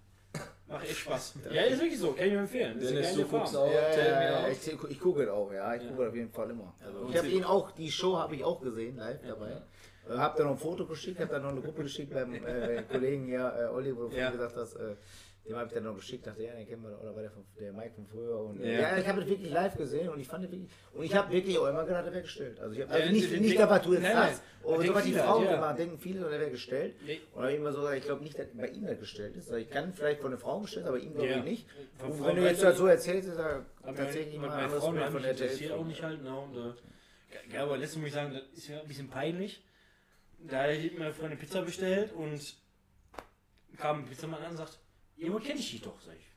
Macht echt Spaß. Ja, ist wirklich so, kann ich nur empfehlen. Das Dennis, du guckst auch Ja, ja, ich, ich gucke es auch, ja, ich Ja. gucke es auf jeden Fall immer. Also, ich habe ihn auch, die Show habe ich auch gesehen, live dabei. Äh, Hab da noch ein Foto geschickt, hab dann noch eine Gruppe geschickt beim äh, Kollegen ja, äh, Olli, wo du Ja. vorhin gesagt hast, äh, dem habe ich dann noch geschickt, dachte, ja, den kennen wir, doch, oder war der, von, der Mike von früher. Und, äh, Ja. ja. ich habe das wirklich live gesehen und ich fand das wirklich, und ich habe wirklich auch immer gedacht, er wäre gestellt. Also, ich hab, Ja, also nicht, den- nicht da, was du jetzt sagst, aber so was die Frauen ja. immer denken, viele, er wäre gestellt. Nee. Und habe ich immer so gesagt, ich glaube nicht, dass bei ihm das gestellt ist. Also ich kann vielleicht von der Frau gestellt, aber ihm glaube Ja. ich nicht. Von Und wenn du jetzt das so erzählst, ist er tatsächlich mal anderes Bild von mich RTL. interessiert auch nicht halt. Ne? Und, äh, ja, aber letztens muss ich sagen, das ist ja ein bisschen peinlich. Da hat mir Freundin Pizza bestellt und kam ein Pizzamann an und sagt, Junge, kenn ich dich doch, sag ich.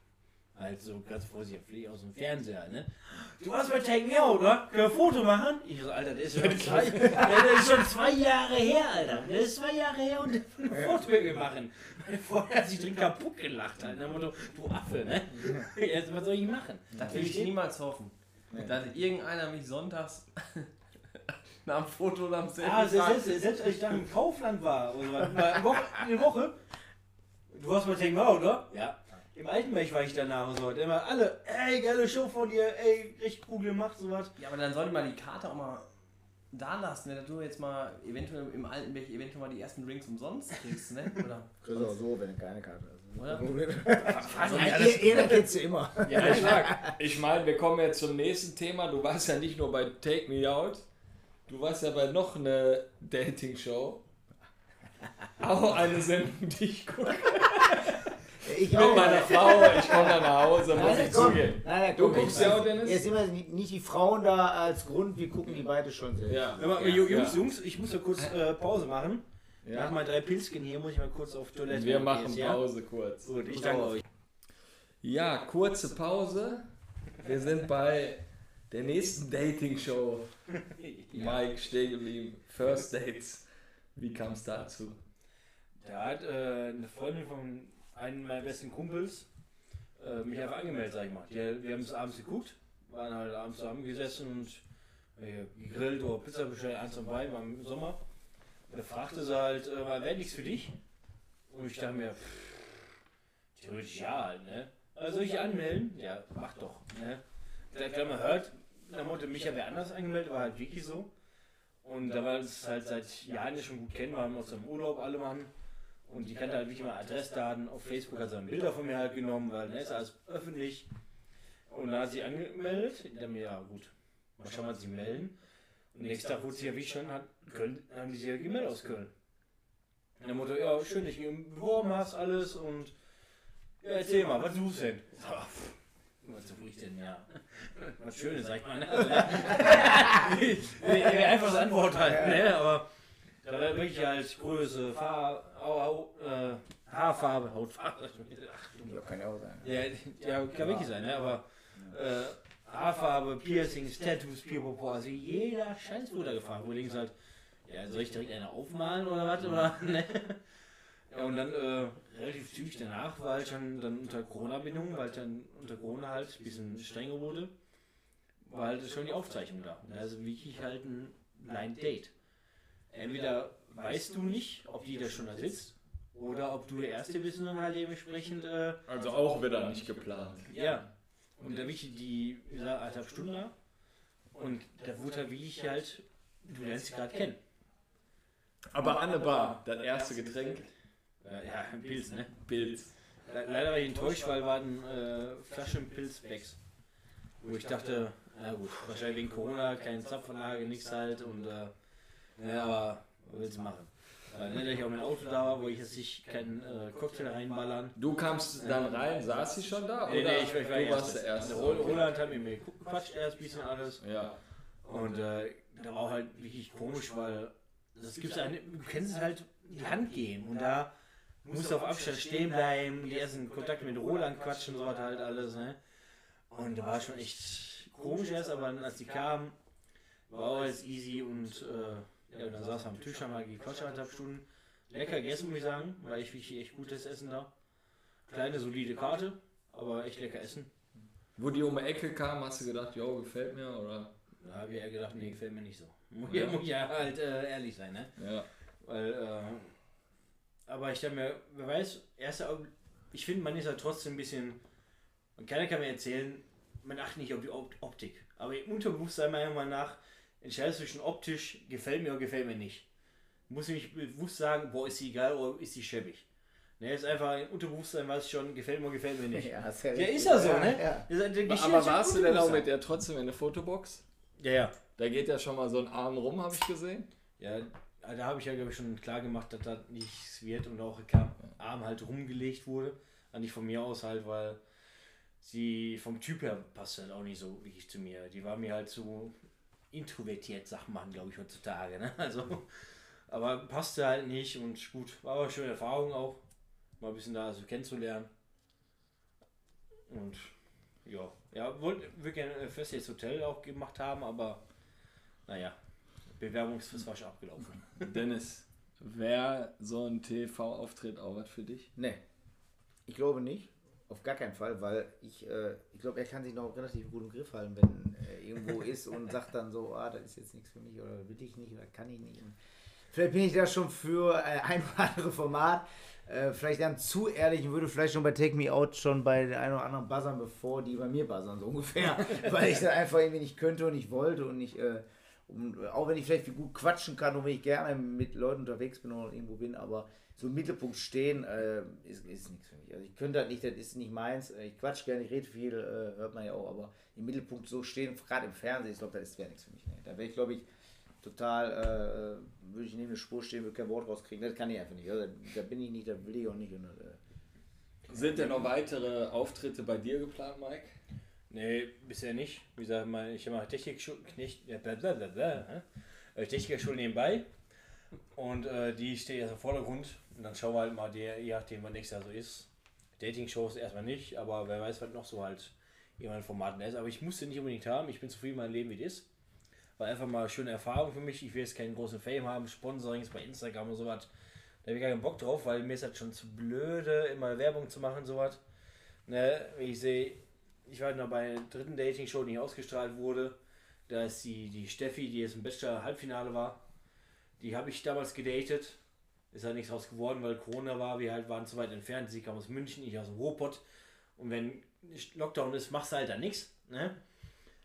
Halt so ganz vorsichtig, fliege aus dem Fernseher, ne? Du hast bei Take Me Out, oder? Können wir ein Foto machen? Ich so, Alter, der ist schon zwei, ja, der ist schon zwei Jahre her, Alter. Der ist zwei Jahre her und der will ein Foto mir machen. Meine Freundin hat sich drin kaputt gelacht, halt. Dem Motto, du Affe, ne? Jetzt, was soll ich machen? Das will ich niemals hoffen. Dass irgendeiner mich sonntags nach dem Foto oder am selben Ah, Tag- selbst, selbst, selbst als ich da im Kaufland war, oder eine, Woche, eine Woche, du warst mal Take Me Out, oder? Ja. Im Altenberg war ich danach und so. Und Immer alle, ey, geile Show von dir, ey, richtig cool gemacht, sowas. Ja, aber dann sollte man die Karte auch mal da lassen, ne? dass du jetzt mal eventuell im Altenberg eventuell mal die ersten Drinks umsonst kriegst, ne? Oder? Kriegst du auch so, wenn du keine Karte hast. Oder? Also, immer. Ja, ich, ich meine, wir kommen jetzt zum nächsten Thema. Du warst ja nicht nur bei Take Me Out, du warst ja bei noch eine Dating-Show. Auch eine Sendung, die ich gucke. Ich Mit meiner Frau, ich komme dann nach Hause, muss ich komm. zugeben. Nein, nein, Du guckst jetzt- ja auch, Dennis? Jetzt immer nicht nicht die Frauen da als Grund, wir gucken die beide schon selbst. Ja. Aber, Ja, Jungs, ja. Jungs, ich muss ja kurz äh, Pause machen. Nach ja. meinen drei Pilzchen hier muss ich mal kurz auf Toilette. Wir gehen, machen ja? Pause kurz. Gut, ich danke euch. Ja, kurze Pause. Wir sind bei der nächsten Dating-Show. Mike stehen geblieben. First Dates. Wie kam es dazu? Da hat äh, eine Freundin von einem meiner besten Kumpels äh, mich einfach angemeldet, sag ich mal. Die, wir haben es abends geguckt, waren halt abends zusammengesessen und äh, gegrillt oder Pizza bestellt, eins und beiden, war im Sommer. Und da fragte sie halt, äh, wäre nichts für dich? Und ich dachte mir, pff, theoretisch ja halt, ne? Also soll ich anmelden? Ja, mach doch, ne? Da klar, man hört, da Motto, Micha wäre anders angemeldet, war halt wirklich so. Und da wir uns halt seit Jahren ja schon gut kennen, waren wir aus dem Urlaub alle Mann. Und die kannte halt wirklich mal Adressdaten. Auf Facebook hat sie dann Bilder von mir halt genommen, weil ne, ist alles öffentlich. Und dann hat sie angemeldet. Dann mir, ja gut, mal schauen, was sie melden. Und nächsten Tag wurde sie ja wie schon, hat Köln, haben die sie ja gemeldet aus Köln. Und der Motto, ja, schön, dich beworben hast, alles. Und ja, erzähl mal, was suchst du denn? Ich Was suche ich denn, ja? Was Schönes, sag ich mal. Ne? Also, ne? Ja, Einfache Antwort halt, ne? Aber da war wirklich halt Größe, Au, äh, Haarfarbe, Hautfarbe. Ach, Ja, kann ja auch sein. ja, ja, kann wirklich sein, ne? aber äh, Haarfarbe, Piercings, Tattoos, Pipopo, also jeder Scheiß wurde gefragt. Wo links halt, ja, soll ich direkt eine aufmalen oder was? Oder, ne? Ja, und dann äh, relativ zügig danach war halt schon dann unter Corona-Bedingungen, weil dann unter Corona halt ein bisschen strenger wurde, war halt schon die Aufzeichnung da. Also wirklich halt ein Blind Date. Entweder weißt du nicht, ob die da schon da sitzt, oder ob du der Erste bist und dann halt dementsprechend äh, Also auch wieder nicht geplant. ja. Und da bin ich die, anderthalb Stunden da. Und da wurde halt wie ich halt, du lernst sie gerade kennen. Aber an der Bar, das erste Getränk, ja, ein Pilz, ne? Pilz. Le leider war ich enttäuscht, weil waren äh, Flaschen Pilzbacks. Wo ich dachte, na gut, wahrscheinlich wegen Corona, keine Zapfanlage, nichts halt. Und, äh, ja, aber was willst du machen? Weil, ne, dass ich auch mein Auto da war, wo ich jetzt nicht keinen äh, Cocktail reinballern. Du kamst dann rein, saß sie schon da? Nee, oder nee, ich, war- ich war du warst der Erste. Rol- Roland hat mit mir gequatscht erst ein bisschen alles. Ja. Und äh, da war auch halt wirklich komisch, weil das gibt's eine, du kennst es halt die Hand geben und da musste auf Abstand stehen bleiben, die ersten Kontakte mit Roland quatschen, so was halt alles, ne? Und da war schon echt komisch erst, aber dann, als die kamen, war alles easy und äh, ja, dann saß am Tisch, haben wir gequatscht anderthalb Stunden. Lecker gegessen, muss ich sagen, war echt, wirklich echt gutes Essen da. Kleine, solide Karte, aber echt lecker Essen. Wo die um die Ecke kam, hast du gedacht, jo, gefällt mir, oder? Da habe ich eher gedacht, nee, gefällt mir nicht so. Muss ja, muss ja halt äh, ehrlich sein, ne? Ja. Weil, äh, aber ich dachte mir, wer weiß, erster Augen, ich finde, man ist halt trotzdem ein bisschen, und keiner kann mir erzählen, man achtet nicht auf die Op Optik. Aber im Unterbewusstsein meiner Meinung nach entscheidest du zwischen optisch, gefällt mir oder gefällt mir nicht. Muss ich mich bewusst sagen, boah, ist sie geil oder ist sie schäbig. Ne, ist einfach im Unterbewusstsein weiß ich schon, gefällt mir oder gefällt mir nicht. Ja, ist Ja, richtig. ist ja so, Ja, ne? Ja. Das ist- Aber warst du denn auch mit der trotzdem in der Fotobox? Ja, ja. Da geht ja schon mal so ein Arm rum, habe ich gesehen. Ja, da habe ich ja, glaube ich, schon klar gemacht, dass das nichts wird und auch der Arm halt rumgelegt wurde. Ah, Nicht von mir aus halt, weil sie vom Typ her passt halt auch nicht so wirklich zu mir. Die war mir halt so introvertiert, sagt man, glaube ich, heutzutage. Ne? Also, aber passte halt nicht und gut, war aber eine schöne Erfahrung auch, mal ein bisschen da so kennenzulernen. Und ja, ja, wollte wir gerne ein festliches Hotel auch gemacht haben, aber naja, Bewerbungsfrist war schon abgelaufen. Dennis, wäre so ein TV-Auftritt auch was für dich? Nee, ich glaube nicht. Auf gar keinen Fall, weil ich, äh, ich glaube, er kann sich noch relativ gut im Griff halten, wenn er irgendwo ist und sagt dann so, ah, das ist jetzt nichts für mich oder will ich nicht oder kann ich nicht. Und vielleicht bin ich da schon für äh, ein oder andere Format äh, vielleicht dann zu ehrlich und würde vielleicht schon bei Take Me Out schon bei den einen oder anderen buzzern, bevor die bei mir buzzern, so ungefähr. weil ich dann einfach irgendwie nicht könnte und nicht wollte und nicht, äh, um, auch wenn ich vielleicht gut quatschen kann und wenn ich gerne mit Leuten unterwegs bin oder irgendwo bin, aber so im Mittelpunkt stehen äh, ist, ist nichts für mich. Also ich könnte das nicht, das ist nicht meins. Äh, Ich quatsch gerne, ich rede viel, äh, hört man ja auch, aber im Mittelpunkt so stehen, gerade im Fernsehen, ich glaube, das wäre nichts für mich. Nee. Da wäre ich, glaube ich, total, äh, würde ich neben der Spur stehen, würde kein Wort rauskriegen. Das kann ich einfach nicht. Also, da bin ich nicht, da will ich auch nicht. Und, äh, Sind denn noch weitere Auftritte bei dir geplant, Mike? Nee, bisher nicht. Wie gesagt, mal, ich habe mal Technikschule, ja, blablabla, äh, Technikerschule nebenbei. Und äh, die steht jetzt im Vordergrund. Und dann schauen wir halt mal, der, je nachdem, was nächstes Jahr so ist. Dating-Shows erstmal nicht, aber wer weiß, was noch so halt jemand Formaten ist. Aber ich musste nicht unbedingt haben. Ich bin zufrieden mit meinem Leben, wie es ist. War einfach mal eine schöne Erfahrung für mich. Ich will jetzt keinen großen Fame haben, Sponsorings bei Instagram und sowas. Da habe ich gar keinen Bock drauf, weil mir ist das schon zu blöde, immer Werbung zu machen, sowas. Ne, ich sehe, ich war noch bei der dritten Dating-Show, die ausgestrahlt wurde. Da ist die, die Steffi, die jetzt im Bachelor-Halbfinale war. Die habe ich damals gedatet. Ist halt nichts draus geworden, weil Corona war. Wir halt waren zu weit entfernt. Sie kam aus München, ich aus dem Ruhrpott. Und wenn Lockdown ist, machst du halt da nichts. Ne?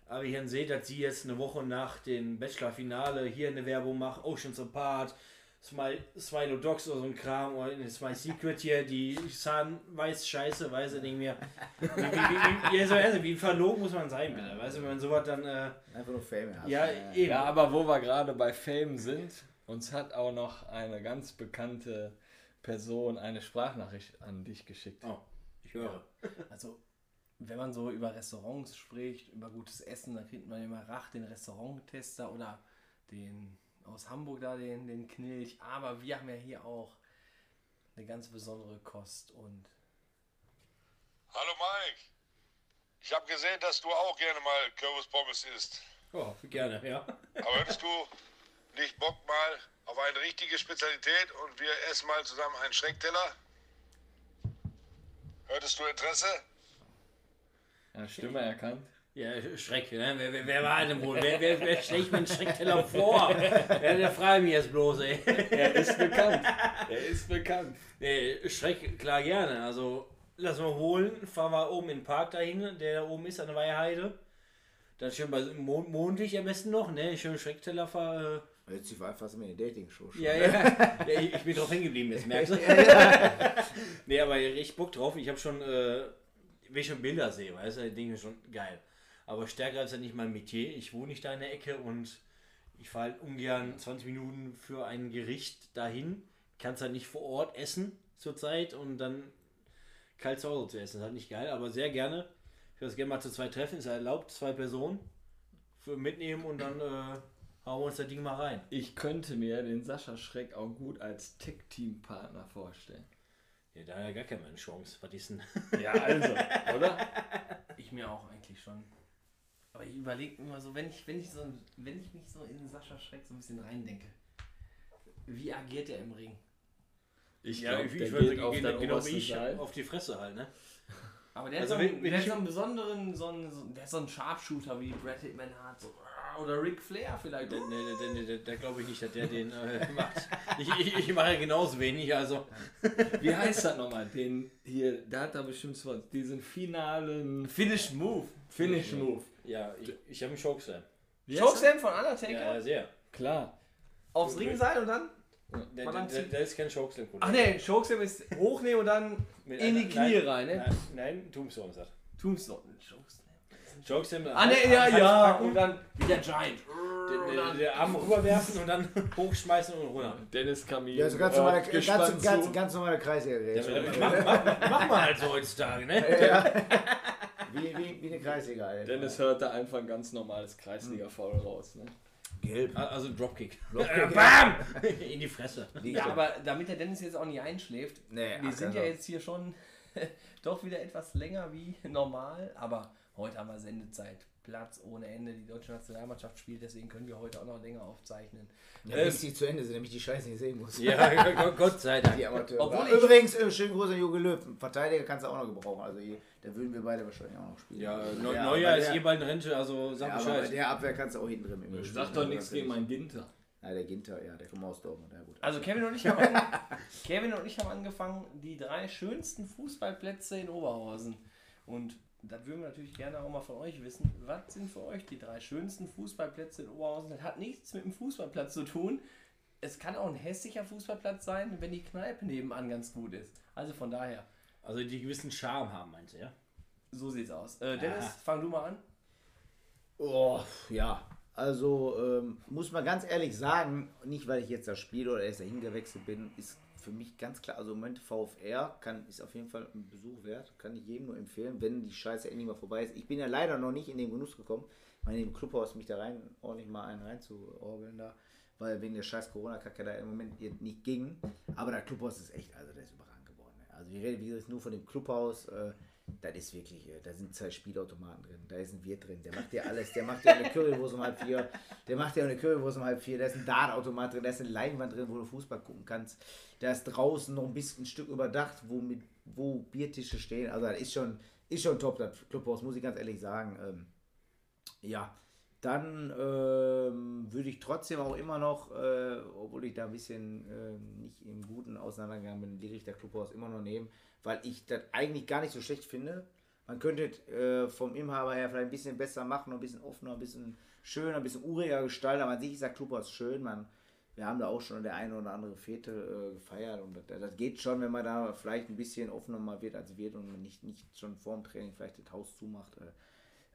Aber ihr seht, dass sie jetzt eine Woche nach dem Bachelor-Finale hier eine Werbung macht. Oceans Apart, Smile, Smilo Dogs oder so ein Kram. Oder in Smile Secret hier, die Zahnweiß Scheiße, weiß ich nicht mehr. Wie, wie, wie, wie, ja, so, also, wie verlogen muss man sein, bitte. Weißt du, wenn man sowas dann. Äh, einfach nur Fame hast. ja, eben. Ja, aber wo wir gerade bei Fame sind, uns hat auch noch eine ganz bekannte Person eine Sprachnachricht an dich geschickt. Oh, ich höre. Also, wenn man so über Restaurants spricht, über gutes Essen, dann kriegt man immer Rach, den Restauranttester oder den aus Hamburg da, den, den Knilch. Aber wir haben ja hier auch eine ganz besondere Kost und Hallo Mike. Ich habe gesehen, dass du auch gerne mal Kürbispommes isst. Oh, gerne, ja. Aber hättest du nicht Bock mal auf eine richtige Spezialität und wir essen mal zusammen einen Schreckteller? Hättest du Interesse? Ja, Stimme erkannt. Ja, Schreck, ne? Wer, wer, wer war denn wohl? Wer, wer, wer schlägt mir einen Schreckteller vor? Ja, der frage mich jetzt bloß, ey. Er ist bekannt. Er ist bekannt. Nee, Schreck, klar gerne. Also, lass mal holen. Fahren wir oben in den Park dahin, der da oben ist, an der Weiheide. Dann schön bei Mond, Mondlicht am besten noch, ne? Schön Schreckteller fahr, äh, Jetzt war fast immer eine Dating-Show schon. Ja, ja. ja ich ich bin drauf hängen geblieben, jetzt merkst du. nee, aber richtig Bock drauf. Ich habe schon, äh, wenn ich schon Bilder sehe, weißt du, die Dinge schon geil. Aber stärker ist ja nicht mein Metier. Ich wohne nicht da in der Ecke und ich fahre halt ungern 20 Minuten für ein Gericht dahin. Kannst halt nicht vor Ort essen zurzeit und dann kalt zu Hause zu essen. Das ist halt nicht geil, aber sehr gerne. Ich würde es gerne mal zu zwei treffen. Ist erlaubt, zwei Personen für mitnehmen und dann äh, hauen wir uns das Ding mal rein. Ich könnte mir den Sascha Schreck auch gut als Tech-Team-Partner vorstellen. Ja, da hat er gar keine Chance. Was ist denn? Ja, also, oder? Ich mir auch eigentlich schon. Aber ich überlege immer so, wenn ich, wenn ich so, wenn ich mich so in Sascha Schreck so ein bisschen reindenke, wie agiert er im Ring? Ich Ja, glaube, ich, der würde geht auf gehen, genau wie ich, auf die Fresse halt, ne? Aber der, Also hat, so wenn- einen, wenn der ich- so einen besonderen, so einen, so, der ist so ein Sharpshooter wie Brad Hitman hat. So, oder Ric Flair vielleicht. Da, da, da, da, da glaube ich nicht, dass der den äh, macht. Ich, ich, ich mache genauso wenig, also. Wie heißt das nochmal? Den hier, da hat er bestimmt was, diesen finalen Finish Move. Finish Move. Ja, ich, ich habe einen Chokeslam. Chokeslam von Undertaker Ja, ja, sehr. Klar. aufs Ringseil und dann. Der, der, der, der ist kein Chokeslam. Ach nee, Chokeslam ist hochnehmen und dann in die Knie nein, rein, ne? Nein, nein Tombstone sagt. Tombstone. Chokeslam. Chokeslam. Ah ne, ja, ja. Und dann wie der Giant. den, den, den Arm rüberwerfen und dann hochschmeißen und runter. Dennis Kamil. Ja, also ganz, äh, normale, gespannt ganz, ganz, zu. ganz normale Ja, Kreisliga. mach, mach, mach mal halt so heutzutage, ne? Wie, wie, wie eine Kreisliga. Alter. Dennis hört da einfach ein ganz normales Kreisliga-Foul raus. Ne? Gelb. Also Dropkick. Dropkick. Bam! In die Fresse. Ja, aber damit der Dennis jetzt auch nicht einschläft, Nee, wir ach, sind ja jetzt hier schon doch wieder etwas länger wie normal, aber heute haben wir Sendezeit. Platz ohne Ende. Die deutsche Nationalmannschaft spielt, deswegen können wir heute auch noch länger aufzeichnen. Ja, bis die zu Ende sind, damit ich die Scheiße nicht sehen muss. Ja, Gott- sei Dank. Die Amateure. Obwohl ich- Übrigens, äh, schönen Gruß an Jogi Löw. Verteidiger kannst du auch noch gebrauchen. Also hier, da würden wir beide wahrscheinlich auch noch spielen. Ja, Neu- ja, Neujahr aber ist eh bald in Rente, also sag Ja, aber bei Bescheid. der Abwehr kannst du auch hinten drin. Sag doch nichts gegen meinen Ginter. Ja, der Ginter, ja, der kommt aus Dortmund. Ja, gut. Also Kevin und ich haben, an, Kevin und ich haben angefangen, die drei schönsten Fußballplätze in Oberhausen. Und da würden wir natürlich gerne auch mal von euch wissen, was sind für euch die drei schönsten Fußballplätze in Oberhausen? Das hat nichts mit dem Fußballplatz zu tun. Es kann auch ein hässlicher Fußballplatz sein, wenn die Kneipe nebenan ganz gut ist. Also von daher, Also die gewissen Charme haben, meinst du, ja? so sieht's aus. Äh, Dennis, Aha. fang du mal an. Oh, ja. Also, ähm, muss man ganz ehrlich sagen, nicht weil ich jetzt da spiele oder erst dahin gewechselt bin, ist für mich ganz klar, also im Moment VfR kann, ist auf jeden Fall ein Besuch wert, kann ich jedem nur empfehlen, wenn die Scheiße endlich mal vorbei ist. Ich bin ja leider noch nicht in den Genuss gekommen, mal in dem Clubhaus mich da rein, ordentlich mal einen reinzuorgeln da, weil wegen der scheiß Corona-Kacke da im Moment nicht ging. Aber der Clubhaus ist echt, also der ist überragend geworden. Also wir reden wie gesagt nur von dem Clubhaus, äh, das ist wirklich, äh, da sind zwei Spielautomaten drin, da ist ein Wirt drin, der macht dir alles, der macht dir eine Currywurst um halb vier, der macht dir eine Currywurst um halb vier, da ist ein Dartautomat drin, da ist eine Leinwand drin, wo du Fußball gucken kannst, da ist draußen noch ein bisschen ein Stück überdacht, wo, mit, wo Biertische stehen, also das ist schon, ist schon top, das Clubhaus, muss ich ganz ehrlich sagen. Ähm, ja, dann ähm, würde ich trotzdem auch immer noch, äh, obwohl ich da ein bisschen ähm, nicht im Guten auseinandergegangen bin, die Richter Clubhaus immer noch nehmen, weil ich das eigentlich gar nicht so schlecht finde. Man könnte äh, vom Inhaber her vielleicht ein bisschen besser machen, ein bisschen offener, ein bisschen schöner, ein bisschen uriger gestalten, aber an sich ist der Clubhaus schön. Man, wir haben da auch schon der eine oder andere Fete äh, gefeiert und das, das geht schon, wenn man da vielleicht ein bisschen offener mal wird als wird und man nicht, nicht schon vorm Training vielleicht das Haus zumacht. Äh,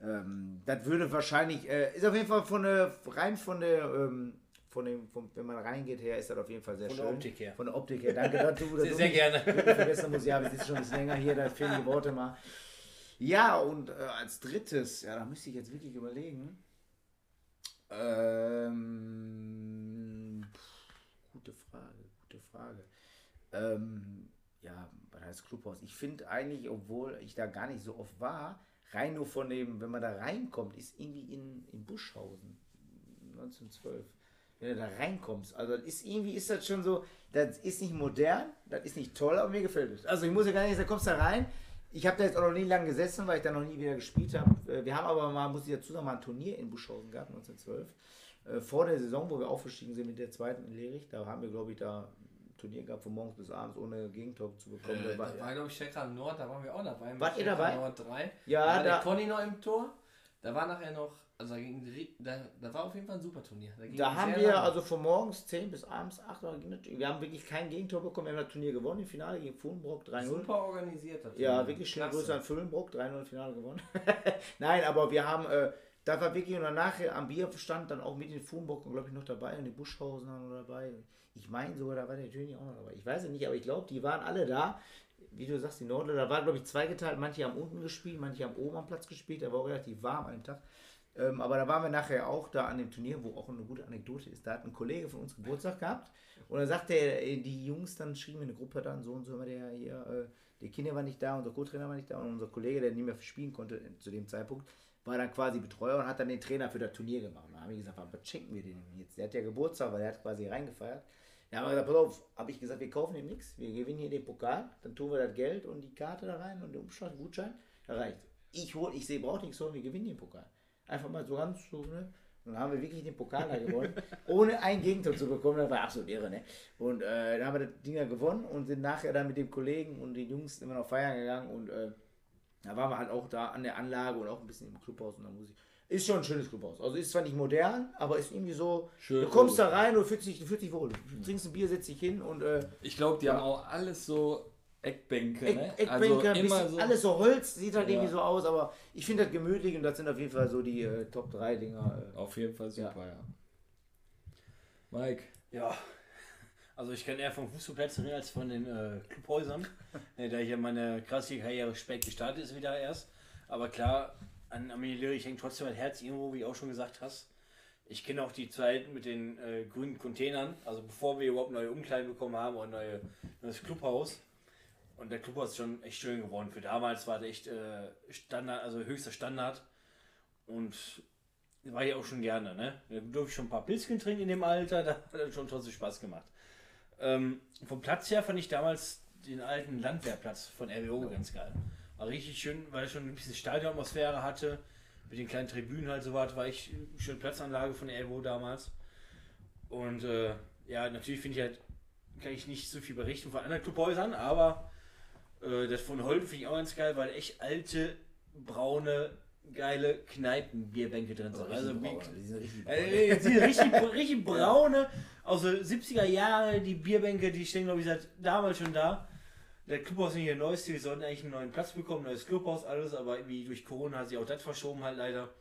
ähm, das würde wahrscheinlich, äh, ist auf jeden Fall von der, rein von der, ähm, von dem, von, wenn man reingeht her, ist das auf jeden Fall sehr Von schön. der Optik her. Von der Optik her, danke. dass du, dass Sehr, sehr gerne. Verbessern muss, ja, wir sitzen schon ein bisschen länger hier, da fehlen die Worte mal. Ja, und äh, als drittes, ja, da müsste ich jetzt wirklich überlegen. Ähm, gute Frage, gute Frage. Ähm, ja, was heißt Clubhaus? Ich finde eigentlich, obwohl ich da gar nicht so oft war, rein nur von dem, wenn man da reinkommt, ist irgendwie in, in Buschhausen 1912. Wenn du da reinkommst, also ist irgendwie ist das schon so, das ist nicht modern, das ist nicht toll, aber mir gefällt es. Also ich muss ja gar nicht sagen, kommst da rein. Ich habe da jetzt auch noch nie lange gesessen, weil ich da noch nie wieder gespielt habe. Äh, Wir haben aber mal, muss ich dazu sagen, mal ein Turnier in Buschhausen gehabt, 1912. Äh, Vor der Saison, wo wir aufgestiegen sind mit der zweiten in Lerich, da haben wir, glaube ich, da Turnier gehabt von morgens bis abends ohne Gegentor zu bekommen. Da war- war, glaube ich, Checker Nord, da waren wir auch dabei. Wart ihr dabei? Nord 3. Ja, da war da- der Conny noch im Tor. Da war nachher noch, also da, ging, da, da war auf jeden Fall ein super Turnier. Da sehr haben lange. wir also von morgens 10 bis abends 8 Uhr, wir haben wirklich kein Gegentor bekommen. Wir haben das Turnier gewonnen, im Finale gegen Fulmbrock 3-0. super organisiert. das Ja, wirklich schöne. Grüße an Fulmbrock, 3-0 im Finale gewonnen. Nein, aber wir haben, äh, da war wirklich und danach am Bierstand dann auch mit den Fulmbrock, glaube ich, noch dabei und die Buschhausen waren dabei. Ich meine sogar, da war der Töni auch noch dabei. Ich weiß es nicht, aber ich glaube, die waren alle da. Wie du sagst, die Nordler, da war, glaube ich, zweigeteilt. Manche haben unten gespielt, manche haben oben am Platz gespielt. Da war auch relativ warm an dem Tag. Ähm, aber da waren wir nachher auch da an dem Turnier, wo auch eine gute Anekdote ist. Da hat ein Kollege von uns Geburtstag gehabt und dann sagte er, äh, die Jungs dann schrieben in eine Gruppe dann, so und so war der hier, äh, der Kinder war nicht da, unser Co-Trainer war nicht da und unser Kollege, der nicht mehr spielen konnte äh, zu dem Zeitpunkt, war dann quasi Betreuer und hat dann den Trainer für das Turnier gemacht. Und da haben wir gesagt, was schenken wir dem jetzt? Der hat ja Geburtstag, weil er hat quasi reingefeiert. Da haben wir gesagt, pass auf, habe ich gesagt, wir kaufen ihm nichts, wir gewinnen hier den Pokal, dann tun wir das Geld und die Karte da rein und den Umschlag, den Gutschein, da reicht. Ich hol, ich sehe, braucht nichts holen, wir gewinnen den Pokal. Einfach mal so ganz so, ne? Und dann haben wir wirklich den Pokal da gewonnen, ohne ein Gegentor zu bekommen. Das war absolut irre, ne? Und äh, dann haben wir das Ding da gewonnen und sind nachher dann mit dem Kollegen und den Jungs immer noch feiern gegangen und äh, da waren wir halt auch da an der Anlage und auch ein bisschen im Clubhaus und da muss ich. Ist schon ein schönes Clubhaus. Also ist zwar nicht modern, aber ist irgendwie so. Schön du kommst da rein und fühlst dich, du fühlst dich wohl. Du trinkst ein Bier, setzt dich hin und äh, Ich glaube, die haben auch alles so Eckbänke, Eck, ne? Eckbänke, also immer so. alles so Holz, sieht halt Ja. irgendwie so aus, aber ich finde das gemütlich und das sind auf jeden Fall so die äh, Top 3 Dinger. Äh. Auf jeden Fall super, ja. Mike, Ja, also ich kann eher vom Fußballplatz reden als von den äh, Clubhäusern, da ich ja meine krasse Karriere spät gestartet ist wieder erst. Aber klar, an Arminia Lierich hängt trotzdem mein Herz irgendwo, wie du auch schon gesagt hast. Ich kenne auch die Zeit mit den äh, grünen Containern, also bevor wir überhaupt neue Umkleiden bekommen haben und neue, neues Clubhaus. Und der Clubhaus ist schon echt schön geworden. Für damals war der echt äh, Standard, also höchster Standard. Und war ich auch schon gerne, ne? Da durfte ich schon ein paar Pilzchen trinken in dem Alter, da hat das schon trotzdem Spaß gemacht. Ähm, vom Platz her fand ich damals den alten Landwehrplatz von RWO ganz geil. War richtig schön, weil er schon ein bisschen Stadionatmosphäre hatte. Mit den kleinen Tribünen halt so was, war ich eine schöne Platzanlage von RWO damals. Und äh, ja, natürlich finde ich halt, kann ich nicht so viel berichten von anderen Clubhäusern, aber äh, das von Holden finde ich auch ganz geil, weil echt alte, braune, geile Kneipenbierbänke drin sind. Also, Richtig wie, braun, die sind richtig äh, richtig, richtig braune, aus den 70er Jahre, die Bierbänke, die stehen, glaube ich, seit damals schon da. Der Clubhaus ist nicht der neueste, wir sollten eigentlich einen neuen Platz bekommen, neues Clubhaus, alles, aber irgendwie durch Corona hat sich auch das verschoben halt leider.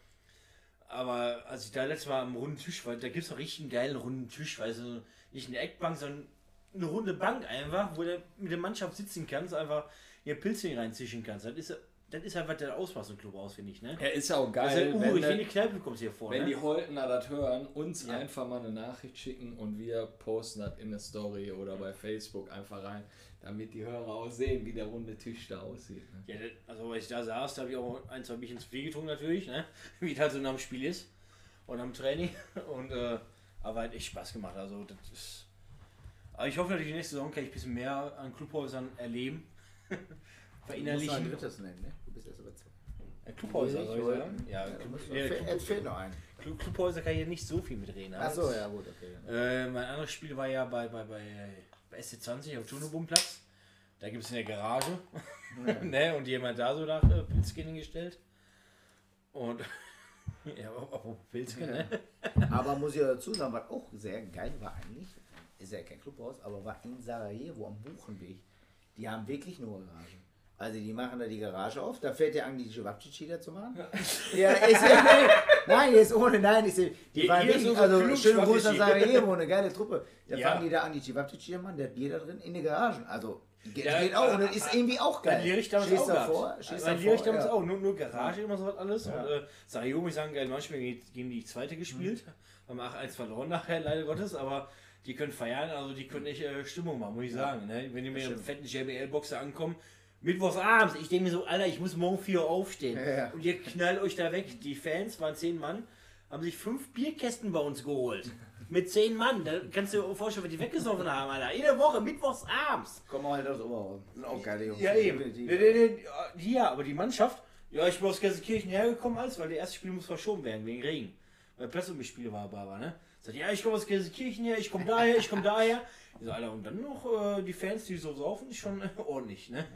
Aber als ich da letztes Mal am runden Tisch war, da gibt es auch richtig einen geilen runden Tisch, weißt du, nicht eine Eckbank, sondern eine runde Bank einfach, wo du mit der Mannschaft sitzen kannst, einfach ihr Pilzchen reinzischen kannst. Das ist, das ist halt, was der so ein Club aus, finde ich, ne? er ist ja auch Das ist geil, ja wenn, urig, wie der- eine Kneipe kommst hier vor, wenn ne? die Holtener das hören, uns Ja. einfach mal eine Nachricht schicken und wir posten das in der Story oder bei Facebook einfach rein, damit die Hörer auch sehen, wie der runde Tisch da aussieht. Ne? Ja, das- also als ich da saß, da habe ich auch ein, zwei Bierchen zu viel getrunken natürlich, ne? wie es halt so nach dem Spiel ist und am Training. Und äh, aber hat echt Spaß gemacht. Also das ist. Aber ich hoffe natürlich, die nächste Saison kann ich ein bisschen mehr an Clubhäusern erleben. Du musst ein Verinnerlichen. drittes nennen, ne? Bist erst über zwei. Äh, Clubhäuser, soll ich sagen? Ja, Ja, ja, fe- Club, Es fehlt noch ein. Club, Clubhäuser kann ich hier nicht so viel mitreden. Achso, ja, gut, okay. Äh, mein anderes Spiel war ja bei, bei, bei, bei SC20 auf Tunebumplatz. Da gibt es eine Garage. ne, und jemand da so nach äh, Pilzchen hingestellt. Und ja, apropos Pilzchen, ne? Aber muss ich dazu sagen, was auch sehr geil war eigentlich, ist ja kein Clubhaus, aber war in Sarajevo am Buchenweg. Die haben wirklich nur Garage. Also die machen da die Garage auf, da fährt der Angli Cevapcici dazu machen. Ja, ist, nein, jetzt ohne, nein, ist, die waren ist wirklich, unser also schöne Grüße an. Sarajevo, eine geile Truppe. Da Ja. fangen die da Angli Cevapcici an, der hat Bier da drin in der Garage. Also geht, Ja, geht auch und das ist irgendwie auch geil. Bei Lierich damals auch davor, stehst Bei Lierich damals ja. auch, nur, nur Garage, immer so was alles. Ja. Und äh, Sarajevo, muss ich sagen, geil, manchmal gegen die zweite gespielt. Haben 8-1 verloren nachher, leider Gottes, aber die können feiern, also die können echt äh, Stimmung machen, muss ich sagen. Ne? Wenn die mit einem fetten JBL-Boxer ankommen, mittwochs abends, ich denke mir so, Alter, ich muss morgen 4 Uhr aufstehen. Ja, ja. Und ihr knallt euch da weg. Die Fans waren 10 Mann, haben sich fünf Bierkästen bei uns geholt. Mit 10 Mann, da kannst du dir vorstellen, was die weggesoffen haben, Alter. In der Woche, mittwochs abends. Kommen halt aus Oberhausen. Sind auch geile Jungs. Ja, eben. Ja, ja, ja, Ja, aber die Mannschaft, ja, ich bin aus Gelsenkirchen hergekommen, als, weil der erste Spiel muss verschoben werden, wegen Regen. Weil Spiel war aber, ne? Sagt, ja, ich komme aus Gelsenkirchen her, ich komme daher, ich komme daher. Ich so, Alter, und dann noch äh, die Fans, die so saufen, ist schon äh, ordentlich, ne?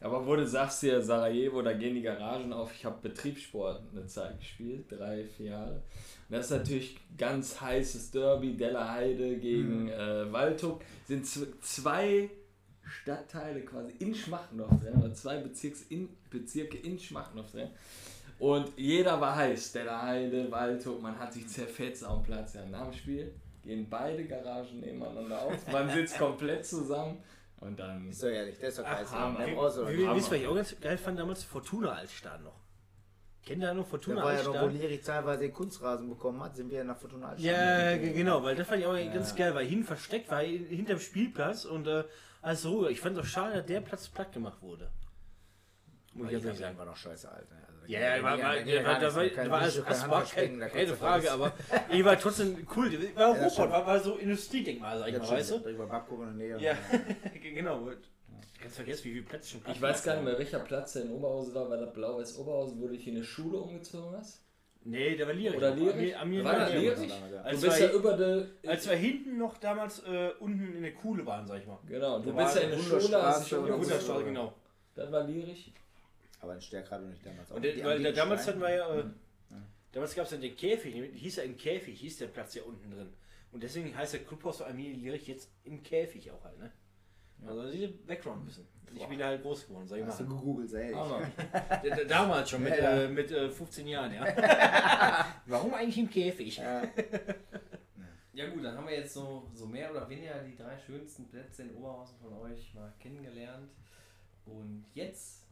Aber wo du sagst hier Sarajevo, da gehen die Garagen auf. Ich habe Betriebssport eine Zeit gespielt, drei, vier Jahre. Und das ist natürlich ganz heißes Derby, Della Heide gegen äh, Waldhoek. Sind zwei Stadtteile quasi in Schmachtendorf drin, oder zwei Bezirks in, Bezirke in Schmachtendorf drin. Und jeder war heiß, Della Heide, Waldhoek, man hat sich zerfetzt am Platz. Ja, nach dem Spiel gehen beide Garagen nebeneinander auf, man sitzt komplett zusammen und dann... Ist doch ehrlich, das ist doch geil. Da wisst ihr, was ich auch ganz geil fand damals? Fortuna als Start noch. Kennt ihr noch Da Fortuna war ja noch, wo Altstadt? Liri teilweise den Kunstrasen bekommen hat, sind wir nach Fortuna Altstadt. Ja, ge- genau, weil das fand ich auch ganz geil, weil hin versteckt war, hin- hinterm Spielplatz und äh, alles so ruhig. Ich fand es auch schade, dass der Platz platt gemacht wurde. Muss ich ganz ehrlich sagen. war noch scheiße, Alter. Also, Ja, ja, war, war, war, war, da war, da war alles, Keine das war keine, da du Frage, aber ich war trotzdem cool. War Ruhrpott, war, war so Industriedenkmal, sag ich mal, weißt du? Über Babcock in der Nähe. Ja, genau. Ganz vergessen, wie viel Plätze schon Ich weiß gar nicht mehr, welcher Platz der in Oberhausen war, weil das blau ist Oberhausen, wo du dich in eine Schule umgezogen hast. Nee, der war Lierich. Oder Lierich? Am, am, War am, Lierich? Ja. Du bist wir, ja über die. als wir hinten noch damals äh, unten in der Kuhle waren, sag ich mal. Genau, du Da bist ja war in der Schule, In der umgezogen. Wunderstraße, genau. Das war Lierich. Aber in Stärkrade noch nicht damals. Und Auch der, die weil damals hatten wir ja, äh, damals gab es ja den Käfig, hieß ja im Käfig, hieß der Platz ja unten drin. Und deswegen heißt der Clubhaus für Arminia Lierich jetzt im Käfig auch halt, ne? Also diese Background wissen. Ich bin da halt groß geworden, sag ich Hast du mal. gegoogelt, sehr ehrlich. Hammer. D- d- Damals schon, mit, Ja, ja. Äh, mit äh, 15 Jahren, ja. Warum eigentlich im Käfig? Ja. Ja gut, dann haben wir jetzt so, so mehr oder weniger die drei schönsten Plätze in Oberhausen von euch mal kennengelernt. Und jetzt,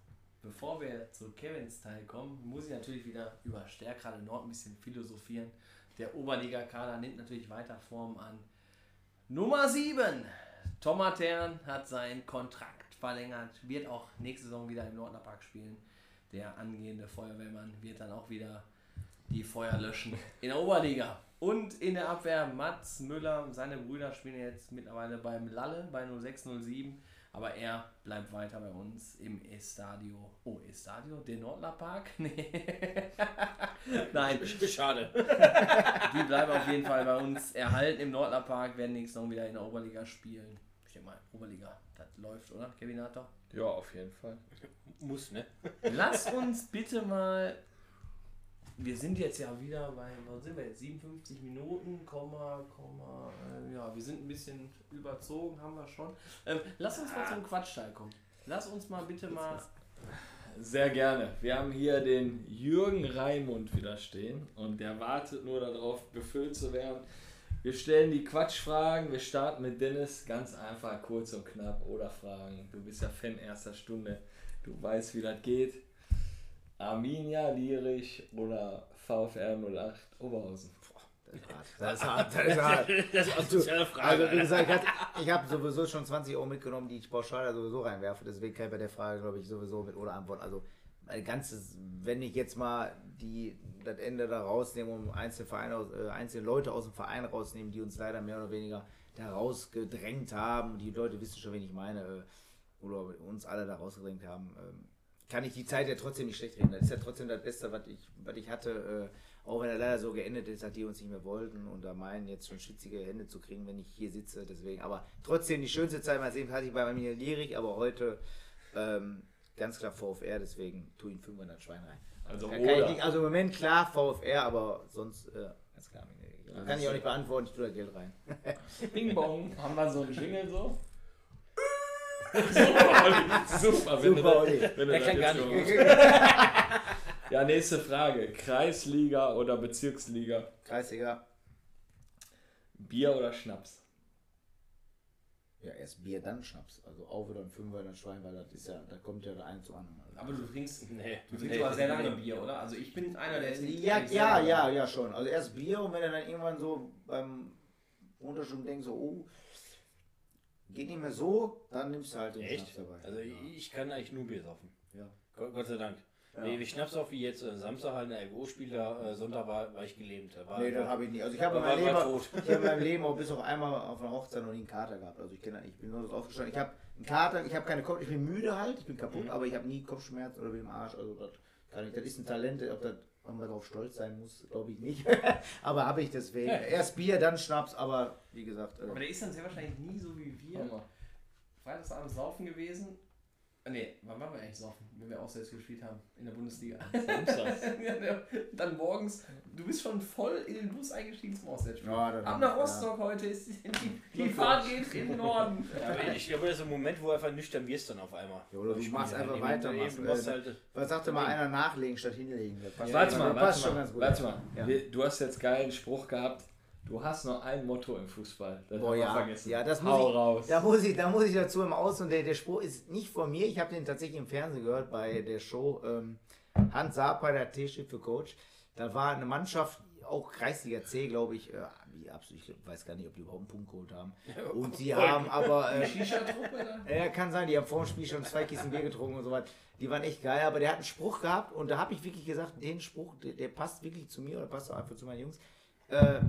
bevor wir zu Kevins Teil kommen, muss ich natürlich wieder über Stärkrade Nord ein bisschen philosophieren. Der Oberliga-Kader nimmt natürlich weiter Form an. Nummer 7. Tomatern hat seinen Kontrakt verlängert, wird auch nächste Saison wieder im Nordner Park spielen. Der angehende Feuerwehrmann wird dann auch wieder die Feuer löschen in der Oberliga. Und in der Abwehr Mats Müller und seine Brüder spielen jetzt mittlerweile beim Lalle bei 0607. Aber er bleibt weiter bei uns im Estadio. Oh, Estadio? Der Nordler Park? Nee. Nein, Schade. die bleiben auf jeden Fall bei uns erhalten im Nordler Park, werden nächstes Jahr wieder in der Oberliga spielen. Ich denke mal, Oberliga, das läuft, oder? Kevin Hatter? Ja, auf jeden Fall. Muss, ne? Lass uns bitte mal. Wir sind jetzt ja wieder bei, wo sind wir jetzt? 57 Minuten, Komma, Komma. Äh, ja, wir sind ein bisschen überzogen, haben wir schon. Ähm, lass uns mal zum Quatschteil kommen. Lass uns mal bitte mal. Sehr gerne. Wir haben hier den Jürgen Raimund wieder stehen und der wartet nur darauf, befüllt zu werden. Wir stellen die Quatschfragen. Wir starten mit Dennis. Ganz einfach, kurz und knapp. Oder Fragen. Du bist ja Fan erster Stunde. Du weißt, wie das geht. Arminia, Lierich oder VfR 08 Oberhausen. Das ist hart. Das ist hart. Das ist eine soziale Frage. Also wie gesagt, ich, habe sowieso schon 20 Euro mitgenommen, die ich pauschal da sowieso reinwerfe. Deswegen kann ich bei der Frage, glaube ich, sowieso mit oder antworten. Also mein ganzes, wenn ich jetzt mal die, das Ende da rausnehme, um einzelne, Vereine, äh, einzelne Leute aus dem Verein rausnehmen, die uns leider mehr oder weniger da rausgedrängt haben. Die Leute wissen schon, wen ich meine. Äh, oder uns alle da rausgedrängt haben. Ähm, kann ich die Zeit ja trotzdem nicht schlecht reden. Das ist ja trotzdem das Beste, was ich, was ich hatte. Äh, auch wenn er leider so geendet ist, hat die uns nicht mehr wollten und da meinen, jetzt schon schwitzige Hände zu kriegen, wenn ich hier sitze. Deswegen, aber trotzdem die schönste Zeit meines Lebens hatte ich bei mir Lierig, aber heute ähm, ganz klar VfR, deswegen tu ihn 500 Schwein rein. Also oder. nicht, also im Moment klar VfR, aber sonst äh, ganz klar. Kann ich auch nicht beantworten, ich tue da Geld rein. Bing Bong. Haben wir so einen Jingle so? Super, Olli. Super, wenn du Super, Olli. wenn du Der das kann gar jetzt nicht. Ja, nächste Frage. Kreisliga oder Bezirksliga? Kreisliga, Bier oder Schnaps? ja erst Bier, dann Schnaps. Also auch wieder ein Fünfer, dann Schwein, weil das ist ja, da kommt ja der eine zu anderen. Also. Aber du trinkst, Nee, du trinkst aber sehr lange Bier, oder? Also ich bin einer, der Ja, eigentlich sehr ja, lange. ja, ja, schon. Also erst Bier und wenn er dann irgendwann so beim Unterschieben denkt, so, oh, geht nicht mehr so, dann nimmst du halt den Echt? Schnaps dabei. Also ich, ich kann eigentlich nur Bier saufen. Ja. Gott, Gott sei Dank. Nee, wie Schnaps auf wie jetzt äh, Samstag halt in der RGO-Spieler, äh, Sonntag war, war ich gelähmt. Da War Nee, das habe ich nicht. Also ich habe in, meinem Leben- ich habe in meinem Leben auch bis auf einmal auf einer Hochzeit noch nie einen Kater gehabt. Also ich kenne, ich bin nur das aufgestanden. Ich habe einen Kater, ich habe keine Kopf, ich bin müde halt, ich bin kaputt, aber ich habe nie Kopfschmerzen oder bin im Arsch. Also das kann ich. Das ist ein Talent, ob, das, ob man darauf stolz sein muss, glaube ich nicht. aber habe ich deswegen. Erst Bier, dann Schnaps, aber wie gesagt. Aber Äh, der ist dann sehr wahrscheinlich nie so wie wir. Hammer. Freitagsabends saufen gewesen. Nee, wann waren wir eigentlich saufen, wenn wir auswärts gespielt haben in der Bundesliga? Samstags. Ja, ja. Dann morgens, du bist schon voll in den Bus eingestiegen zum Auswärtsspiel. Ja, Ab nach ja. Rostock heute ist die, die Fahrt geht in den Norden. Ja, ich glaube, das ist ein Moment, wo du einfach nüchtern wirst dann auf einmal. Ja, oder du Ich machst einfach eben- weiter, eben machst, machst äh, halt, was sagte mal einer nachlegen statt hinlegen? Das passt schon- mal, passt schon mal. ganz gut. Warte mal. Ja. Du hast jetzt geilen Spruch gehabt. Du hast nur ein Motto im Fußball. Das Boah, ja. vergessen. Ja, das Hau muss ich, raus. Da muss ich, da muss ich dazu im Aus und der, der Spruch ist nicht von mir. Ich habe den tatsächlich im Fernsehen gehört bei der Show ähm, Hans Saper, der T-Shirt für Coach. Da war eine Mannschaft, auch Kreisliga C, glaube ich, äh, wie absolut, ich weiß gar nicht, ob die überhaupt einen Punkt geholt haben. Und die haben aber. Äh, ja, kann sein, die haben vor dem Spiel schon zwei Kisten Bier getrunken und so weiter. Die waren echt geil, aber der hat einen Spruch gehabt und da habe ich wirklich gesagt, den Spruch, der, der passt wirklich zu mir oder passt auch einfach zu meinen Jungs. Äh,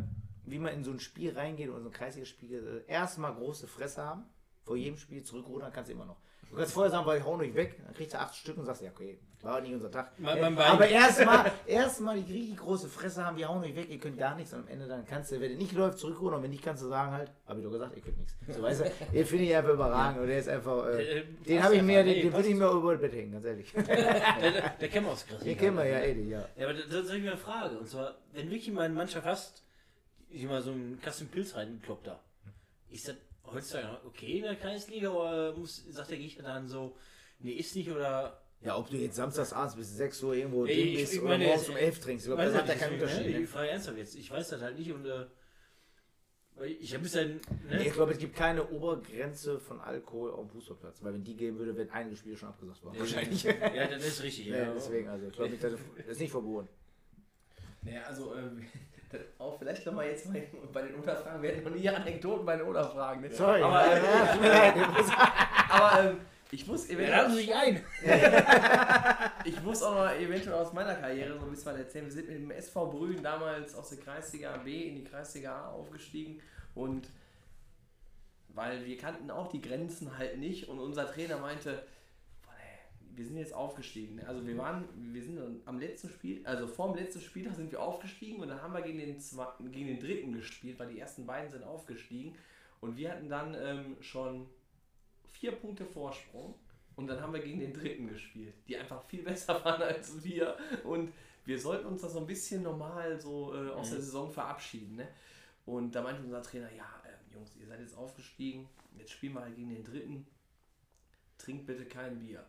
wie man in so ein Spiel reingeht oder so ein Kreisliga-Spiel, äh, erstmal große Fresse haben, vor jedem Spiel zurückrudern kannst du immer noch. Du kannst vorher sagen, weil ich hau nicht weg, dann kriegst du acht Stück und sagst, ja, okay, war nicht unser Tag. Äh, mein Bein. aber erstmal, erstmal die richtig große Fresse haben, wir hauen nicht weg, ihr könnt gar nichts und am Ende dann kannst du, wenn der nicht läuft, zurückrudern und wenn nicht, kannst du sagen halt, hab ich doch gesagt, ihr könnt nichts. So weißt du, den finde ich einfach überragend und der ist einfach, äh, Äh, den passt habe ich mir, den, den würde ich mir über das Bett hängen, ganz ehrlich. Der, der, der kennen wir aus Chris. Den kennen wir ja, Edi, ja. Ja, aber da, da habe ich mir eine Frage. Und zwar, wenn wirklich mal eine Mannschaft hast, ich mal so einen Kasten Pilz reinkloppt da, ist das heutzutage okay in der Kreisliga oder muss, sagt der Gegner dann so, nee, ist nicht oder. Ja, ob du jetzt samstags abends bis 6 Uhr irgendwo drin ich- bist ich oder morgens jetzt- um 11 trinkst, ich glaube, Weiß das hat ja keinen Unterschied. ne? Ich frage ernsthaft jetzt. Ich weiß das halt nicht und. Äh, ich habe bisher. Ne? Nee, ich glaube, es gibt keine Obergrenze von Alkohol auf dem Fußballplatz, weil wenn die geben würde, wären einige Spiele schon abgesagt worden. Wahrscheinlich. Ja, das ist richtig. Ja, Ja, deswegen, also ich glaube, das ist nicht verboten. Naja, also ähm, auch vielleicht nochmal jetzt mal bei den Unterfragen, wir hatten noch nie Anekdoten bei den Unterfragen. Ne? Sorry, aber, ja, äh, ja, aber ähm, ich muss Ja, eventuell, Sie sich ein. ich muss auch noch eventuell aus meiner Karriere so ein bisschen was erzählen. Wir sind mit dem SV Brühen damals aus der Kreisliga B in die Kreisliga A aufgestiegen und weil wir kannten auch die Grenzen halt nicht und unser Trainer meinte, wir sind jetzt aufgestiegen. Also wir waren, wir sind am letzten Spiel, also vor dem letzten Spieltag sind wir aufgestiegen und dann haben wir gegen den, zweiten, gegen den dritten gespielt, weil die ersten beiden sind aufgestiegen und wir hatten dann ähm, schon vier Punkte Vorsprung und dann haben wir gegen den dritten gespielt, die einfach viel besser waren als wir und wir sollten uns da so ein bisschen normal so äh, aus der Saison verabschieden. Ne? Und da meinte unser Trainer, ja, ähm, Jungs, ihr seid jetzt aufgestiegen, jetzt spielen wir halt gegen den dritten, trinkt bitte kein Bier.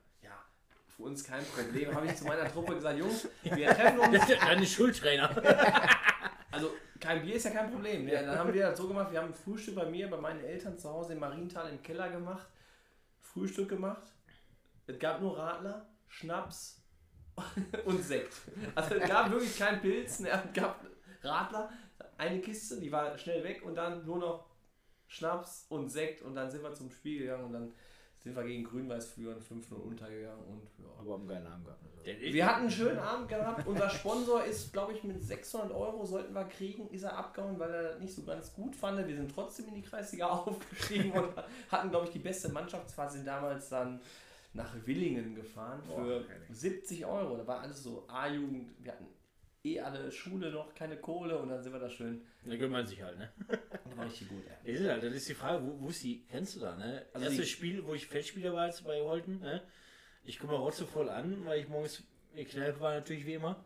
Für uns kein Problem. Habe ich zu meiner Truppe gesagt, Jungs, wir treffen uns Deine Schultrainer. also kein Bier ist ja kein Problem. Ja, dann haben wir das so gemacht, wir haben ein Frühstück bei mir, bei meinen Eltern zu Hause im Mariental im Keller gemacht, Frühstück gemacht. Es gab nur Radler, Schnaps und Sekt. Also es gab wirklich keinen Pilz, ne, es gab Radler, eine Kiste, die war schnell weg und dann nur noch Schnaps und Sekt und dann sind wir zum Spiel gegangen und dann sind wir gegen Grün-Weiß führen, 5-0 untergegangen und ja. Aber haben keinen Namen gehabt. Wir hatten einen schönen Abend gehabt. Unser Sponsor ist, glaube ich, mit 600 Euro sollten wir kriegen, ist er abgehauen, weil er das nicht so ganz gut fand. Wir sind trotzdem in die Kreisliga aufgestiegen und hatten, glaube ich, die beste Mannschaftsphase sind damals dann nach Willingen gefahren für 70 Euro. Da war alles so A-Jugend. Wir hatten eh alle Schule noch, keine Kohle und dann sind wir da schön. Da gönnt man sich halt, ne? Das war richtig gut. Ey. Das ist halt, das ist die Frage, wo, wo ist die Grenze da, ne? Also Erstes Spiel, wo ich Feldspieler war jetzt bei Holten, ne? Ich komme rotze voll an, weil ich morgens in Kneipe war natürlich wie immer.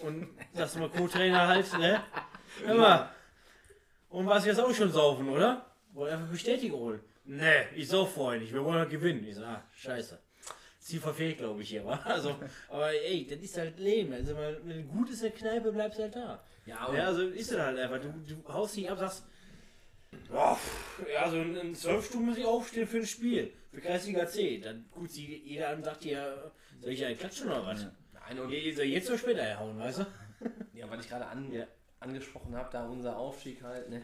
Und das mal Co-Trainer halt, ne? Immer. Und was jetzt auch schon saufen, oder? Wollen einfach Bestätigung holen. Ne, ich sauf vorher nicht, wir wollen halt gewinnen. Ich sag, ah, scheiße. Ziel verfehlt, glaube ich hier, wa? Also, aber ey, das ist halt Leben. Also, wenn du gut ist in der Kneipe, bleibst du halt da. Ja, Ja, also ist es halt einfach. Du, du haust nicht ab, sagst, boah, ja, also in, zwölf Stunden muss ich aufstehen für ein Spiel. Für Kreisliga C. Dann guckt sie jeder an sagt dir, soll ich einen klatschen oder was? Nein, und Je- Soll jetzt oder später hauen, weißt du? Ja, weil ich gerade an, Ja. angesprochen habe, da unser Aufstieg halt, ne?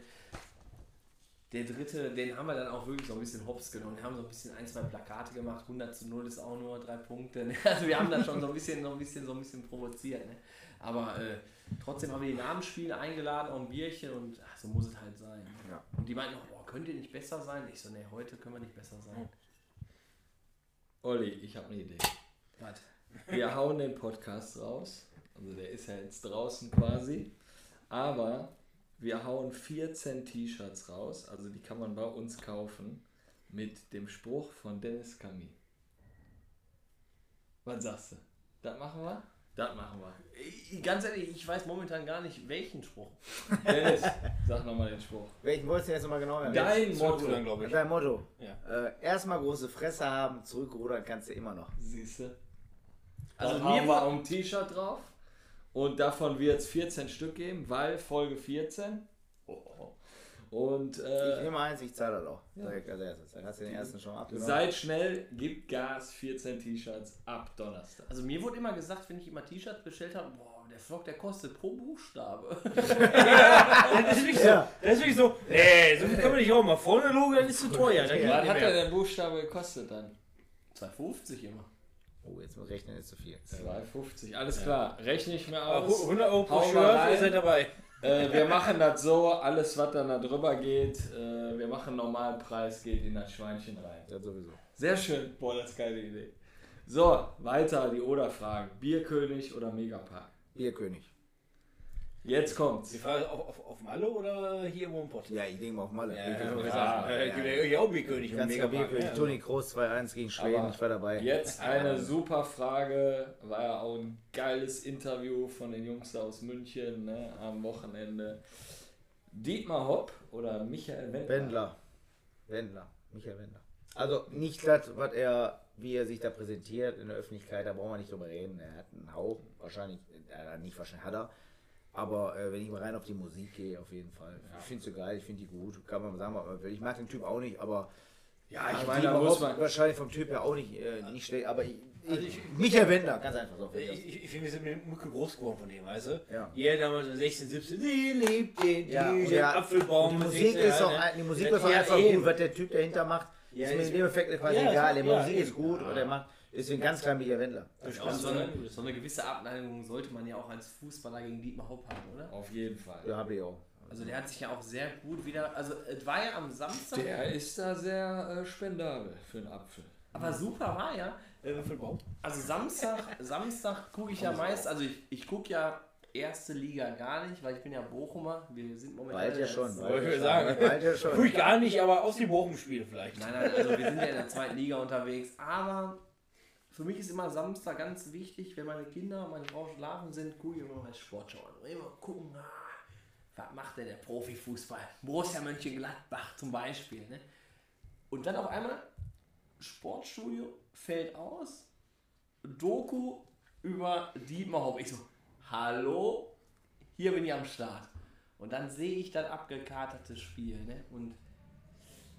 Der dritte, den haben wir dann auch wirklich so ein bisschen hops genommen. Wir haben so ein bisschen ein, zwei Plakate gemacht. 100 zu 0 ist auch nur drei Punkte. Ne? Also wir haben dann schon so ein bisschen, so ein bisschen, so ein bisschen provoziert. Ne? Aber äh, trotzdem haben wir die Namensspiele eingeladen, auch ein Bierchen und ach, so muss es halt sein. Ja. Und die meinten auch, boah, könnt ihr nicht besser sein? Ich so, ne, heute können wir nicht besser sein. Olli, ich habe eine Idee. Was? Wir hauen den Podcast raus. Also der ist ja jetzt draußen quasi. Aber wir hauen 14 T-Shirts raus. Also die kann man bei uns kaufen. Mit dem Spruch von Dennis Kami. Was sagst du? Das machen wir? Das machen wir. Ich- Ganz ehrlich, ich weiß momentan gar nicht, welchen Spruch. Dennis, sag nochmal den Spruch. Welchen wolltest du jetzt nochmal genau hören? Dein Motto. Zurückrudern, glaube ich. Dein Motto. Ja. Äh, erstmal große Fresse haben, zurückrudern kannst du immer noch. Siehste. Also Also mir haben wir auch ein T-Shirt drauf. Und davon wird es 14 Stück geben, weil Folge 14. Oh, oh. Und Ich äh, nehme eins, ich zahle das auch. Erstes. Dann hast du den ersten schon abgenommen. seid schnell, gibt Gas, 14 T-Shirts ab Donnerstag. Also mir wurde immer gesagt, wenn ich immer T-Shirts bestellt habe, boah, der Vlog, der kostet pro Buchstabe. Das ist wirklich so. Ja. Das ist wirklich so. Nee, so viel kann man nicht auch mal vorne Logo, dann ist es zu teuer. Geht Was hat der denn Buchstabe gekostet dann? 2,50 immer. Oh, jetzt muss rechnen, ist zu viel. 2,50. Alles klar, rechne ich mir Aber aus. 100 Euro pro Hau mal Shirt, rein. ihr seid dabei. Äh, wir machen das so, alles was dann da drüber geht, äh, wir machen Normalpreis, geht in das Schweinchen rein. Das sowieso. Sehr schön, boah, das ist keine Idee. So, weiter die Oder-Fragen. Bierkönig oder Megapark? Bierkönig. Jetzt kommt's. Die Frage auf, auf, auf Malle oder hier im Pott? Ja, ich denke mal auf Malle. Ja, Bierkönig. ja, ja, ja, Megapark. Bierkönig. Ja. Toni Kroos 2-1 gegen Schweden, Aber ich war dabei. Jetzt eine super Frage. War ja auch ein geiles Interview von den Jungs da aus München ne, am Wochenende. Dietmar Hopp oder Michael Wendler? Wendler. Wendler. Michael Wendler. Also nicht das, was er, wie er sich da präsentiert in der Öffentlichkeit, da brauchen wir nicht drüber reden. Er hat einen Hauch, wahrscheinlich, äh, nicht wahrscheinlich hat er. Aber äh, wenn ich mal rein auf die Musik gehe, auf jeden Fall. Ich finde sie geil, ich finde die gut. Kann man sagen, was man will. Ich mag den Typ auch nicht, aber Ja, ich meine, da muss man. wahrscheinlich vom Typ her auch nicht, äh, nicht schlecht. Aber ich, Also ich- Michael Wendler, ganz einfach so. Ich, ich, finde, wir sind mit Mucke groß geworden von dem, weißt du? Ja. Jeder damals in 16, 17, sie liebt den, Ja, die, den ja, Apfelbaum. Die Musik 16 ist doch, ne? die Musik Ja, ist ja, einfach eben. gut, was der Typ dahinter macht. Ja, ist mir ist- in dem Effekt quasi Ja, egal. Die ja, Musik ist gut, was er macht. Deswegen ganz klar Michael Wendler. Und so eine, so eine gewisse Abneigung sollte man ja auch als Fußballer gegen Dietmar Hopp haben, oder? Auf jeden Fall. Ja, habe ich auch. Also der hat sich ja auch sehr gut wieder, also es war ja am Samstag, Der ist da sehr äh, spendabel für einen Apfel. aber super war ja, Äh, also Samstag, Samstag gucke ich ja meist, also ich, ich gucke ja erste Liga gar nicht, weil ich bin ja Bochumer, wir sind momentan... Bald ja schon. Wollte ich ja sagen. schon. Bald ja Guck schon. ich gar nicht, aber aus dem Bochum-Spiel vielleicht. Nein, nein, also wir sind ja in der zweiten Liga unterwegs, aber für mich ist immer Samstag ganz wichtig, wenn meine Kinder und meine Frau schlafen sind, gucke ich immer mal Sportschau. Immer gucken, ah, was macht denn der Profifußball? Borussia Mönchengladbach zum Beispiel. Ne? Und dann auf einmal, Sportstudio fällt aus, Doku über Dietmar Hopp. Ich so, hallo, hier bin ich am Start. Und dann sehe ich das abgekartete Spiel. Ne? Und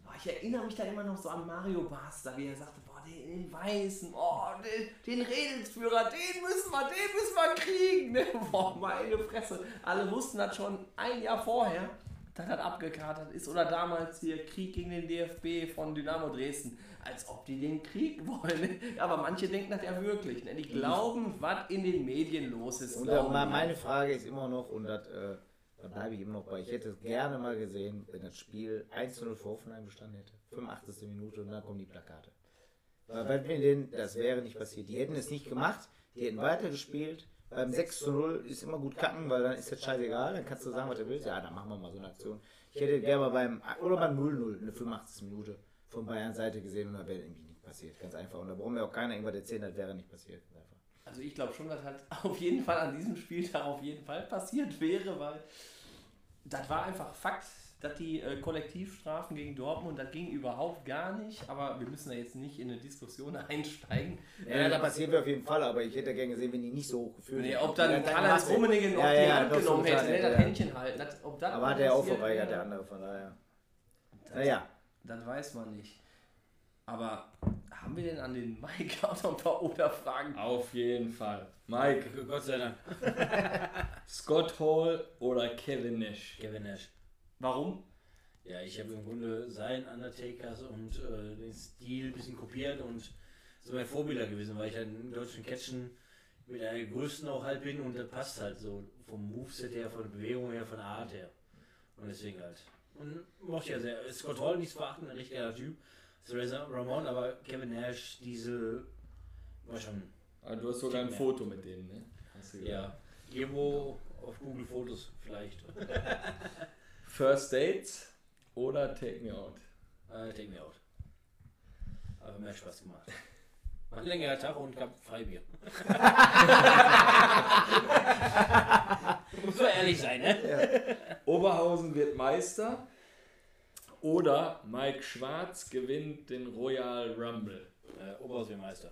Oh, ich erinnere mich da immer noch so an Mario Basler, wie er sagte, boah, den, den Weißen, oh, den, den Redelsführer, den müssen wir, den müssen wir kriegen. Ne? Boah, meine Fresse. Alle wussten das schon ein Jahr vorher, dass das abgekatert ist. Oder damals hier Krieg gegen den DFB von Dynamo Dresden. Als ob die den Krieg wollen. Ne? Aber manche denken das ja wirklich. Ne? Die glauben, was in den Medien los ist. Und äh, meine Frage ist immer noch, und das, äh, da bleibe ich immer noch bei, ich hätte es gerne mal gesehen, wenn das Spiel 1-0 für Hoffenheim bestanden hätte. 85. Minute und dann kommen die Plakate. Weil bei denen, das wäre nicht passiert. Die hätten es nicht gemacht, die hätten weitergespielt. Beim 6 zu 0 ist immer gut kacken, weil dann ist das scheißegal, dann kannst du sagen, was du willst. Ja, dann machen wir mal so eine Aktion. Ich hätte gerne mal beim, oder beim 0-0, eine 85. Minute von Bayern Seite gesehen und da wäre irgendwie nicht passiert. Ganz einfach. Und da brauchen wir auch keiner irgendwas erzählen, das wäre nicht passiert. Einfach. Also ich glaube schon, dass halt auf jeden Fall an diesem Spieltag auf jeden Fall passiert wäre, weil das war einfach Fakt, dass die äh, Kollektivstrafen gegen Dortmund, das ging überhaupt gar nicht, aber wir müssen da jetzt nicht in eine Diskussion einsteigen. Ja, da passiert wir auf jeden Fall, aber ich hätte gerne gesehen, wenn die nicht so hochgeführt Nee, hätten. ob dann Karl-Heinz er- Rummenigge noch Ja, die ja, Hand genommen hätte, ne, hätte, das. Händchen halten. Das, ob das Aber hat er auch passiert verweigert, wäre, der andere, von daher. Naja, Das weiß man nicht. Aber haben wir denn an den Mike auch noch ein paar Oder-Fragen? Auf jeden Fall. Mike, Gott sei Dank. Scott Hall oder Kevin Nash? Kevin Nash. Warum? Ja, ich habe im Grunde sein Undertakers und äh, den Stil ein bisschen kopiert und so mein Vorbilder gewesen, weil ich halt im deutschen Catchen mit einer größten auch halt bin und das passt halt so vom Moveset her, von der Bewegung her, von der Art her. Und deswegen halt. Und mochte ja sehr. Scott Hall nicht zu verachten, ein richtiger Typ. Razor Ramon, aber Kevin Nash, diese war schon, Ah, du hast sogar ein Foto mit denen, ne? Hast du gesagt. ja, irgendwo auf Google Fotos vielleicht. First Dates oder Take Me Out? Äh, take me out. Aber mehr Spaß gemacht. War ein längerer Tag und gab Freibier. Muss so ehrlich sein, ne? Oberhausen wird Meister oder Mike Schwarz gewinnt den Royal Rumble. Äh, Oberhausmeister.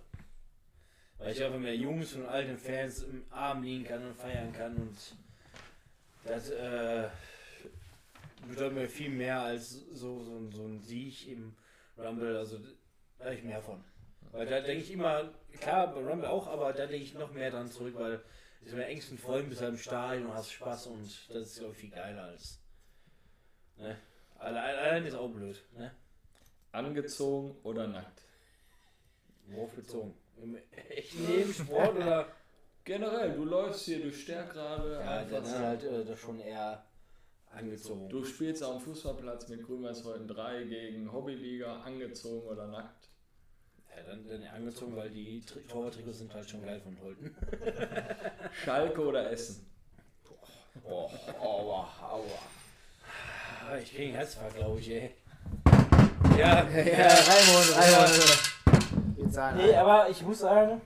Weil ich einfach mehr Jungs und alten Fans im Arm liegen kann und feiern kann und das, äh, bedeutet mir viel mehr als so, so, ein- so ein Sieg im Rumble. Also da habe ich mehr von. Weil da denke ich immer, klar, bei Rumble auch, aber da denke ich noch mehr dran zurück, weil du bist mit engsten Freunden, bist halt im Stadion und hast Spaß und das ist, glaube ich, viel geiler als. Ne? Allein, allein ist auch blöd. Ne? Angezogen oder nackt? Worauf bezogen? Im echten Leben, Sport oder? Generell, du läufst hier, du stärkst gerade. Ja, dann so. halt äh, das schon eher angezogen. Du spielst auf dem Fußballplatz mit Grün-Weiß heute 3 gegen Hobbyliga, angezogen oder nackt. Ja, dann, dann angezogen, weil die Tri- Torwarttrikots sind halt schon geil von Holten. Schalke oder Essen? Oh, aua, aua. Ich krieg einen Herzfall, glaube ich, ey. Ja, Ja, Raimund, Raimund. Wir zahlen Nee, aber ich muss sagen,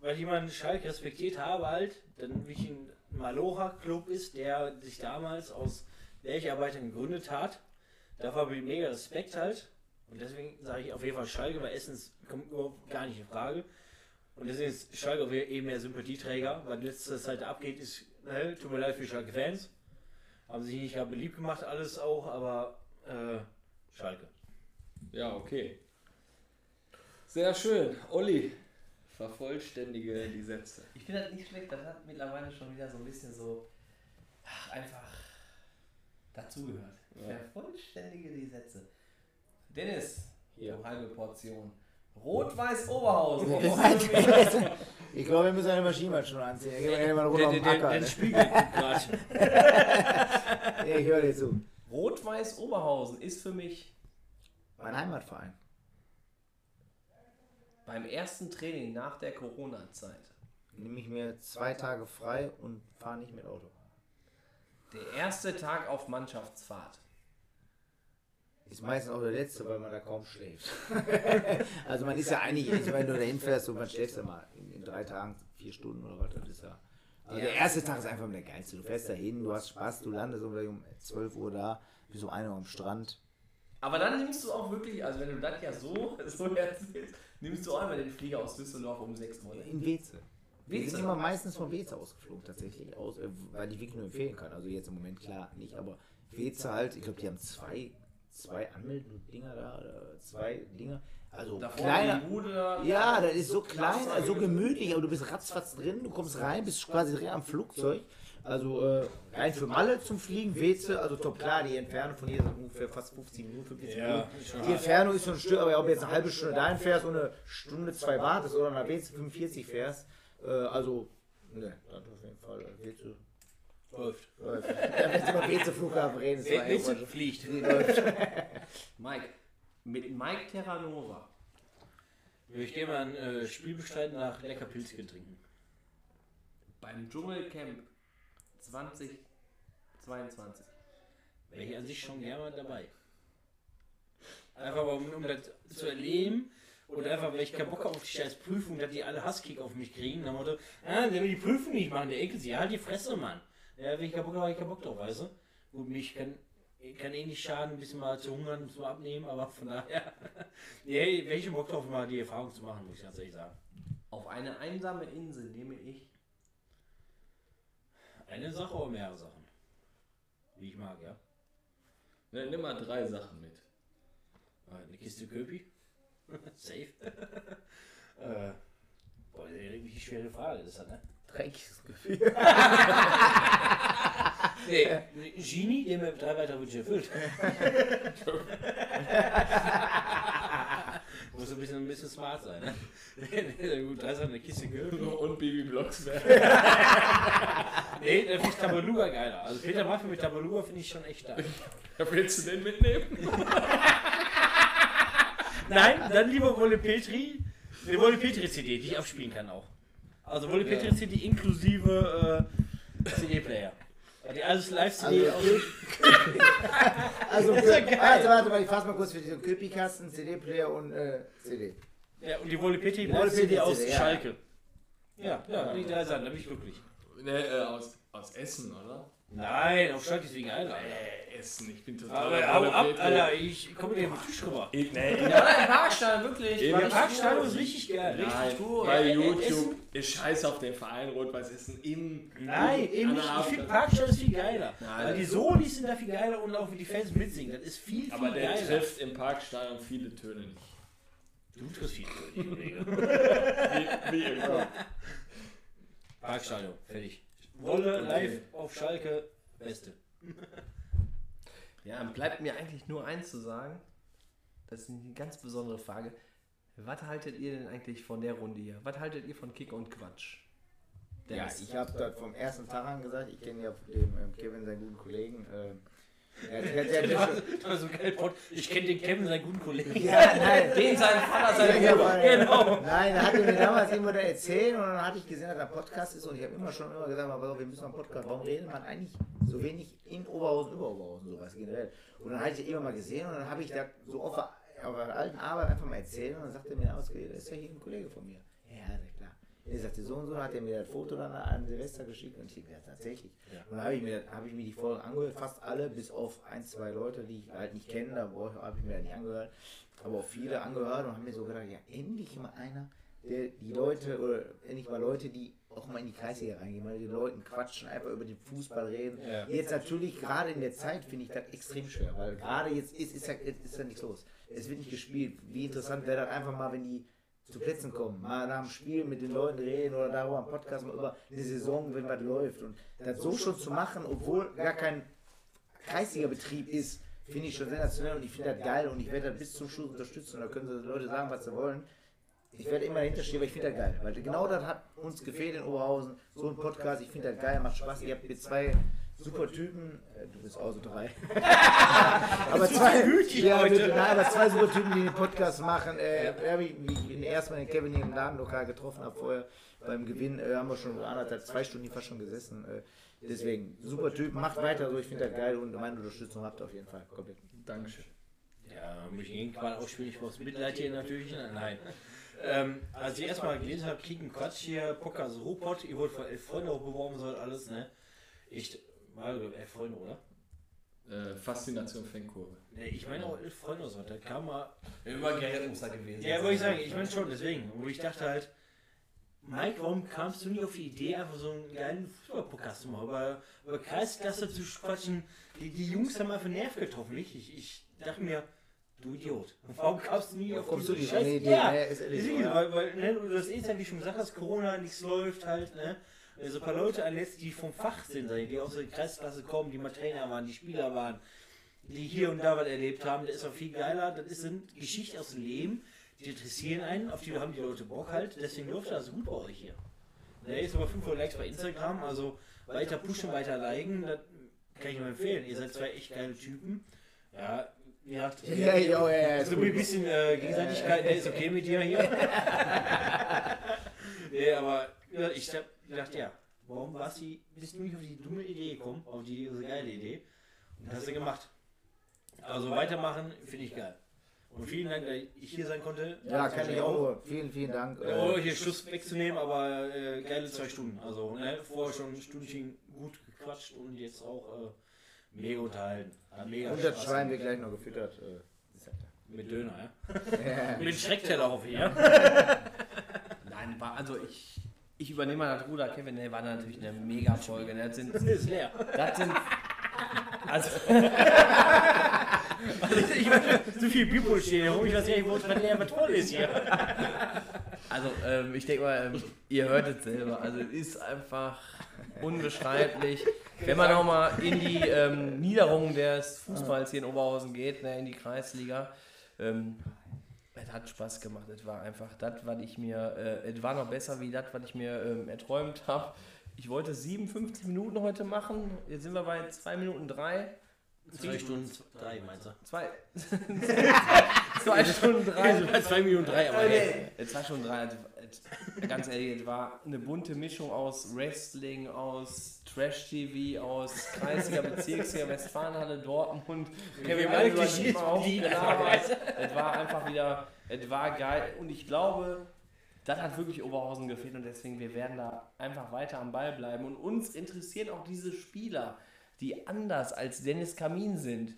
weil ich jemanden Schalke respektiert habe halt, dann wie ich ein Malocha-Club ist, der sich damals aus Bergarbeitern gegründet hat. Dafür habe ich mega Respekt halt. Und deswegen sage ich auf jeden Fall Schalke, weil Essen kommt überhaupt gar nicht in Frage. Und deswegen ist Schalke eben mehr Sympathieträger, weil letzte Zeit abgeht, ist, ne, tut mir leid für Schalke-Fans. Haben sich nicht gerade beliebt gemacht, alles auch, aber äh, Schalke. Ja, okay. Sehr schön. Olli, vervollständige die Sätze. Ich finde das nicht schlecht, das hat mittlerweile schon wieder so ein bisschen so ach, einfach dazugehört. Ja. Vervollständige die Sätze. Dennis, hier, halbe Portion. Rot-Weiß Oberhausen. Ich glaube, wir müssen eine Maschine schon anziehen. Gehen wir mal eine der, den Acker. der ne? Spiegel Ich höre dir zu. Rot-Weiß Oberhausen ist für mich Mein Heimatverein. Beim ersten Training nach der Corona-Zeit Nehme ich mir zwei Tage frei und fahre nicht mit Auto. der erste Tag auf Mannschaftsfahrt. Ist meistens auch der letzte, weil man da kaum schläft. also man ist ja eigentlich, ich meine, wenn du da hinfährst und man schläft ja mal in, drei Tagen, vier Stunden oder was, das ist ja. Also der erste Tag ist einfach der geilste. Du fährst da hin, du hast Spaß, du landest um, um 12 Uhr da, bist um 1 Uhr am Strand. Aber dann nimmst du auch wirklich, also wenn du das ja so, so erzählst, nimmst du einmal den Flieger aus Düsseldorf um 6 Uhr. In Weze. Wir sind immer meistens von Weze ausgeflogen, tatsächlich, aus, äh, weil ich wirklich nur empfehlen kann. Also jetzt im Moment klar nicht, aber Weze halt, ich glaube, die haben zwei, zwei Anmelddinger da, oder zwei Dinger. Also Da vorne kleiner. Bude. Ja, das ist so klein, also so gemütlich, aber du bist ratzfatz drin, du kommst rein, bist quasi direkt am Flugzeug. Also äh, rein für Malle zum Fliegen, Weze, also top klar, die Entfernung von hier sind ungefähr fast 15 Minuten, 45 Ja, Minuten. ist schon Die. Entfernung ist so ein Stück, aber ob du jetzt eine halbe Stunde dahin fährst und eine Stunde, zwei wartest oder nach Weze 45 fährst, äh, also, ne, dann auf jeden Fall äh, Weze. Läuft. läuft. Ja, wenn du über Weze Flughafen reden, das war Weze fliegt. Läuft. Mike, mit Mike Terranova. Ich gehe mal ein äh, Spiel bestreiten nach lecker Pilzchen trinken. Beim Dschungelcamp 2022. Wäre ich an sich schon gerne mal dabei. Einfach um, um das zu erleben. Oder einfach, weil ich keinen Bock habe auf die scheiß Prüfung, dass die alle Hasskick auf mich kriegen. Dann Motto, ah, der will die Prüfung nicht machen, der ekelt sie. Halt die Fresse, Mann. Ja, wenn ich keinen Bock habe, habe ich keinen Bock drauf, weißt du? Gut, mich kann, kann eh nicht schaden, ein bisschen mal zu hungern und zu abnehmen, aber von daher, nee, welche Bock drauf, mal die Erfahrung zu machen, muss ich ganz ehrlich sagen. Auf eine einsame Insel nehme ich Eine Sache oder mehrere Sachen? Wie ich mag, ja. Ne, nimm mal drei Sachen mit. Äh, Eine Kiste Köpi. Safe. äh, boah, das ist eine richtig schwere Frage, das hat, ne? Dreckiges Gefühl. Nee, Genie, der mir drei weitere Wünsche erfüllt. Muss ein bisschen, ein bisschen smart sein, ne? Gut, da ist halt eine Kiste Köpi. Und Bibi Blocksberg. Nee, da finde ich Tabaluga geiler. Also Peter Maffei mit Tabaluga finde ich schon echt stark. Ja, willst du den mitnehmen? Nein, dann lieber Wolle Petri. Eine Wolle Petri CD, die ich abspielen kann auch. Also Wolle Petri CD inklusive äh, CD-Player. Die alles Live-CD Also, aus. Also, warte, warte mal, ich fasse mal kurz für diesen Köpi-Kasten, CD-Player und äh, CD. Ja, und die Wolle Petri Wolle Petri aus CD, ja. Schalke. Ja, ja, die drei Sachen, da bin ich glücklich. Ne, äh, aus, aus Essen, oder? Nein, auf Schalke ist wegen Alter. Äh, Essen, ich bin total. Aber hau ab, Alter, ich komme dir auf den Tisch rüber. Ich, nee, Ja, im Parkstadion, wirklich. Eben gut. ist richtig geil. Nein, Richtig cool. bei YouTube Essen- ist scheiß auf den Verein Rot-Weiß Essen im. Nein, eben nicht. der Ich finde Hafen. Parkstadion ist viel geiler. Nein, Weil die Solis sind da viel geiler und auch wie die Fans mitsingen. Das ist viel, viel Aber der geiler. trifft im Parkstadion viele Töne nicht. Du triffst viel, Kollege. Wie, wie immer. Parkstadion, fertig. Wolle live auf Schalke, beste. Ja, bleibt mir eigentlich nur eins zu sagen. Das ist eine ganz besondere Frage. Was haltet ihr denn eigentlich von der Runde hier? Was haltet ihr von Kick und Quatsch? Ja, Dennis. ich habe das vom ersten Tag an gesagt, ich kenne ja den ähm, Kevin, seinen guten Kollegen. Ähm, der, der, der. Ich kenne den Kevin, seinen guten Kollegen. ja, nein, Den seinen Vater, seine Ja, Bruder. weil- Genau. Nein, er hatte mir damals immer da erzählt und dann hatte ich gesehen, dass er ein Podcast ist und ich habe immer schon immer gesagt, aber wir müssen einen Podcast. Warum redet man eigentlich so wenig in Oberhausen, über Oberhausen, sowas generell? Und dann hatte ich immer mal gesehen und dann habe ich da so auf der, auf der alten Arbeit einfach mal erzählt und dann sagte er mir ausgeredet, das ist ja hier ein Kollege von mir. Ja, klar. Er sagte, so und so hat er mir das Foto dann an Silvester geschickt und ich dachte, ja, tatsächlich. Und dann habe ich, mir, habe ich mir die Folgen angehört, fast alle, bis auf ein, zwei Leute, die ich halt nicht kenne, da habe ich mir nicht angehört aber auch viele angehört und haben mir so gedacht, ja, endlich mal einer, der die Leute, oder endlich mal Leute, die auch mal in die Kreisliga reingehen, mal die Leuten quatschen, einfach über den Fußball reden. Ja. Jetzt natürlich, gerade in der Zeit, finde ich das extrem schwer, weil gerade jetzt ist, ist, ja, ist ja nichts los. Es wird nicht gespielt. Wie interessant wäre das einfach mal, wenn die zu Plätzen kommen, mal nach dem Spiel mit den Leuten reden oder darüber am Podcast mal über eine Saison, wenn was läuft. Und das so schon zu machen, obwohl gar kein Kreisliga-Betrieb ist, finde ich schon sensationell und ich finde das geil und ich werde das bis zum Schluss unterstützen. Da können die Leute sagen, was sie wollen. Ich werde immer dahinter stehen, aber ich finde das geil. Weil genau das hat uns gefehlt in Oberhausen. So ein Podcast, ich finde das geil, macht Spaß. Ihr habt hier zwei super Typen. Äh, du bist auch so drei. aber zwei, ja, mit, nein, aber zwei super Typen, die den Podcast machen. Äh, ja. ich, bin erstmal den Kevin hier im Ladenlokal getroffen habe vorher. Beim Gewinn äh, haben wir schon anderthalb, zwei Stunden fast schon gesessen. Äh, deswegen, super Typ, macht weiter so, ich finde das geil und meine Unterstützung habt ihr auf jeden Fall. Komplett. Dankeschön. Ja, mich irgendwann ausspielen, ich brauch's Mitleid hier natürlich. Nein. Ähm, als ich erstmal gelesen habe, Kicken Quatsch hier, Podcast Ruhrpott, ihr wollt von elf Freunde auch beworben, soll alles, ne? Ich, mal elf Freunde, oder? Äh, Faszination Fankurve. Ne, ich meine auch elf Freunde, so, da kam mal. Über Gerrit muss da gewesen Ja, wollte ich sagen, ich meine schon, deswegen. Wo ich dachte halt, Mike, warum kamst du nie auf die Idee, einfach so einen geilen Fußball-Podcast zu machen, über, über Kreisklasse zu quatschen? Die, die Jungs haben einfach Nerv getroffen, nicht? Ich, ich dachte mir, du Idiot, warum kamst du nie auf kommst nicht die Idee? Ja, ist ehrlich weil, weil ne, du das eh wie schon gesagt hast, Corona, nichts läuft halt, ne? So ein paar Leute anlässt, die vom Fach sind, die aus der Kreisklasse kommen, die mal Trainer waren, die Spieler waren, die hier und da was erlebt haben, das ist auch viel geiler. Das ist eine Geschichte aus dem Leben, die interessieren einen, auf die haben die Leute Bock halt, deswegen läuft das gut bei euch hier. Der ist über 500 Likes bei Instagram, also weiter pushen, weiter liken, das kann ich nur empfehlen. Ihr seid zwei echt geile Typen. Ja, ihr habt Ja, ja, ja, ja, so ein bisschen äh, Gegenseitigkeit, der ist okay mit dir hier. nee, aber ja, ich hab gedacht, ja, warum warst du, bist du nicht auf die dumme Idee gekommen, auf die diese geile Idee? Und das hast du gemacht. Also weitermachen, finde ich geil. Und vielen Dank, dass ich hier sein konnte. Ja, kann ich auch. Vielen, vielen Dank. Oh, hier Schluss wegzunehmen, aber äh, geile zwei Stunden. Also ne, vorher schon ein Stündchen gut gequatscht und jetzt auch äh, mega unterhalten. Hat mega Und das Schwein wird gleich noch gefüttert. äh. Mit Döner, ja? Ja. Mit Schreckteller hoffe ich, ja? Nein, war, also ich, ich übernehme mal das Ruder. Kevin, der war natürlich eine mega Folge. ne? Das sind, ist leer. das sind, also, Also ich meine, so viel rum, ich weiß nicht, wo es leer was voll ist hier. also ähm, ich denke mal, ähm, ihr hört es selber. Also es ist einfach unbeschreiblich. Wenn man auch mal in die ähm, Niederung des Fußballs hier in Oberhausen geht, ne, in die Kreisliga, ähm, hat Spaß gemacht. Es war einfach das, was ich mir, äh, es war noch besser wie das, was ich mir ähm, erträumt habe. Ich wollte 57 Minuten heute machen. Jetzt sind wir bei 2 Minuten 3. Zwei Stunden drei, meinst du? Zwei, zwei Stunden 3. Also bei zwei Minuten drei, aber. Es war schon drei. Ganz ehrlich, es war eine bunte Mischung aus Wrestling, aus Trash-TV, aus Kreisliga, Bezirksliga, Westfalenhalle, Dortmund. Kevin bedient, gelabert. Es war einfach wieder, es war geil. Und ich glaube, das hat wirklich Oberhausen gefehlt und deswegen, wir werden da einfach weiter am Ball bleiben. Und uns interessieren auch diese Spieler. die anders als Dennis Kamin sind,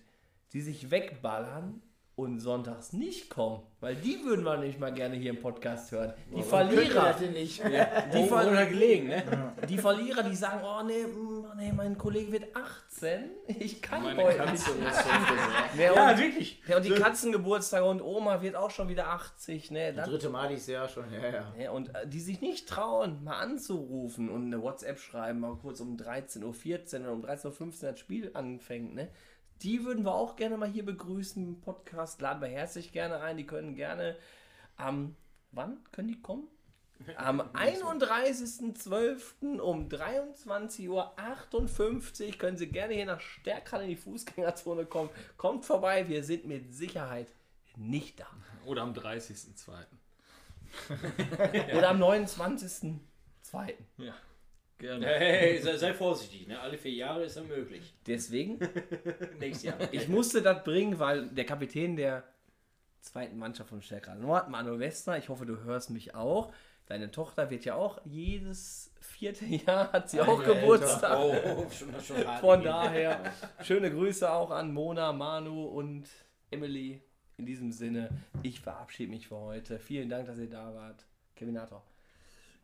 die sich wegballern und sonntags nicht kommen, weil die würden wir nicht mal gerne hier im Podcast hören. Die Verlierer, denn nicht? die, Die Ver gelegen, ne? die Verlierer, die sagen, oh nee, mm, nee, mein Kollege wird 18, ich kann Meine heute Katze nicht. Ja, Ja, und, wirklich. ja, und die Katzengeburtstage und Oma wird auch schon wieder 80, ne? Das dritte Mal dieses Jahr schon, ja, ja. ja, und äh, die sich nicht trauen, mal anzurufen und eine WhatsApp schreiben, mal kurz um 13.14 Uhr oder um 13.15 Uhr das Spiel anfängt, ne? Die würden wir auch gerne mal hier begrüßen Podcast. Laden wir herzlich gerne ein. Die können gerne am. wann können die kommen? Am 31.12. um 23.58 Uhr können Sie gerne hier nach Stärkrad in die Fußgängerzone kommen. Kommt vorbei, wir sind mit Sicherheit nicht da. Oder am 30.02. Oder am 29.02. Ja, gerne. Hey, sei, sei vorsichtig, ne? Alle vier Jahre ist ja möglich. Deswegen, Nächstes Jahr. ich musste das bringen, weil der Kapitän der zweiten Mannschaft von Stärkrad Nord, Manuel Westner, ich hoffe, du hörst mich auch. Deine Tochter wird ja auch jedes vierte Jahr hat sie auch Geburtstag. Oh, schon, schon hart. Von daher schöne Grüße auch an Mona, Manu und Emily. In diesem Sinne, ich verabschiede mich für heute. Vielen Dank, dass ihr da wart. Kevinator.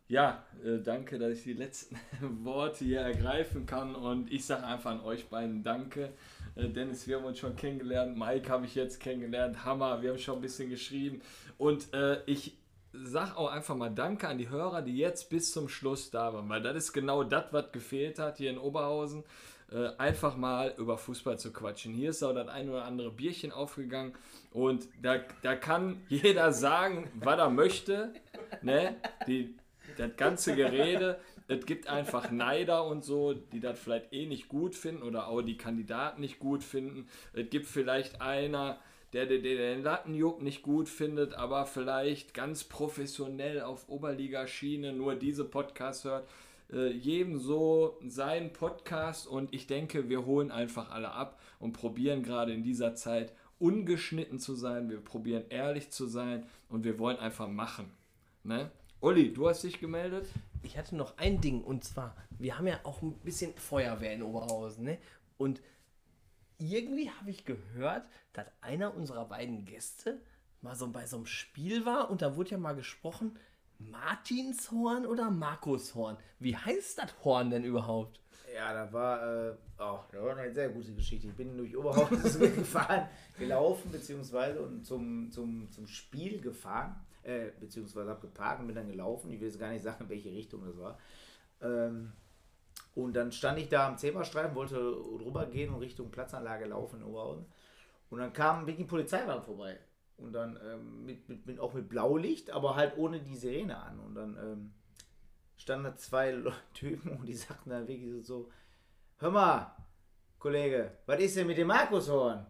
Ja, äh, danke, dass ich die letzten Worte hier ergreifen kann und ich sage einfach an euch beiden Danke. Äh, Dennis, wir haben uns schon kennengelernt, Mike habe ich jetzt kennengelernt, Hammer, wir haben schon ein bisschen geschrieben und äh, ich sag auch einfach mal Danke an die Hörer, die jetzt bis zum Schluss da waren, weil das ist genau das, was gefehlt hat hier in Oberhausen. Äh, einfach mal über Fußball zu quatschen. Hier ist auch das ein oder andere Bierchen aufgegangen und da, da kann jeder sagen, was er möchte. Ne? Die, das ganze Gerede, es gibt einfach Neider und so, die das vielleicht eh nicht gut finden oder auch die Kandidaten nicht gut finden. Es gibt vielleicht einer, der, der, der den Lattenjuck nicht gut findet, aber vielleicht ganz professionell auf Oberliga-Schiene nur diese Podcasts hört. Äh, jedem so seinen Podcast und ich denke, wir holen einfach alle ab und probieren gerade in dieser Zeit ungeschnitten zu sein. Wir probieren ehrlich zu sein und wir wollen einfach machen. Ne? Uli, du hast dich gemeldet? Ich hatte noch ein Ding und zwar, wir haben ja auch ein bisschen Feuerwehr in Oberhausen, ne? Und irgendwie habe ich gehört, dass einer unserer beiden Gäste mal so bei so einem Spiel war und da wurde ja mal gesprochen, Martinshorn oder Markushorn. Wie heißt das Horn denn überhaupt? Ja, da war, äh, oh, da war eine sehr gute Geschichte. Ich bin durch Oberhausen gefahren, gelaufen, beziehungsweise und zum, zum, zum Spiel gefahren, äh, beziehungsweise habe geparkt und bin dann gelaufen. Ich will jetzt gar nicht sagen, in welche Richtung das war. Ähm, und dann stand ich da am Zebrastreifen, wollte drüber gehen und Richtung Platzanlage laufen in Oberhausen. Und dann kam wirklich ein Polizeiwagen vorbei. Und dann ähm, mit, mit, mit, auch mit Blaulicht, aber halt ohne die Sirene an. Und dann ähm, standen da zwei Typen und die sagten dann wirklich so, hör mal, Kollege, was ist denn mit dem Markushorn?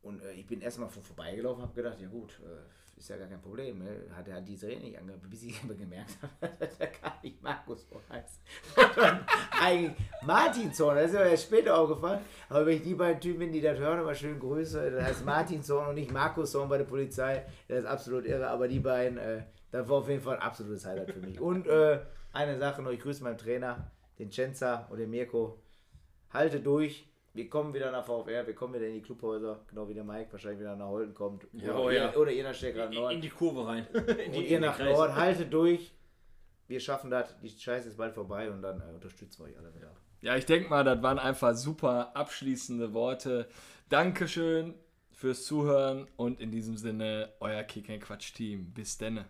Und äh, ich bin erstmal vor vorbeigelaufen, habe gedacht, ja gut, äh, ist ja gar kein Problem. Ne? Hat er die Sirene nicht angehabt, bis ich aber gemerkt habe, dass er gar nicht Markushorn heißt. Sondern eigentlich Martinshorn, das ist mir erst später aufgefallen. Aber wenn ich die beiden Typen bin, die das hören, immer schön Grüße, das heißt Martinshorn und nicht Markushorn bei der Polizei, das ist absolut irre. Aber die beiden, äh, das war auf jeden Fall ein absolutes Highlight für mich. Und äh, eine Sache noch, ich grüße meinen Trainer, den Cenza und den Mirko. Halte durch. Wir kommen wieder nach VfR, wir kommen wieder in die Clubhäuser, genau wie der Mike wahrscheinlich wieder nach Holten kommt. Ja, oder, oh ja. ihr, oder ihr nach Steckrad In, Nord. in die Kurve rein. In und ihr nach Nord, haltet durch. Wir schaffen das, die Scheiße ist bald vorbei und dann äh, unterstützen wir euch alle wieder. Ja, ich denke mal, das waren einfach super abschließende Worte. Dankeschön fürs Zuhören und in diesem Sinne, euer Kick Quatsch Team. Bis denne.